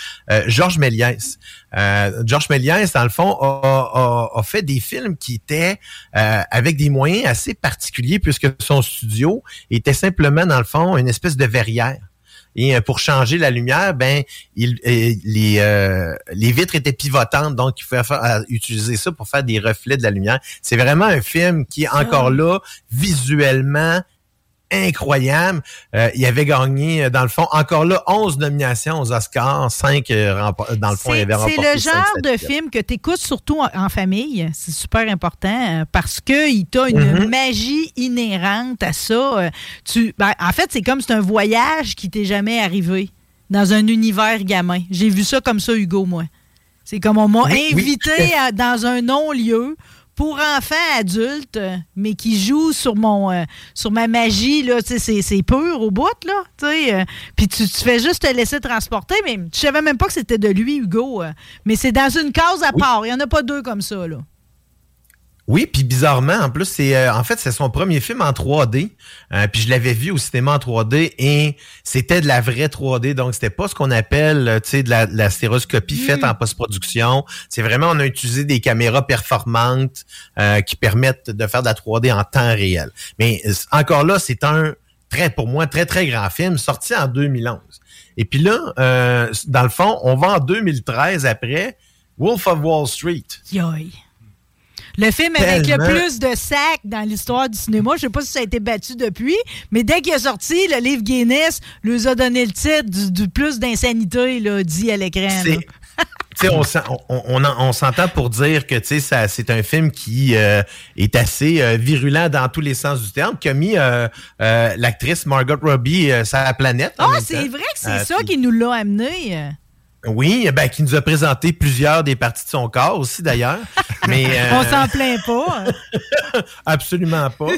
Georges Méliès. Georges Méliès, dans le fond, a, fait des films qui étaient avec des moyens assez particuliers puisque son studio était simplement, dans le fond, une espèce de verrière. Et euh, pour changer la lumière, ben il, euh, les, euh, les vitres étaient pivotantes, donc il fallait faire- utiliser ça pour faire des reflets de la lumière. C'est vraiment un film qui est encore là, visuellement incroyable. Euh, il avait gagné, euh, dans le fond, encore là, 11 nominations aux Oscars, 5 dans le fond, il avait remporté C'est le genre de film que tu écoutes surtout en, en famille. C'est super important euh, parce qu'il t'a une Mhm. magie inhérente à ça. Euh, Tu, ben, en fait, c'est comme c'est un voyage qui t'est jamais arrivé dans un univers gamin. J'ai vu ça comme ça, Hugo, moi. C'est comme on m'a Oui, invité à- dans un non-lieu pour enfants adultes, mais qui joue sur mon euh, sur ma magie. là. C'est c'est pur au bout. là. tu sais, euh, Puis tu, tu fais juste te laisser transporter. Mais je savais même pas que c'était de lui, Hugo. euh. mais c'est dans une case à part. Il n'y en a pas deux comme ça. Là. Oui, puis bizarrement, en plus, c'est euh, en fait c'est son premier film en 3D. Euh, puis je l'avais vu au cinéma en 3D et c'était de la vraie 3D. Donc c'était pas ce qu'on appelle, euh, tu sais, de la, de la stéroscopie faite en post-production. C'est vraiment on a utilisé des caméras performantes euh, qui permettent de faire de la 3D en temps réel. Mais encore là, c'est un très pour moi très très grand film sorti en 2011. Et puis là, euh, dans le fond, on va en 2013 après Wolf of Wall Street. Yoï. Le film avec le plus de sacs dans l'histoire du cinéma, je sais pas si ça a été battu depuis, mais dès qu'il est sorti, le livre Guinness lui a donné le titre du, du plus d'insanité dit à l'écran. on, on, on, en- on s'entend pour dire que c'est un film qui euh, est assez euh, virulent dans tous les sens du terme, qui a mis euh, l'actrice Margot Robbie sur la planète. Ah, c'est vrai que c'est ça qui nous l'a amené. Oui, ben, qui nous a présenté plusieurs des parties de son corps aussi d'ailleurs. (laughs) Mais euh, On s'en plaint pas. (laughs) Absolument pas.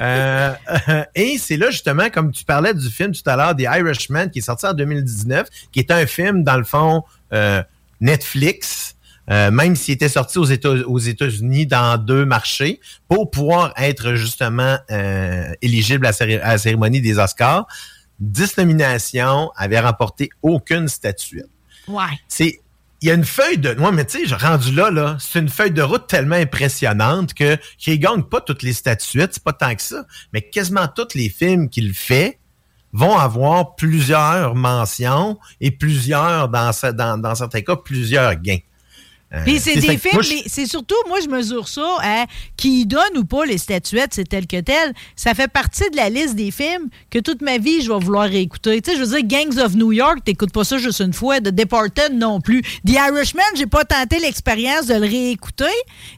Euh, euh, (laughs) et c'est là, justement, comme tu parlais du film tout à l'heure, The Irishman, qui est sorti en 2019, qui est un film, dans le fond, euh, Netflix, euh, même s'il était sorti aux États- aux États-Unis dans deux marchés, pour pouvoir être justement euh, éligible à, la céré- à la cérémonie des Oscars. 10 nominations, avait remporté aucune statuette Ouais. c'est il y a une feuille de moi mais tu sais rendu là là c'est une feuille de route tellement impressionnante que qu'il gagne pas toutes les statuettes c'est pas tant que ça mais quasiment tous les films qu'il fait vont avoir plusieurs mentions et plusieurs dans dans, dans certains cas plusieurs gains Puis c'est des films, mais c'est surtout, moi, je mesure ça à qui donne ou pas les statuettes, c'est tel que tel. Ça fait partie de la liste des films que toute ma vie, je vais vouloir réécouter. Tu sais, je veux dire, Gangs of New York, t'écoutes pas ça juste une fois. The Departed non plus. The Irishman, j'ai pas tenté l'expérience de le réécouter.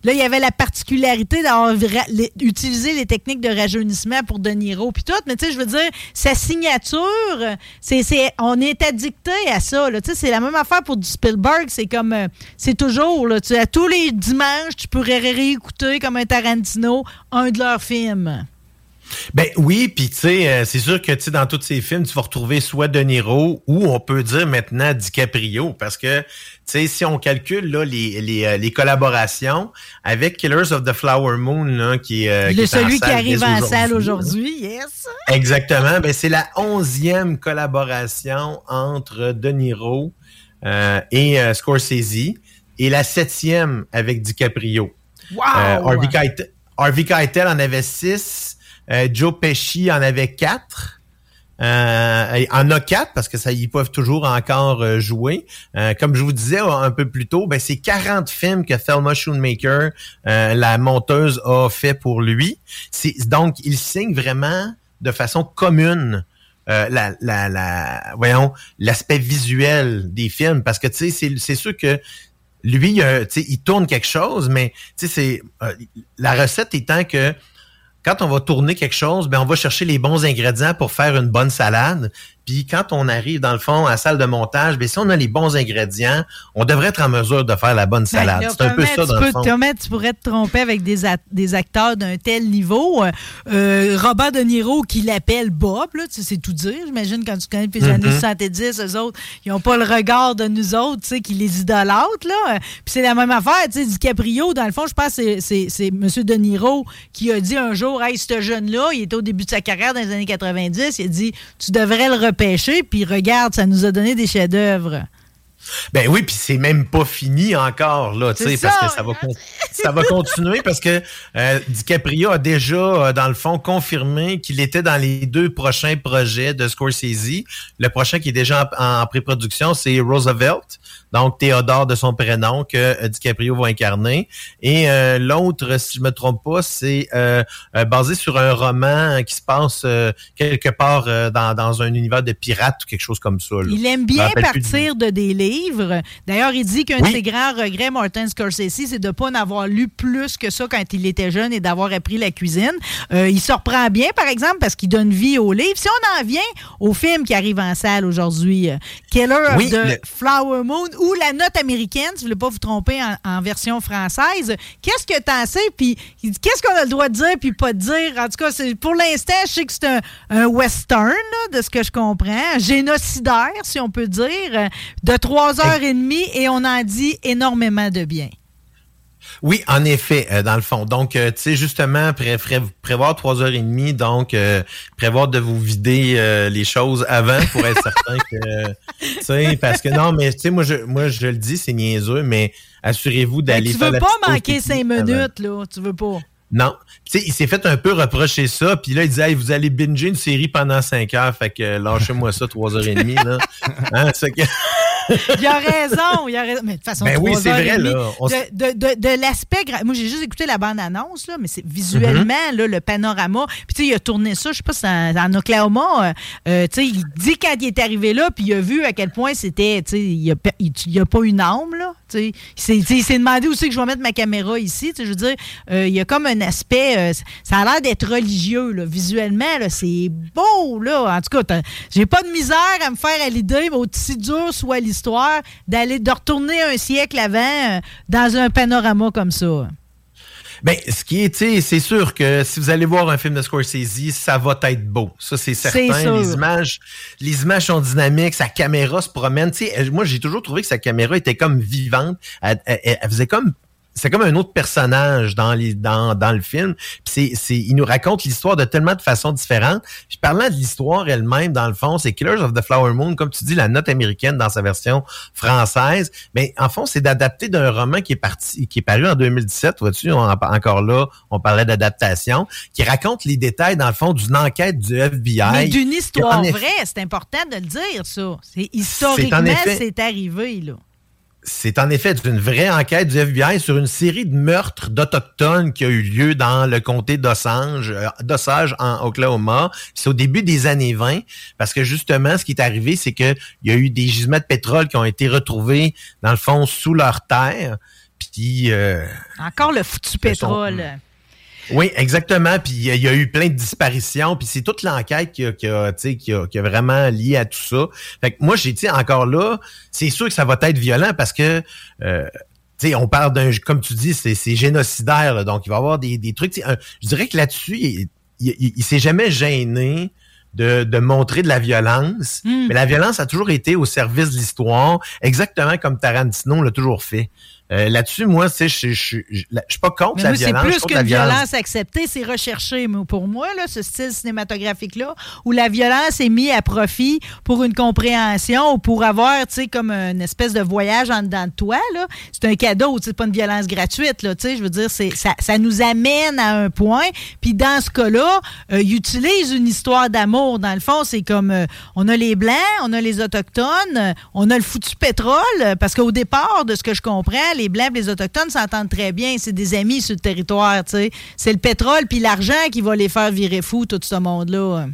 Là, il y avait la particularité d'avoir utilisé les techniques de rajeunissement pour De Niro puis tout. Mais tu sais, je veux dire, sa signature, c'est, on est addicté à ça. Tu sais, c'est la même affaire pour du Spielberg. C'est comme, euh, c'est toujours, là, tu, à tous les dimanches, tu pourrais ré- réécouter comme un Tarantino un de leurs films. Ben oui, puis tu sais, euh, c'est sûr que tu dans tous ces films, tu vas retrouver soit De Niro ou on peut dire maintenant DiCaprio, parce que tu sais si on calcule là les, les, euh, les collaborations avec Killers of the Flower Moon là, qui est euh, qui Le, est en celui qui arrive en salle aujourd'hui, yes. Exactement. Ben, c'est la onzième collaboration entre De Niro euh, et Scorsese et la septième avec DiCaprio. Wow! Euh, Harvey, Keitel, Harvey Keitel en avait six. euh, Joe Pesci en avait quatre. Euh, en a quatre parce que ça ils peuvent toujours encore euh, jouer. Euh, comme je vous disais un peu plus tôt, ben c'est 40 films que Thelma Schoonmaker, euh, la monteuse, a fait pour lui. Donc il signe vraiment de façon commune euh, la, la, la, voyons, l'aspect visuel des films parce que tu sais, c'est, c'est sûr que lui, il tourne quelque chose, mais c'est euh, la recette étant que quand on va tourner quelque chose, ben on va chercher les bons ingrédients pour faire une bonne salade. Puis quand on arrive dans le fond à la salle de montage, ben si on a les bons ingrédients, on devrait être en mesure de faire la bonne Ben, salade. c'est un peu ça dans peux- le fond. tu pourrais te tromper avec des, des acteurs d'un tel niveau? Euh, euh, Robert De Niro qui l'appelle Bob, là, tu sais, c'est tout dire. J'imagine quand tu connais depuis les Mhm. années 70, eux autres, ils n'ont pas le regard de nous autres, tu sais, qui les idolâtrent. Là. Puis c'est la même affaire, tu sais, DiCaprio, dans le fond, je pense que c'est- c'est c'est M. De Niro qui a dit un jour, hey, ce jeune-là, il était au début de sa carrière dans les années 90, il a dit, tu devrais le repêcher, puis regarde, ça nous a donné des chefs-d'œuvre. Ben oui, puis c'est même pas fini encore là, tu sais, parce que ça va, ça va continuer parce que euh, DiCaprio a déjà, euh, dans le fond, confirmé qu'il était dans les deux prochains projets de Scorsese. Le prochain qui est déjà en, en pré-production, c'est Roosevelt, donc Théodore de son prénom, que euh, DiCaprio va incarner. Et l'autre, si je me trompe pas, c'est basé sur un roman qui se passe quelque part dans, dans un univers de pirates ou quelque chose comme ça. là. Il aime bien partir de des livres. D'ailleurs, il dit qu'un Oui. de ses grands regrets, Martin Scorsese, c'est de ne pas en avoir lu plus que ça quand il était jeune et d'avoir appris la cuisine. Euh, il se reprend bien, par exemple, parce qu'il donne vie aux livres. Si on en vient au film qui arrive en salle aujourd'hui, euh, Killer Oui, of the le- Flower Moon ou La Note américaine, si vous ne voulez pas vous tromper en, en version française, qu'est-ce que t'en sais? Puis qu'est-ce qu'on a le droit de dire puis pas de dire? En tout cas, pour l'instant, je sais que c'est un, un western, là, de ce que je comprends, génocidaire, si on peut dire, de trois heures et demie, et on en dit énormément de bien. Oui, en effet, euh, dans le fond. Donc, euh, tu sais, justement, pré- pré- prévoir trois heures et demie, donc euh, prévoir de vous vider les choses avant pour être certain que, tu sais, parce que non, mais tu sais, moi je, moi je le dis, c'est niaiseux, mais assurez-vous d'aller tu veux pas manquer cinq avant. minutes, là. Tu veux pas. Non. Tu sais, il s'est fait un peu reprocher ça, puis là, il disait, hey, vous allez binger une série pendant cinq heures, fait que lâchez-moi ça, trois heures et demie, là. Hein, c'est que... Il a raison, il a raison. Mais de toute façon, Ben oui, c'est vrai, là. On De, de, de, de l'aspect. Moi, j'ai juste écouté la bande-annonce, là, mais c'est visuellement, Mm-hmm. là, le panorama. Puis, tu sais, il a tourné ça, je sais pas en, en Oklahoma. euh, euh, tu sais, il dit quand il est arrivé là, puis il a vu à quel point c'était. Tu sais, il n'y a, il- a pas une âme, là. Tu sais, il s'est- demandé c'est que je vais mettre ma caméra ici. Tu sais, je veux dire, euh, il y a comme un aspect. euh, ça a l'air d'être religieux, là. Visuellement, là, c'est beau, là. En tout cas, j'ai pas de misère à me faire à l'idée, mais aussi dur soit l'histoire, d'aller de retourner un siècle avant euh, dans un panorama comme ça? Ben, ce qui est, tu sais, c'est sûr que si vous allez voir un film de Scorsese, ça va être beau. Ça, c'est certain. sûr. Les images, les images sont dynamiques, sa caméra se promène. Tu sais, elle- moi, j'ai toujours trouvé que sa caméra était comme vivante. Elle, elle- elle- elle faisait comme c'est comme un autre personnage dans les dans, dans le film. C'est c'est il nous raconte l'histoire de tellement de façons différentes. Puis parlant de l'histoire elle-même dans le fond, c'est Killers of the Flower Moon comme tu dis la note américaine dans sa version française. Mais en fond, c'est d'adapter d'un roman qui est parti qui est paru en 2017, vois-tu, on- encore là, on parlait d'adaptation qui raconte les détails dans le fond d'une enquête du FBI. Mais d'une histoire vraie, c'est important de le dire, ça. C'est historiquement, c'est arrivé, là. C'est en effet une vraie enquête du FBI sur une série de meurtres d'Autochtones qui a eu lieu dans le comté d'Osage, euh, d'Osage en Oklahoma. C'est au début des années 20, parce que justement, ce qui est arrivé, c'est qu'il y a eu des gisements de pétrole qui ont été retrouvés, dans le fond, sous leur terre. Puis... euh, Encore le foutu pétrole. Oui, exactement. Puis il y, a- il y a eu plein de disparitions. Puis c'est toute l'enquête qui a, qui, a, tu sais, qui, a, qui a vraiment lié à tout ça. Fait que moi, j'ai dit encore là, c'est sûr que ça va être violent parce que euh, tu sais, on parle d'un, comme tu dis, c'est génocidaire. là. donc il va y avoir des, des trucs. un- je dirais que là-dessus, il, il, il- il s'est jamais gêné. De, de montrer de la violence. Mais la violence a toujours été au service de l'histoire, exactement comme Tarantino l'a toujours fait. Euh, Là-dessus, moi, tu sais, je suis pas contre Mais la moi, c'est violence. je plus qu'une violence acceptée, c'est recherché. Mais pour moi, là, ce style cinématographique-là, où la violence est mise à profit pour une compréhension ou pour avoir, tu sais, comme une espèce de voyage en dedans de toi, là, c'est un cadeau, c'est pas une violence gratuite, là, tu sais, je veux dire, c'est, ça, ça nous amène à un point. Puis dans ce cas-là, euh, il utilise une histoire d'amour. Dans le fond, c'est comme, euh, on a les Blancs, on a les Autochtones, on a le foutu pétrole, parce qu'au départ, de ce que je comprends, les Blancs les Autochtones s'entendent très bien. C'est des amis sur le territoire, tu. C'est le pétrole puis l'argent qui va les faire virer fou, tout ce monde-là.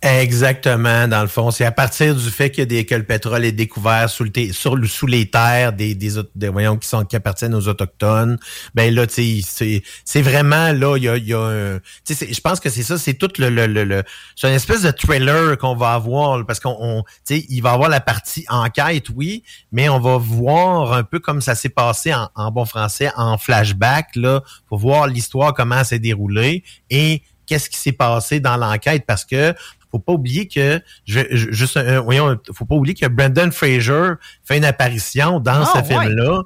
Exactement, dans le fond. C'est à partir du fait que, des, le pétrole est découvert sous, les terres des, des, des- voyons, qui, sont, qui appartiennent aux Autochtones. Ben là, c'est- vraiment, là, il y a, y a un... Je pense que c'est ça, c'est tout le... le, le, le- c'est une espèce de thriller qu'on va avoir, parce qu'on... il va avoir la partie enquête, oui, mais on va voir un peu comme ça s'est passé en, bon français, en flashback, là, pour voir l'histoire, comment s'est déroulée, et qu'est-ce qui s'est passé dans l'enquête, parce que faut pas oublier que je, je- juste voyons, faut pas oublier que Brendan Fraser fait une apparition dans Ah, ce ouais. film-là.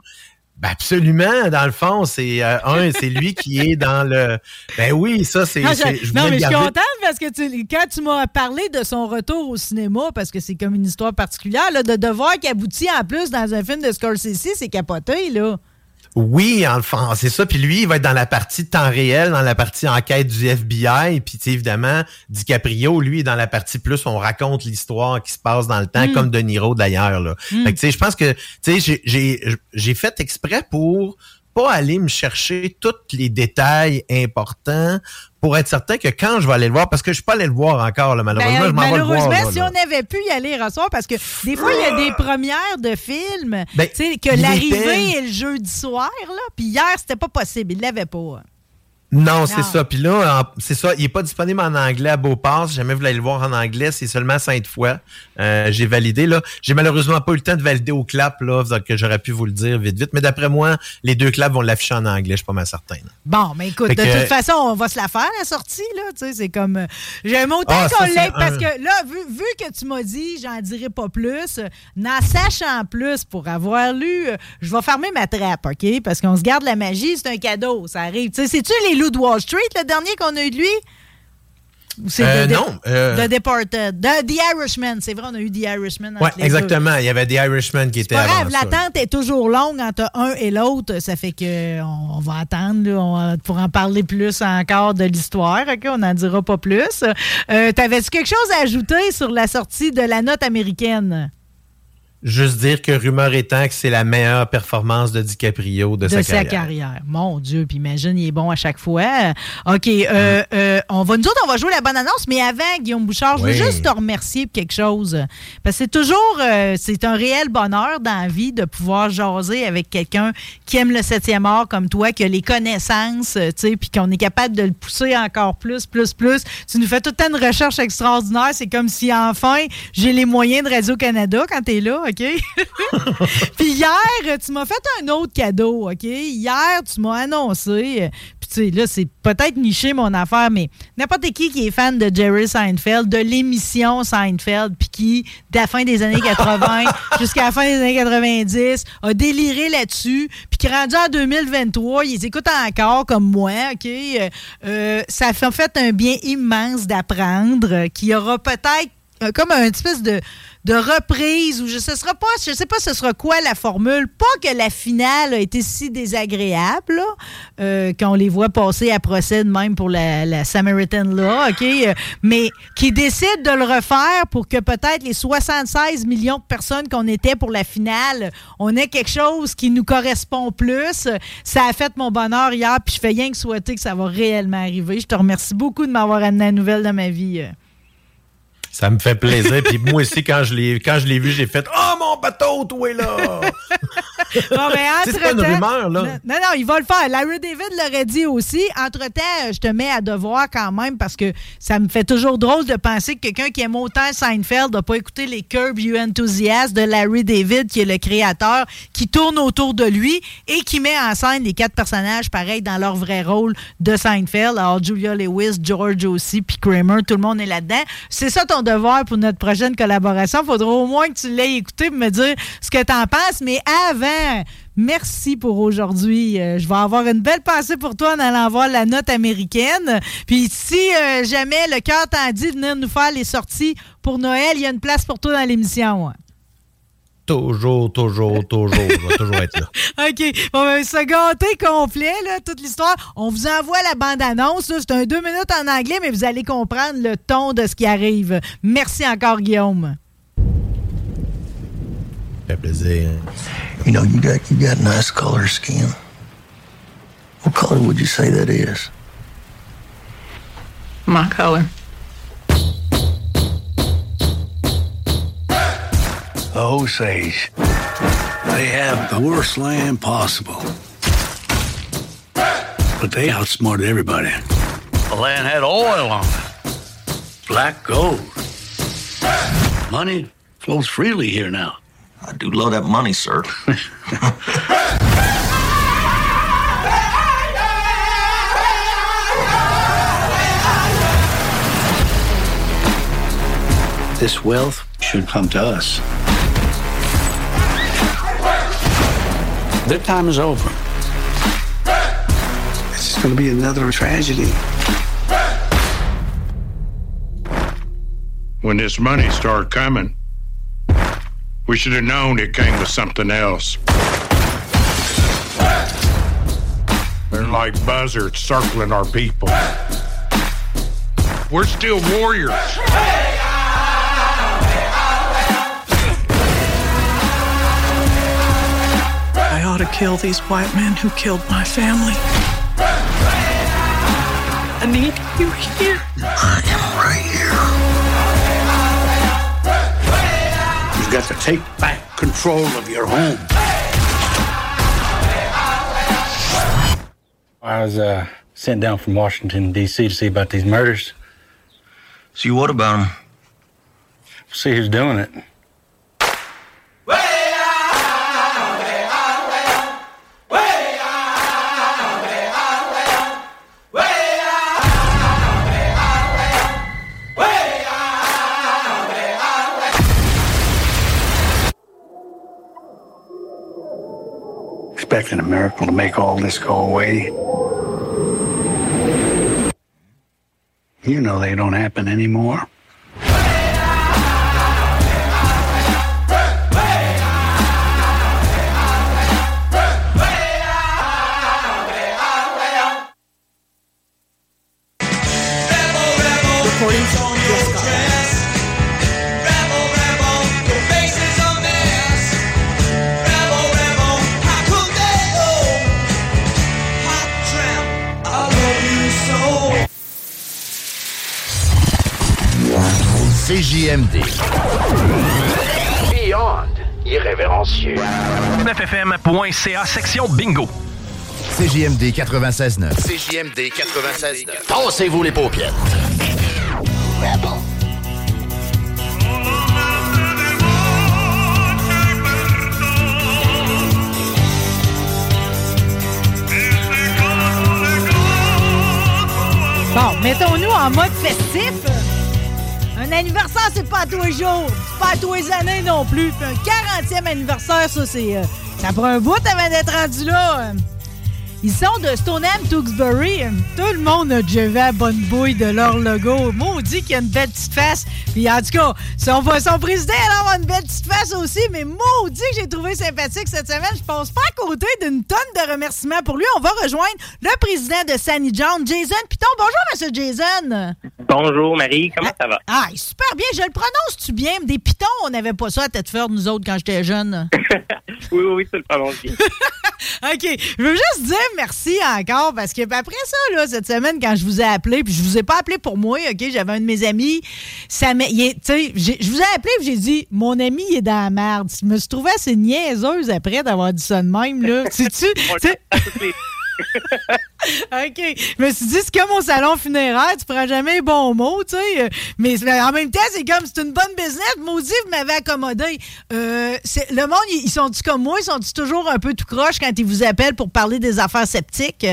Ben absolument, dans le fond, c'est euh, un, (laughs) c'est lui qui est dans le. Ben oui, ça c'est. Non, je, non, mais je suis contente parce que tu- quand tu m'as parlé de son retour au cinéma, parce que c'est comme une histoire particulière, là, de, de voir qu'il aboutit en plus dans un film de Scorsese, c'est capoté, là. Oui, enfin, c'est ça. Puis lui, il va être dans la partie temps réel, dans la partie enquête du FBI. Puis évidemment, DiCaprio, lui, est dans la partie plus, on raconte l'histoire qui se passe dans le temps, Mm. comme De Niro d'ailleurs. Là. Mm. Fait que tu sais, je pense que j'ai fait exprès pour pas aller me chercher tous les détails importants pour être certain que quand je vais aller le voir, parce que je suis pas allé le voir encore, là, malheureusement, Ben, je m'en vais le malheureusement, voir. si là. on avait pu y aller recevoir, parce que des fois, il y a des premières de films, Ben, tu sais, que l'arrivée était- est le jeudi soir, là, puis hier, c'était pas possible, il l'avait pas. Non, c'est ça. Puis là, c'est ça. Il est pas disponible en anglais à Beauport. Si jamais vous voulez le voir en anglais, c'est seulement cinq fois. Euh, j'ai validé là. J'ai malheureusement pas eu le temps de valider au clap là, donc que j'aurais pu vous le dire vite vite. Mais d'après moi, les deux claps vont l'afficher en anglais. Je suis pas mal certain. là. Bon, mais écoute, Fait de que- toute façon, on va se la faire, la sortie, là, tu sais, c'est comme... euh, J'aime autant Ah, qu'on l'ait, parce un- que là, vu, vu que tu m'as dit, j'en dirai pas plus, euh, n'en sachant plus pour avoir lu, euh, je vais fermer ma trappe, OK? Parce qu'on se garde la magie, c'est un cadeau, ça arrive. Tu sais, c'est-tu les de Wall Street, le dernier qu'on a eu de lui? C'est Euh, The- non, euh, The Departed. The, The Irishman, c'est vrai, on a eu The Irishman. deux. exactement. Il y avait des Irishmen qui étaient Pas grave, ça. l'attente est toujours longue entre un et l'autre. Ça fait que on, va attendre là, on pour en parler plus encore de l'histoire. OK? On n'en dira pas plus. Euh, T'avais-tu quelque chose à ajouter sur la sortie de la note américaine? Juste dire que rumeur étant que c'est la meilleure performance de DiCaprio de, de, sa, carrière. Mon Dieu, puis imagine, il est bon à chaque fois. OK, euh, euh, on va, nous autres, on va jouer la bonne annonce, mais avant, Guillaume Bouchard, je veux juste te remercier pour quelque chose. Parce que c'est toujours, euh, c'est un réel bonheur dans la vie de pouvoir jaser avec quelqu'un qui aime le septième art comme toi, qui a les connaissances, tu sais, puis qu'on est capable de le pousser encore plus, plus, plus. Tu nous fais tout le temps de recherches extraordinaires. C'est comme si, enfin, j'ai les moyens de Radio-Canada quand t'es là, OK? (laughs) Puis hier, tu m'as fait un autre cadeau, OK? Hier, tu m'as annoncé, puis tu sais, là, c'est peut-être niché mon affaire, mais n'importe qui qui est fan de Jerry Seinfeld, de l'émission Seinfeld, puis qui, de la fin des années (laughs) 80 jusqu'à la fin des années 90, a déliré là-dessus, puis qui, rendu en 2023, ils écoutent encore comme moi, OK? Euh, euh, ça fait en fait un bien immense d'apprendre, euh, qu'il y aura peut-être comme un espèce de, de reprise ou je sera pas je sais pas ce sera quoi la formule. Pas que la finale a été si désagréable euh, qu'on les voit passer à procès de même pour la, la Samaritan Law ok? Euh, mais qui décide de le refaire pour que peut-être les 76 millions de personnes qu'on était pour la finale on ait quelque chose qui nous correspond plus. Ça a fait mon bonheur hier puis je fais rien que souhaiter que ça va réellement arriver. Je te remercie beaucoup de m'avoir amené la nouvelle dans ma vie euh. Ça me fait plaisir. Puis moi aussi, quand je l'ai quand je l'ai vu, j'ai fait Oh mon bateau, toi est là! (laughs) Bon, ben, C'est pas une rumeur, là. Non, non, il va le faire. Larry David l'aurait dit aussi. Entre-temps, je te mets à devoir quand même parce que ça me fait toujours drôle de penser que quelqu'un qui aime autant Seinfeld n'a pas écouté les Curb You de Larry David, qui est le créateur, qui tourne autour de lui et qui met en scène les quatre personnages pareils dans leur vrai rôle de Seinfeld. Alors, Julia Lewis, George aussi, puis Kramer, tout le monde est là-dedans. C'est ça ton devoir pour notre prochaine collaboration. Faudra au moins que tu l'aies écouté pour me dire ce que t'en penses. Mais avant, merci pour aujourd'hui. Euh, je vais avoir une belle pensée pour toi en allant voir la note américaine. Puis si euh, jamais le cœur t'en dit venir nous faire les sorties pour Noël, il y a une place pour toi dans l'émission. Toujours, toujours, toujours. Je vais toujours être là. (laughs) OK. Bon, ben, se gâter complet, là, toute l'histoire. On vous envoie la bande-annonce. C'est un deux minutes en anglais, mais vous allez comprendre le ton de ce qui arrive. Merci encore, Guillaume. Ça fait plaisir. You know, you got you got nice color skin. What color would you say that is? My color. The Osage. They have the worst land possible. But they outsmarted everybody. The land had oil on it. Black gold. Money flows freely here now. I do love that money, sir. (laughs) This wealth should come to us. Their time is over. It's going to be another tragedy. When this money started coming, we should have known it came with something else. They're like buzzards circling our people. We're still warriors. To kill these white men who killed my family. I need you here. I am right here. You've got to take back control of your home. I was uh, sent down from Washington, D.C. to see about these murders. See what about them? See who's doing it. Expecting a miracle to make all this go away. You know they don't happen anymore. CJMD. Beyond irrévérencieux. 9fm.ca section bingo. CJMD 96.9. CJMD 96.9. Tassez-vous les paupières. Bon, mettons-nous en mode festif. Anniversaire, c'est pas à tous les jours. Pas à tous les années non plus. Un 40e anniversaire, ça, c'est. euh, ça prend un bout avant d'être rendu là. Ils sont de Stoneham, Tewksbury. Tout le monde a déjà vu la bonne bouille de leur logo. Maudit qu'il y a une belle petite face. Puis en tout cas, son, son président elle avoir une belle petite face aussi, mais maudit que j'ai trouvé sympathique cette semaine. Je pense pas à côté d'une tonne de remerciements pour lui. On va rejoindre le président de Sunny John, Jason Piton. Bonjour, Monsieur Jason. Bonjour Marie, comment ça va? Ah, super bien. Je le prononce-tu bien? Des pitons, on n'avait pas ça à tête faire nous autres quand j'étais jeune. (laughs) Oui, oui, oui, tu le prononces bien. (laughs) OK. Je veux juste dire merci encore parce que après ça, là, cette semaine, quand je vous ai appelé, puis je vous ai pas appelé pour moi, OK? J'avais un de mes amis. Ça je vous ai appelé et j'ai dit Mon ami, il est dans la merde. Je me suis trouvé assez niaiseuse après d'avoir dit ça de même, là. (laughs) Tu (laughs) OK. Je me suis dit, c'est comme au salon funéraire, tu prends jamais les bons mots, tu sais. Mais en même temps, c'est comme, c'est une bonne business. Maudit, vous m'avez accommodé. Euh, le monde, ils ils sont-tu comme moi? Ils sont-tu toujours un peu tout croche quand ils vous appellent pour parler des affaires sceptiques?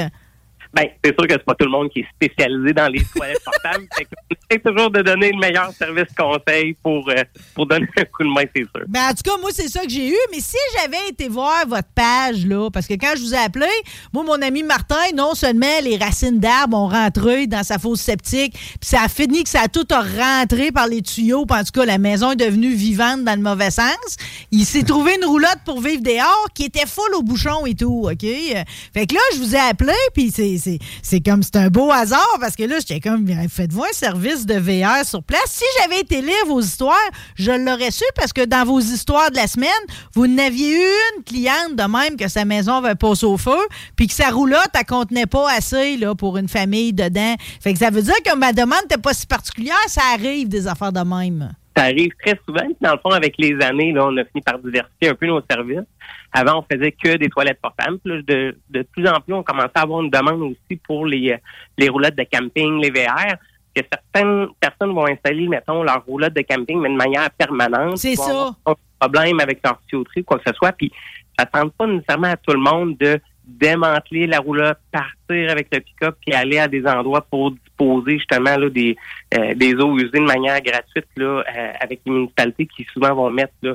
Ben, c'est sûr que c'est pas tout le monde qui est spécialisé dans les toilettes portables. (laughs) fait essaie toujours de donner le meilleur service conseil pour, euh, pour donner un coup de main, c'est sûr. Ben, en tout cas, moi, c'est ça que j'ai eu. Mais si j'avais été voir votre page, là, parce que quand je vous ai appelé, moi, mon ami Martin, non seulement les racines d'arbres ont rentré dans sa fosse septique, puis ça a fini que ça a tout a rentré par les tuyaux, puis en tout cas, la maison est devenue vivante dans le mauvais sens. Il s'est (laughs) trouvé une roulotte pour vivre dehors qui était full au bouchon et tout, OK? Fait que là, je vous ai appelé, puis c'est- c'est comme, c'est un beau hasard, parce que là, j'étais comme, faites-vous un service de VR sur place. Si j'avais été lire vos histoires, je l'aurais su, parce que dans vos histoires de la semaine, vous n'aviez eu une cliente de même que sa maison avait passé au feu, puis que sa roulotte, elle contenait pas assez là, pour une famille dedans. Fait ça veut dire que ma demande n'était pas si particulière, ça arrive des affaires de même. Ça arrive très souvent. Dans le fond, avec les années, là, on a fini par diversifier un peu nos services. Avant, on faisait que des toilettes portables. Là, de, de plus en plus, on commençait à avoir une demande aussi pour les, les roulottes de camping, les VR. Que certaines personnes vont installer, mettons, leur roulotte de camping, mais de manière permanente. C'est ça. avoir problème avec leur tuyauterie, quoi que ce soit. Puis ça ne tente pas nécessairement à tout le monde de démanteler la roulotte, partir avec le pick-up, puis aller à des endroits pour disposer justement là, des, euh, des eaux usées de manière gratuite là, euh, avec les municipalités qui souvent vont mettre là,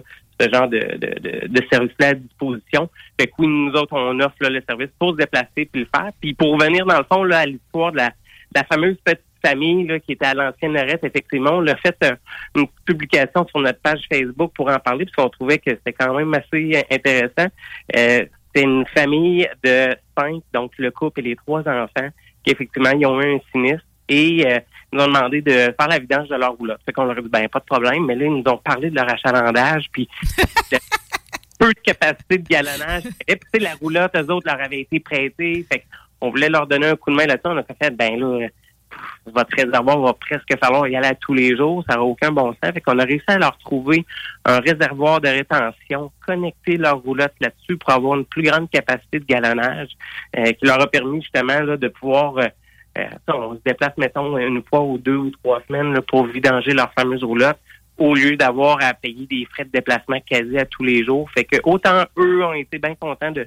genre de, de, de, service-là à disposition. Fait que oui, nous autres, on offre le service pour se déplacer puis le faire. Puis pour revenir dans le fond là, à l'histoire de la, la fameuse petite famille là, qui était à l'ancienne Lorette, effectivement, on a fait euh, une publication sur notre page Facebook pour en parler, parce qu'on trouvait que c'était quand même assez euh, intéressant. Euh, c'est une famille de cinq, donc le couple et les trois enfants, qu'effectivement, ils ont eu un sinistre et nous ont demandé de faire la vidange de leur roulotte. Fait qu'on leur a dit, ben, pas de problème, mais là, ils nous ont parlé de leur achalandage, puis (laughs) de peu de capacité de galonnage. Et puis, la roulotte, eux autres, leur avait été prêtée. Fait qu'on voulait leur donner un coup de main là-dessus. On a fait, ben là, votre réservoir va presque falloir y aller à tous les jours. Ça n'aura aucun bon sens. Fait qu'on a réussi à leur trouver un réservoir de rétention, connecter leur roulotte là-dessus pour avoir une plus grande capacité de galonnage euh, qui leur a permis justement là, de pouvoir... euh, ça, on se déplace, mettons, une fois ou deux ou trois semaines là, pour vidanger leur fameuse roulotte au lieu d'avoir à payer des frais de déplacement quasi à tous les jours. Fait que autant eux ont été bien contents de,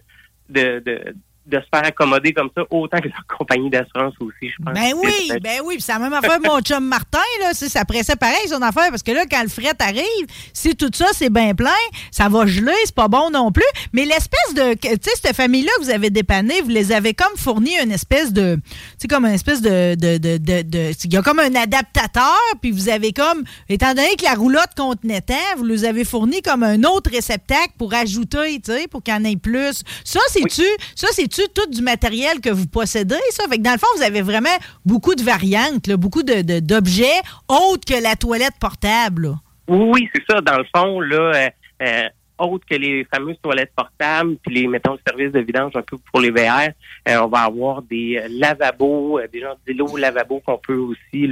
de, de, de se faire accommoder comme ça, autant que leur (laughs) compagnie d'assurance aussi, je pense. Ben oui, ben oui. Puis c'est la même affaire mon chum Martin, là. Ça pressait pareil, son affaire, parce que là, quand le fret arrive, si tout ça, c'est bien plein, ça va geler, c'est pas bon non plus. Mais l'espèce de. Tu sais, cette famille-là que vous avez dépanné, vous les avez comme fourni une espèce de. Tu sais, comme une espèce de. de, de, de- de- il y a comme un adaptateur, puis vous avez comme. Étant donné que la roulotte contenait tant, vous les avez fourni comme un autre réceptacle pour ajouter, tu sais, pour qu'il y en ait plus. Ça, c'est-tu. Ça, c'est-tu tout du matériel que vous possédez, ça? Fait que dans le fond, vous avez vraiment beaucoup de variantes, beaucoup de- de- d'objets autres que la toilette portable. Oui, c'est ça. Dans le fond, là, euh, euh, autre que les fameuses toilettes portables, puis les, mettons, le service de vidange un peu pour les VR, euh, on va avoir des euh, lavabos, des genres d'îlots lavabos qu'on peut aussi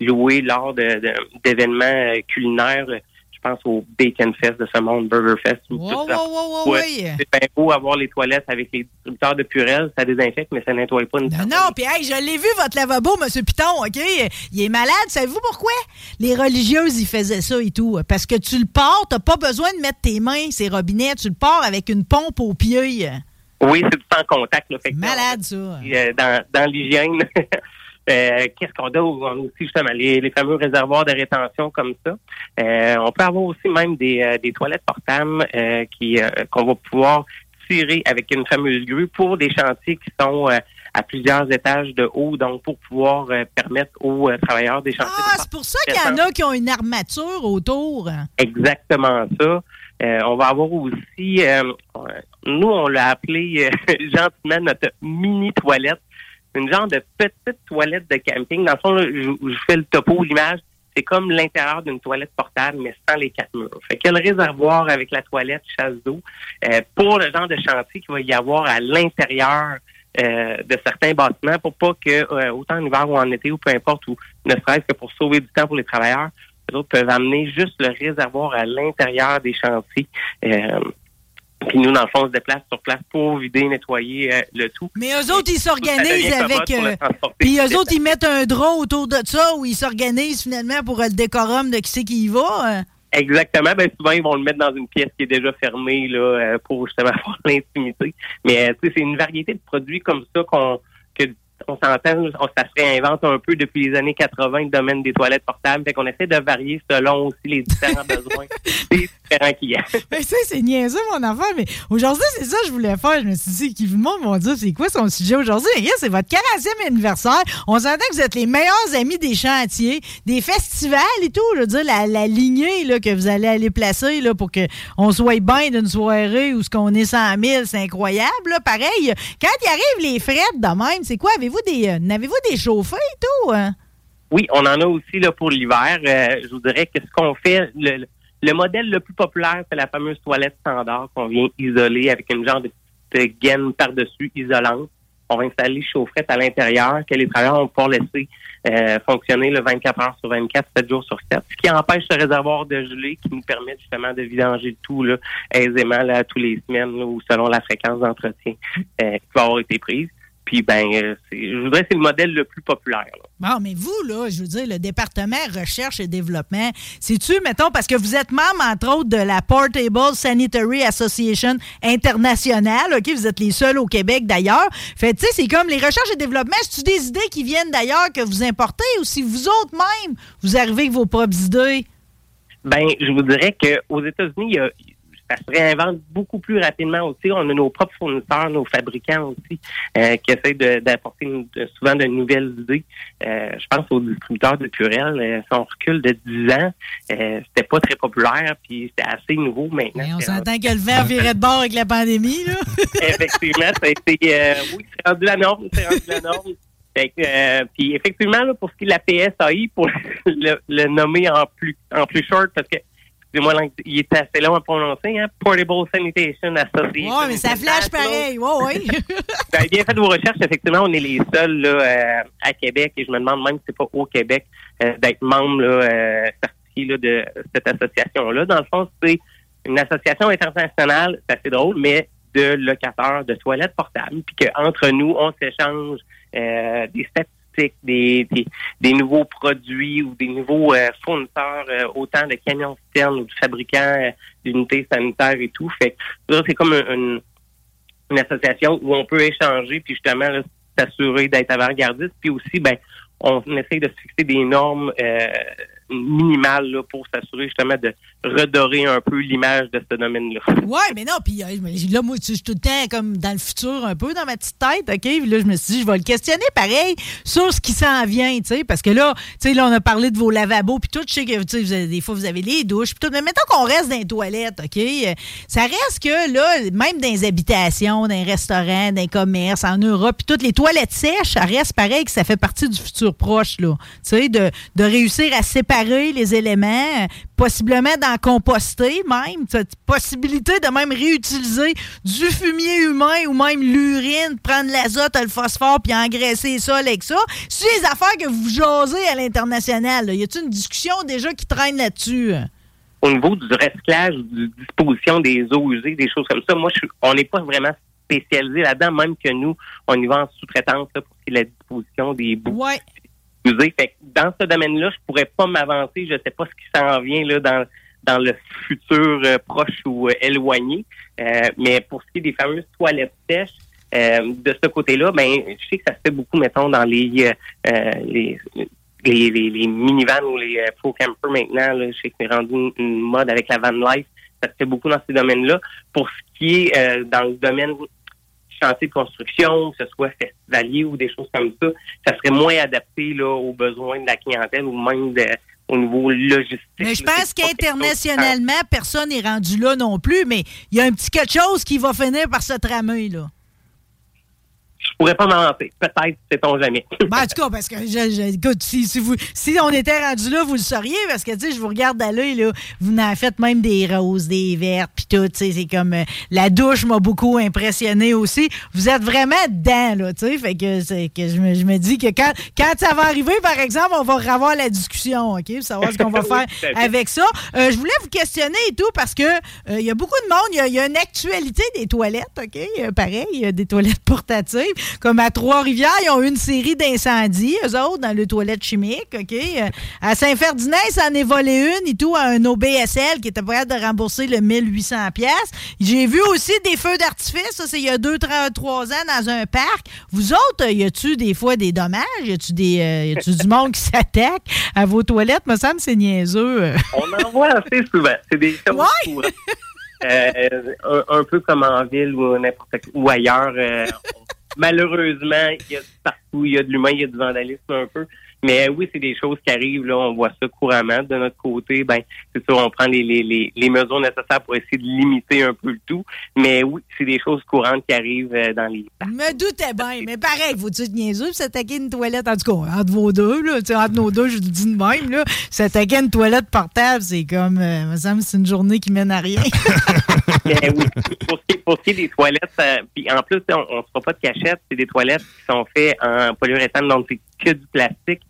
louer lors de- de- d'événements euh, culinaires. Je pense au Bacon Fest de ce monde, Burger Fest. ou Wow, tout wow, wow, oui. C'est bien beau avoir les toilettes avec les distributeurs de purelles, ça désinfecte, mais ça nettoie pas une Non, non, puis hey, je l'ai vu, votre lavabo, M. Piton, OK? Il est malade. Savez-vous pourquoi? Les religieuses, ils faisaient ça et tout. Parce que tu le pars, t'as pas besoin de mettre tes mains, ces robinets. Tu le pars avec une pompe aux pieds. Oui, c'est du sans contact. Là, fait Malade, ça. Euh, dans, dans l'hygiène. (laughs) Euh, Qu'est-ce qu'on a? Aussi justement les, les fameux réservoirs de rétention comme ça? Euh, on peut avoir aussi même des, euh, des toilettes portables qui qu'on va pouvoir tirer avec une fameuse grue pour des chantiers qui sont à plusieurs étages de haut, donc pour pouvoir euh, permettre aux euh, travailleurs des chantiers Ah, c'est pour ça qu'il y en a qui ont une armature autour. Exactement ça. Euh, on va avoir aussi, nous, on l'a appelé (laughs) gentiment notre mini toilette. Une genre de petite toilette de camping. Dans le fond, là, je, je fais le topo, l'image. C'est comme l'intérieur d'une toilette portable, mais sans les quatre murs. Fait le réservoir avec la toilette chasse d'eau euh, pour le genre de chantier qu'il va y avoir à l'intérieur euh, de certains bâtiments pour pas que, euh, autant en hiver ou en été ou peu importe, ou ne serait-ce que pour sauver du temps pour les travailleurs, les autres peuvent amener juste le réservoir à l'intérieur des chantiers. Puis nous, dans le fond, on se déplace sur place pour vider, nettoyer euh, le tout. Mais eux autres, ils s'organisent avec. euh. Puis eux autres, ils mettent un drap autour de ça où ils s'organisent finalement pour euh, le décorum de qui c'est qui y va. Exactement. Ben souvent, ils vont le mettre dans une pièce qui est déjà fermée là, pour justement (laughs) avoir l'intimité. Mais tu sais, c'est une variété de produits comme ça qu'on que on s'entend, on, ça se réinvente un peu depuis les années 80 le domaine des toilettes portables. Fait qu'on essaie de varier selon aussi les différents (laughs) besoins des différents clients. (laughs) Mais ça, c'est niaiseux, mon affaire. Mais aujourd'hui, c'est ça que je voulais faire. Je me suis dit, qui vous montre, mon Dieu, c'est quoi son sujet aujourd'hui? C'est votre 40e anniversaire. On s'entend que vous êtes les meilleurs amis des chantiers, des festivals et tout. Je veux dire, la, la lignée là, que vous allez aller placer là, pour qu'on soit bien d'une soirée où ce qu'on est 100 000, c'est incroyable. Là. Pareil, quand il arrive les frettes de même, c'est quoi? Avez-vous des, euh, avez-vous des chauffeurs et tout? hein? Oui, on en a aussi là pour l'hiver. Euh, je vous dirais que ce qu'on fait, le, le modèle le plus populaire, c'est la fameuse toilette standard qu'on vient isoler avec une genre de petite gaine par-dessus isolante. On va installer chaufferette à l'intérieur que les travailleurs vont pouvoir laisser euh, fonctionner le 24 heures sur 24, 7 jours sur 7. Ce qui empêche ce réservoir de gelée qui nous permet justement de vidanger tout là, aisément là, tous les semaines ou selon la fréquence d'entretien euh, qui va avoir été prise. Puis ben, je voudrais que c'est le modèle le plus populaire. là. Bon, mais vous, là, je veux dire, le département recherche et développement, c'est-tu, mettons, parce que vous êtes membre, entre autres, de la Portable Sanitary Association internationale, OK? Vous êtes les seuls au Québec, d'ailleurs. Fait, tu sais, c'est comme les recherches et développement, c'est-tu des idées qui viennent d'ailleurs que vous importez ou si vous autres même, vous arrivez avec vos propres idées? Ben, je vous dirais qu'aux États-Unis, il y a- ça se réinvente beaucoup plus rapidement aussi. On a nos propres fournisseurs, nos fabricants aussi, euh, qui essaient de- d'apporter souvent de nouvelles idées. Euh, je pense aux distributeurs de Purel. Euh, si on recule de 10 ans, euh, c'était pas très populaire, puis c'était assez nouveau maintenant. Mais on s'entend que le verre virait de bord avec la pandémie, là. (laughs) effectivement, ça a été, euh, oui, c'est rendu la norme, c'est rendu la norme. Euh, puis effectivement, là, pour ce qui est de la PSAI, pour (laughs) le, le nommer en plus en plus short, parce que excusez-moi, il est assez long à prononcer, hein, Portable Sanitation Association. Ouais, mais ça flash pareil. (laughs) (laughs) Vous avez bien fait vos recherches. Effectivement, on est les seuls là, euh, à Québec et je me demande même si c'est pas au Québec euh, d'être membre là, euh, certifié là, de cette association-là. Dans le fond, c'est une association internationale, c'est assez drôle, mais de locateurs de toilettes portables, puis qu'entre nous, on s'échange euh, des statistiques, des, nouveaux produits ou des nouveaux euh, fournisseurs, euh, autant de camions citernes ou de fabricants euh, d'unités sanitaires et tout. Fait c'est comme un- une, association où on peut échanger puis justement s'assurer d'être avant-gardiste. Puis aussi, ben, on essaye de se fixer des normes minimales là, pour s'assurer justement de redorer un peu l'image de ce domaine-là. Ouais, mais non, puis euh, là, moi, je suis tout le temps comme dans le futur un peu dans ma petite tête, OK? Puis là, je me suis dit, je vais le questionner pareil sur ce qui s'en vient, tu sais, parce que là, tu sais, là, on a parlé de vos lavabos, puis tout, je sais que, tu sais, des fois, vous avez les douches, puis tout, mais mettons qu'on reste dans les toilettes, OK? Euh, Ça reste que, là, même dans les habitations, dans les restaurants, dans les commerces, en Europe, puis toutes les toilettes sèches, ça reste pareil que ça fait partie du futur proche, là. Tu sais, de, de réussir à séparer les éléments, possiblement composter même, cette possibilité de même réutiliser du fumier humain ou même l'urine, prendre l'azote, le phosphore, puis engraisser sols avec ça. C'est les affaires que vous jasez à l'international. là. Y a-t-il une discussion déjà qui traîne là-dessus? Au niveau du recyclage, du disposition des eaux usées, des choses comme ça, moi, je on n'est pas vraiment spécialisé là-dedans, même que nous, on y va en sous-traitance là, pour la disposition des bouts usés. Fait que dans ce domaine-là, je pourrais pas m'avancer. Je sais pas ce qui s'en vient là dans dans le futur euh, proche ou euh, éloigné. Euh, mais pour ce qui est des fameuses toilettes sèches, euh, de ce côté-là, ben, je sais que ça se fait beaucoup, mettons, dans les les, les, les, les minivans ou les faux campers maintenant. Là, je sais que c'est rendu une, une mode avec la van life. Ça se fait beaucoup dans ces domaines-là. Pour ce qui est dans le domaine chantier de construction, que ce soit festivalier ou des choses comme ça, ça serait moins adapté là, aux besoins de la clientèle ou même de, au niveau logistique. Mais je pense qu'internationalement, personne n'est rendu là non plus, mais il y a un petit quelque chose qui va finir par se tramer, là. Pourrais pas m'avancer. Peut-être, sait-on jamais. Ben, en tout cas, parce que, je, je- écoute, si, si, vous, si on était rendu là, vous le sauriez, parce que, tu sais, je vous regarde à l'œil, là, vous en faites même des roses, des vertes, puis tout, tu sais, c'est comme, euh, la douche m'a beaucoup impressionné aussi. Vous êtes vraiment dedans, là, tu sais, fait que, que je me, je me dis que quand, quand ça va arriver, par exemple, on va revoir la discussion, OK, pour savoir ce qu'on va (laughs) faire avec ça. Euh, je voulais vous questionner et tout, parce que, euh, il y a beaucoup de monde, il y a- il y, a une actualité des toilettes, OK, euh, pareil, il y a des toilettes portatives, comme à Trois-Rivières, ils ont eu une série d'incendies, eux autres, dans les toilettes chimiques, OK? Euh, À Saint-Ferdinand, ça en est volé une et tout à un OBSL qui était prêt de rembourser le 1800 pièces. J'ai vu aussi des feux d'artifice, ça c'est il y a deux, trois, trois ans dans un parc. Vous autres, y a-tu des fois des dommages? Y a-tu des, euh, y a-tu du (laughs) monde qui s'attaque à vos toilettes? Me semble que c'est niaiseux. euh. On en voit assez souvent. C'est des choses courantes. Euh, un, un peu comme en ville ou n'importe ou ailleurs. euh, (laughs) malheureusement, il y a partout, il y a de l'humain, il y a du vandalisme un peu. Mais oui, c'est des choses qui arrivent, là, on voit ça couramment. De notre côté, ben, c'est sûr, on prend les, les, les, les mesures nécessaires pour essayer de limiter un peu le tout. Mais oui, c'est des choses courantes qui arrivent euh, dans les Je me doutais bien, mais pareil, faut-tu être niaiseux s'attaquer une toilette? En tout cas, entre vos deux, là, entre nos deux, je vous dis de même, là, s'attaquer une toilette portable, c'est comme, euh, me semble que c'est une journée qui mène à rien. Mais (laughs) oui, pour ce, qui est, pour ce qui est des toilettes, euh, puis en plus, on ne se fera pas de cachette, c'est des toilettes qui sont faites en polyuréthane, donc c'est que du plastique,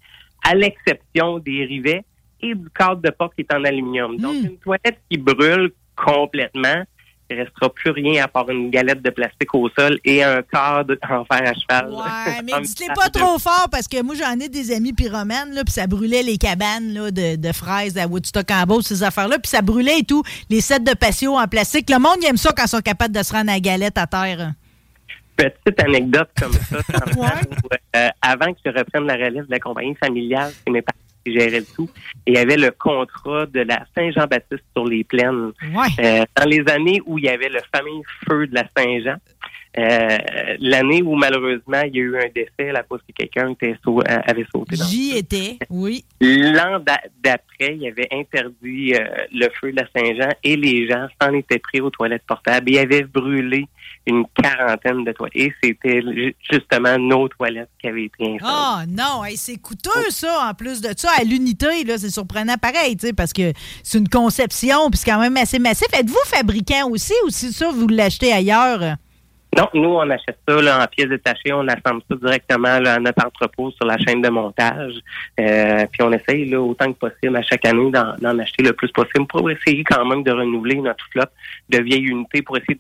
à l'exception des rivets et du cadre de porte qui est en aluminium. Donc, une toilette qui brûle complètement, il ne restera plus rien à part une galette de plastique au sol et un cadre en fer à cheval. Ouais, (laughs) mais dites-les pas trop fort parce que moi, j'en ai des amis pyromanes, là, puis ça brûlait les cabanes là, de, de fraises à Woodstock en Beauce, ces affaires-là, puis ça brûlait et tout, les sets de patio en plastique. Le monde, il aime ça quand ils sont capables de se rendre à la galette à terre. Petite anecdote comme ça, (laughs) où, euh, avant que je reprenne la relève de la compagnie familiale, c'est mes parents qui gérait le tout. Et il y avait le contrat de la Saint-Jean-Baptiste sur les plaines. Euh, dans les années où il y avait le fameux feu de la Saint-Jean, l'année où malheureusement il y a eu un décès là parce que quelqu'un sau- euh, avait sauté J'y étais, oui. L'an d'a- d'après, il avait interdit euh, le feu de la Saint-Jean et les gens s'en étaient pris aux toilettes portables. Ils avaient brûlé une quarantaine de toilettes. Et c'était ju- justement nos toilettes qui avaient été incendiées. Ah non, hey, c'est coûteux ça, en plus de ça. À l'unité, c'est surprenant pareil, parce que c'est une conception, puis c'est quand même assez massif. Êtes-vous fabricant aussi ou si ça, vous l'achetez ailleurs? Non, nous, on achète ça là, en pièces détachées. On assemble ça directement là, à notre entrepôt sur la chaîne de montage. Euh, puis on essaye là, autant que possible à chaque année d'en, acheter le plus possible pour essayer quand même de renouveler notre flotte de vieilles unités pour essayer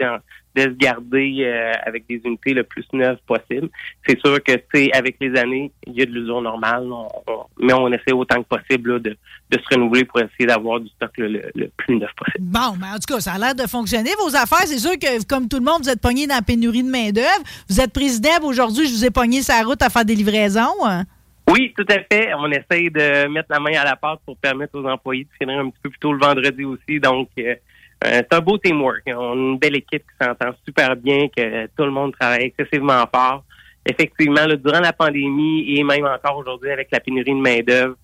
de se garder euh, avec des unités le plus neuves possible. C'est sûr que sais, avec les années, il y a de l'usure normale, on- on- mais on essaie autant que possible là, de, de se renouveler pour essayer d'avoir du stock là, le, le plus neuf possible. Bon, mais en tout cas, ça a l'air de fonctionner. Vos affaires, c'est sûr que, comme tout le monde, vous êtes pogné dans la pénurie de main-d'œuvre. Vous êtes président, aujourd'hui, je vous ai pogné sa route à faire des livraisons. hein? Oui, tout à fait. On essaye de mettre la main à la pâte pour permettre aux employés de finir un petit peu plus tôt le vendredi aussi. Donc, euh, c'est un beau teamwork. On a une belle équipe qui s'entend super bien, que tout le monde travaille excessivement fort. Effectivement, là, durant la pandémie et même encore aujourd'hui avec la pénurie de main-d'œuvre,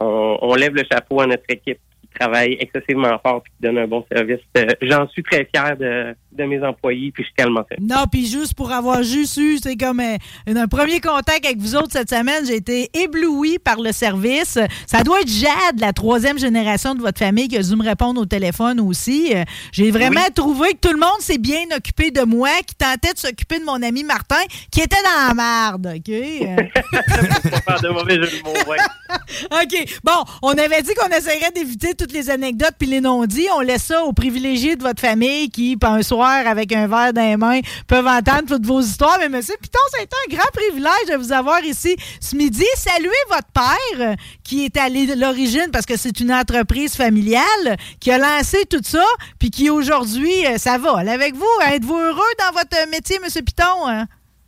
on, on lève le chapeau à notre équipe qui travaille excessivement fort et qui donne un bon service. Euh, J'en suis très fier de, de mes employés, puis je suis tellement fier. Non, puis juste pour avoir juste eu, c'est comme euh, un premier contact avec vous autres cette semaine, j'ai été ébloui par le service. Ça doit être Jade, la troisième génération de votre famille, qui a dû me répondre au téléphone aussi. Euh, J'ai vraiment trouvé que tout le monde s'est bien occupé de moi, qui tentait de s'occuper de mon ami Martin, qui était dans la marde, OK? (laughs) Pas faire de mauvais jeu de mots, ouais. (laughs) OK. Bon, on avait dit qu'on essaierait d'éviter toutes les anecdotes puis les non-dits. On laisse ça aux privilégiés de votre famille qui, un soir, avec un verre dans les mains, peuvent entendre toutes vos histoires. Mais monsieur Piton, été un grand privilège de vous avoir ici ce midi. Saluez votre père, euh, qui est à l'origine, parce que c'est une entreprise familiale, qui a lancé tout ça, puis qui aujourd'hui, euh, ça vole. Avec vous, êtes-vous heureux dans votre métier, monsieur Piton? hein?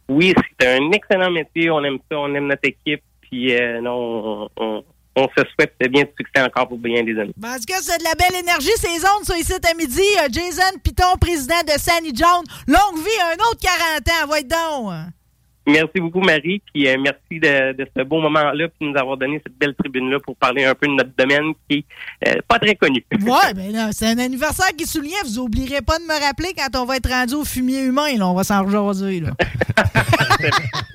Oui, c'est un excellent métier. On aime ça, on aime notre équipe. Puis euh, non, on, on- on se souhaite bien de succès encore pour bien des années. En tout cas, c'est de la belle énergie, ces ondes sont ici à midi. Euh, Jason Piton, président de Sandy Jones. Longue vie, un autre 40 ans, va être donc. Merci beaucoup, Marie. Puis euh, merci de, de ce beau moment-là, puis de nous avoir donné cette belle tribune-là pour parler un peu de notre domaine qui est euh, pas très connu. (laughs) Ouais, ben là, c'est un anniversaire qui souligne. Vous oublierez pas de me rappeler quand on va être rendu au fumier humain. Là, on va s'en rejaser. Là. (laughs)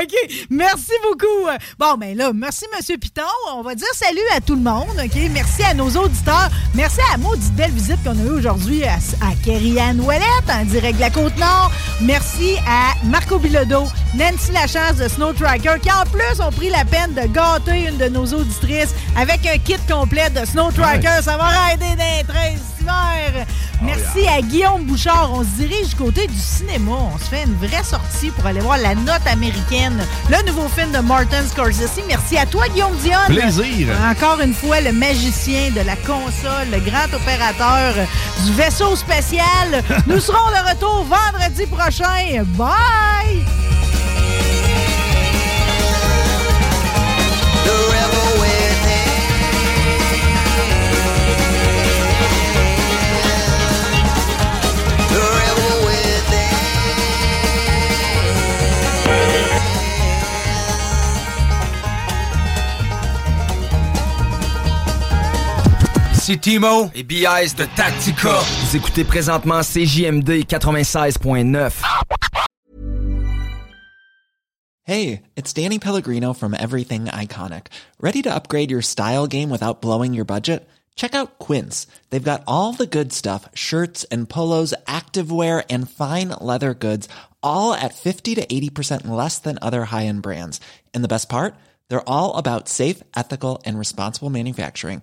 OK. Merci beaucoup. Bon, ben là, merci, M. Piton. On va dire salut à tout le monde. OK? Merci à nos auditeurs. Merci à maudite belle visite qu'on a eue aujourd'hui à, à Kerry-Anne Ouellette, en direct de la Côte-Nord. Merci à Marco Bilodeau, Nancy Lachance de Snow Tracker, qui en plus ont pris la peine de gâter une de nos auditrices avec un kit complet de Snow Tracker. Ça va rider d'un train cet hiver. Merci à Guillaume Bouchard. On se dirige du côté du cinéma. On se fait une vraie sortie pour aller voir La Note américaine, le nouveau film de Martin Scorsese. Merci à toi, Guillaume Dion. Plaisir. Encore une fois, le magicien de la console, le grand opérateur du vaisseau spatial. (laughs) Nous serons de retour vendredi prochain. Bye! Ici Timo et BIS de Tactica. Vous écoutez présentement CJMD 96.9. Hey, it's Danny Pellegrino from Everything Iconic. Ready to upgrade your style game without blowing your budget? Check out Quince. They've got all the good stuff shirts and polos, activewear, and fine leather goods, all at 50 to 80% less than other high end brands. And the best part? They're all about safe, ethical, and responsible manufacturing.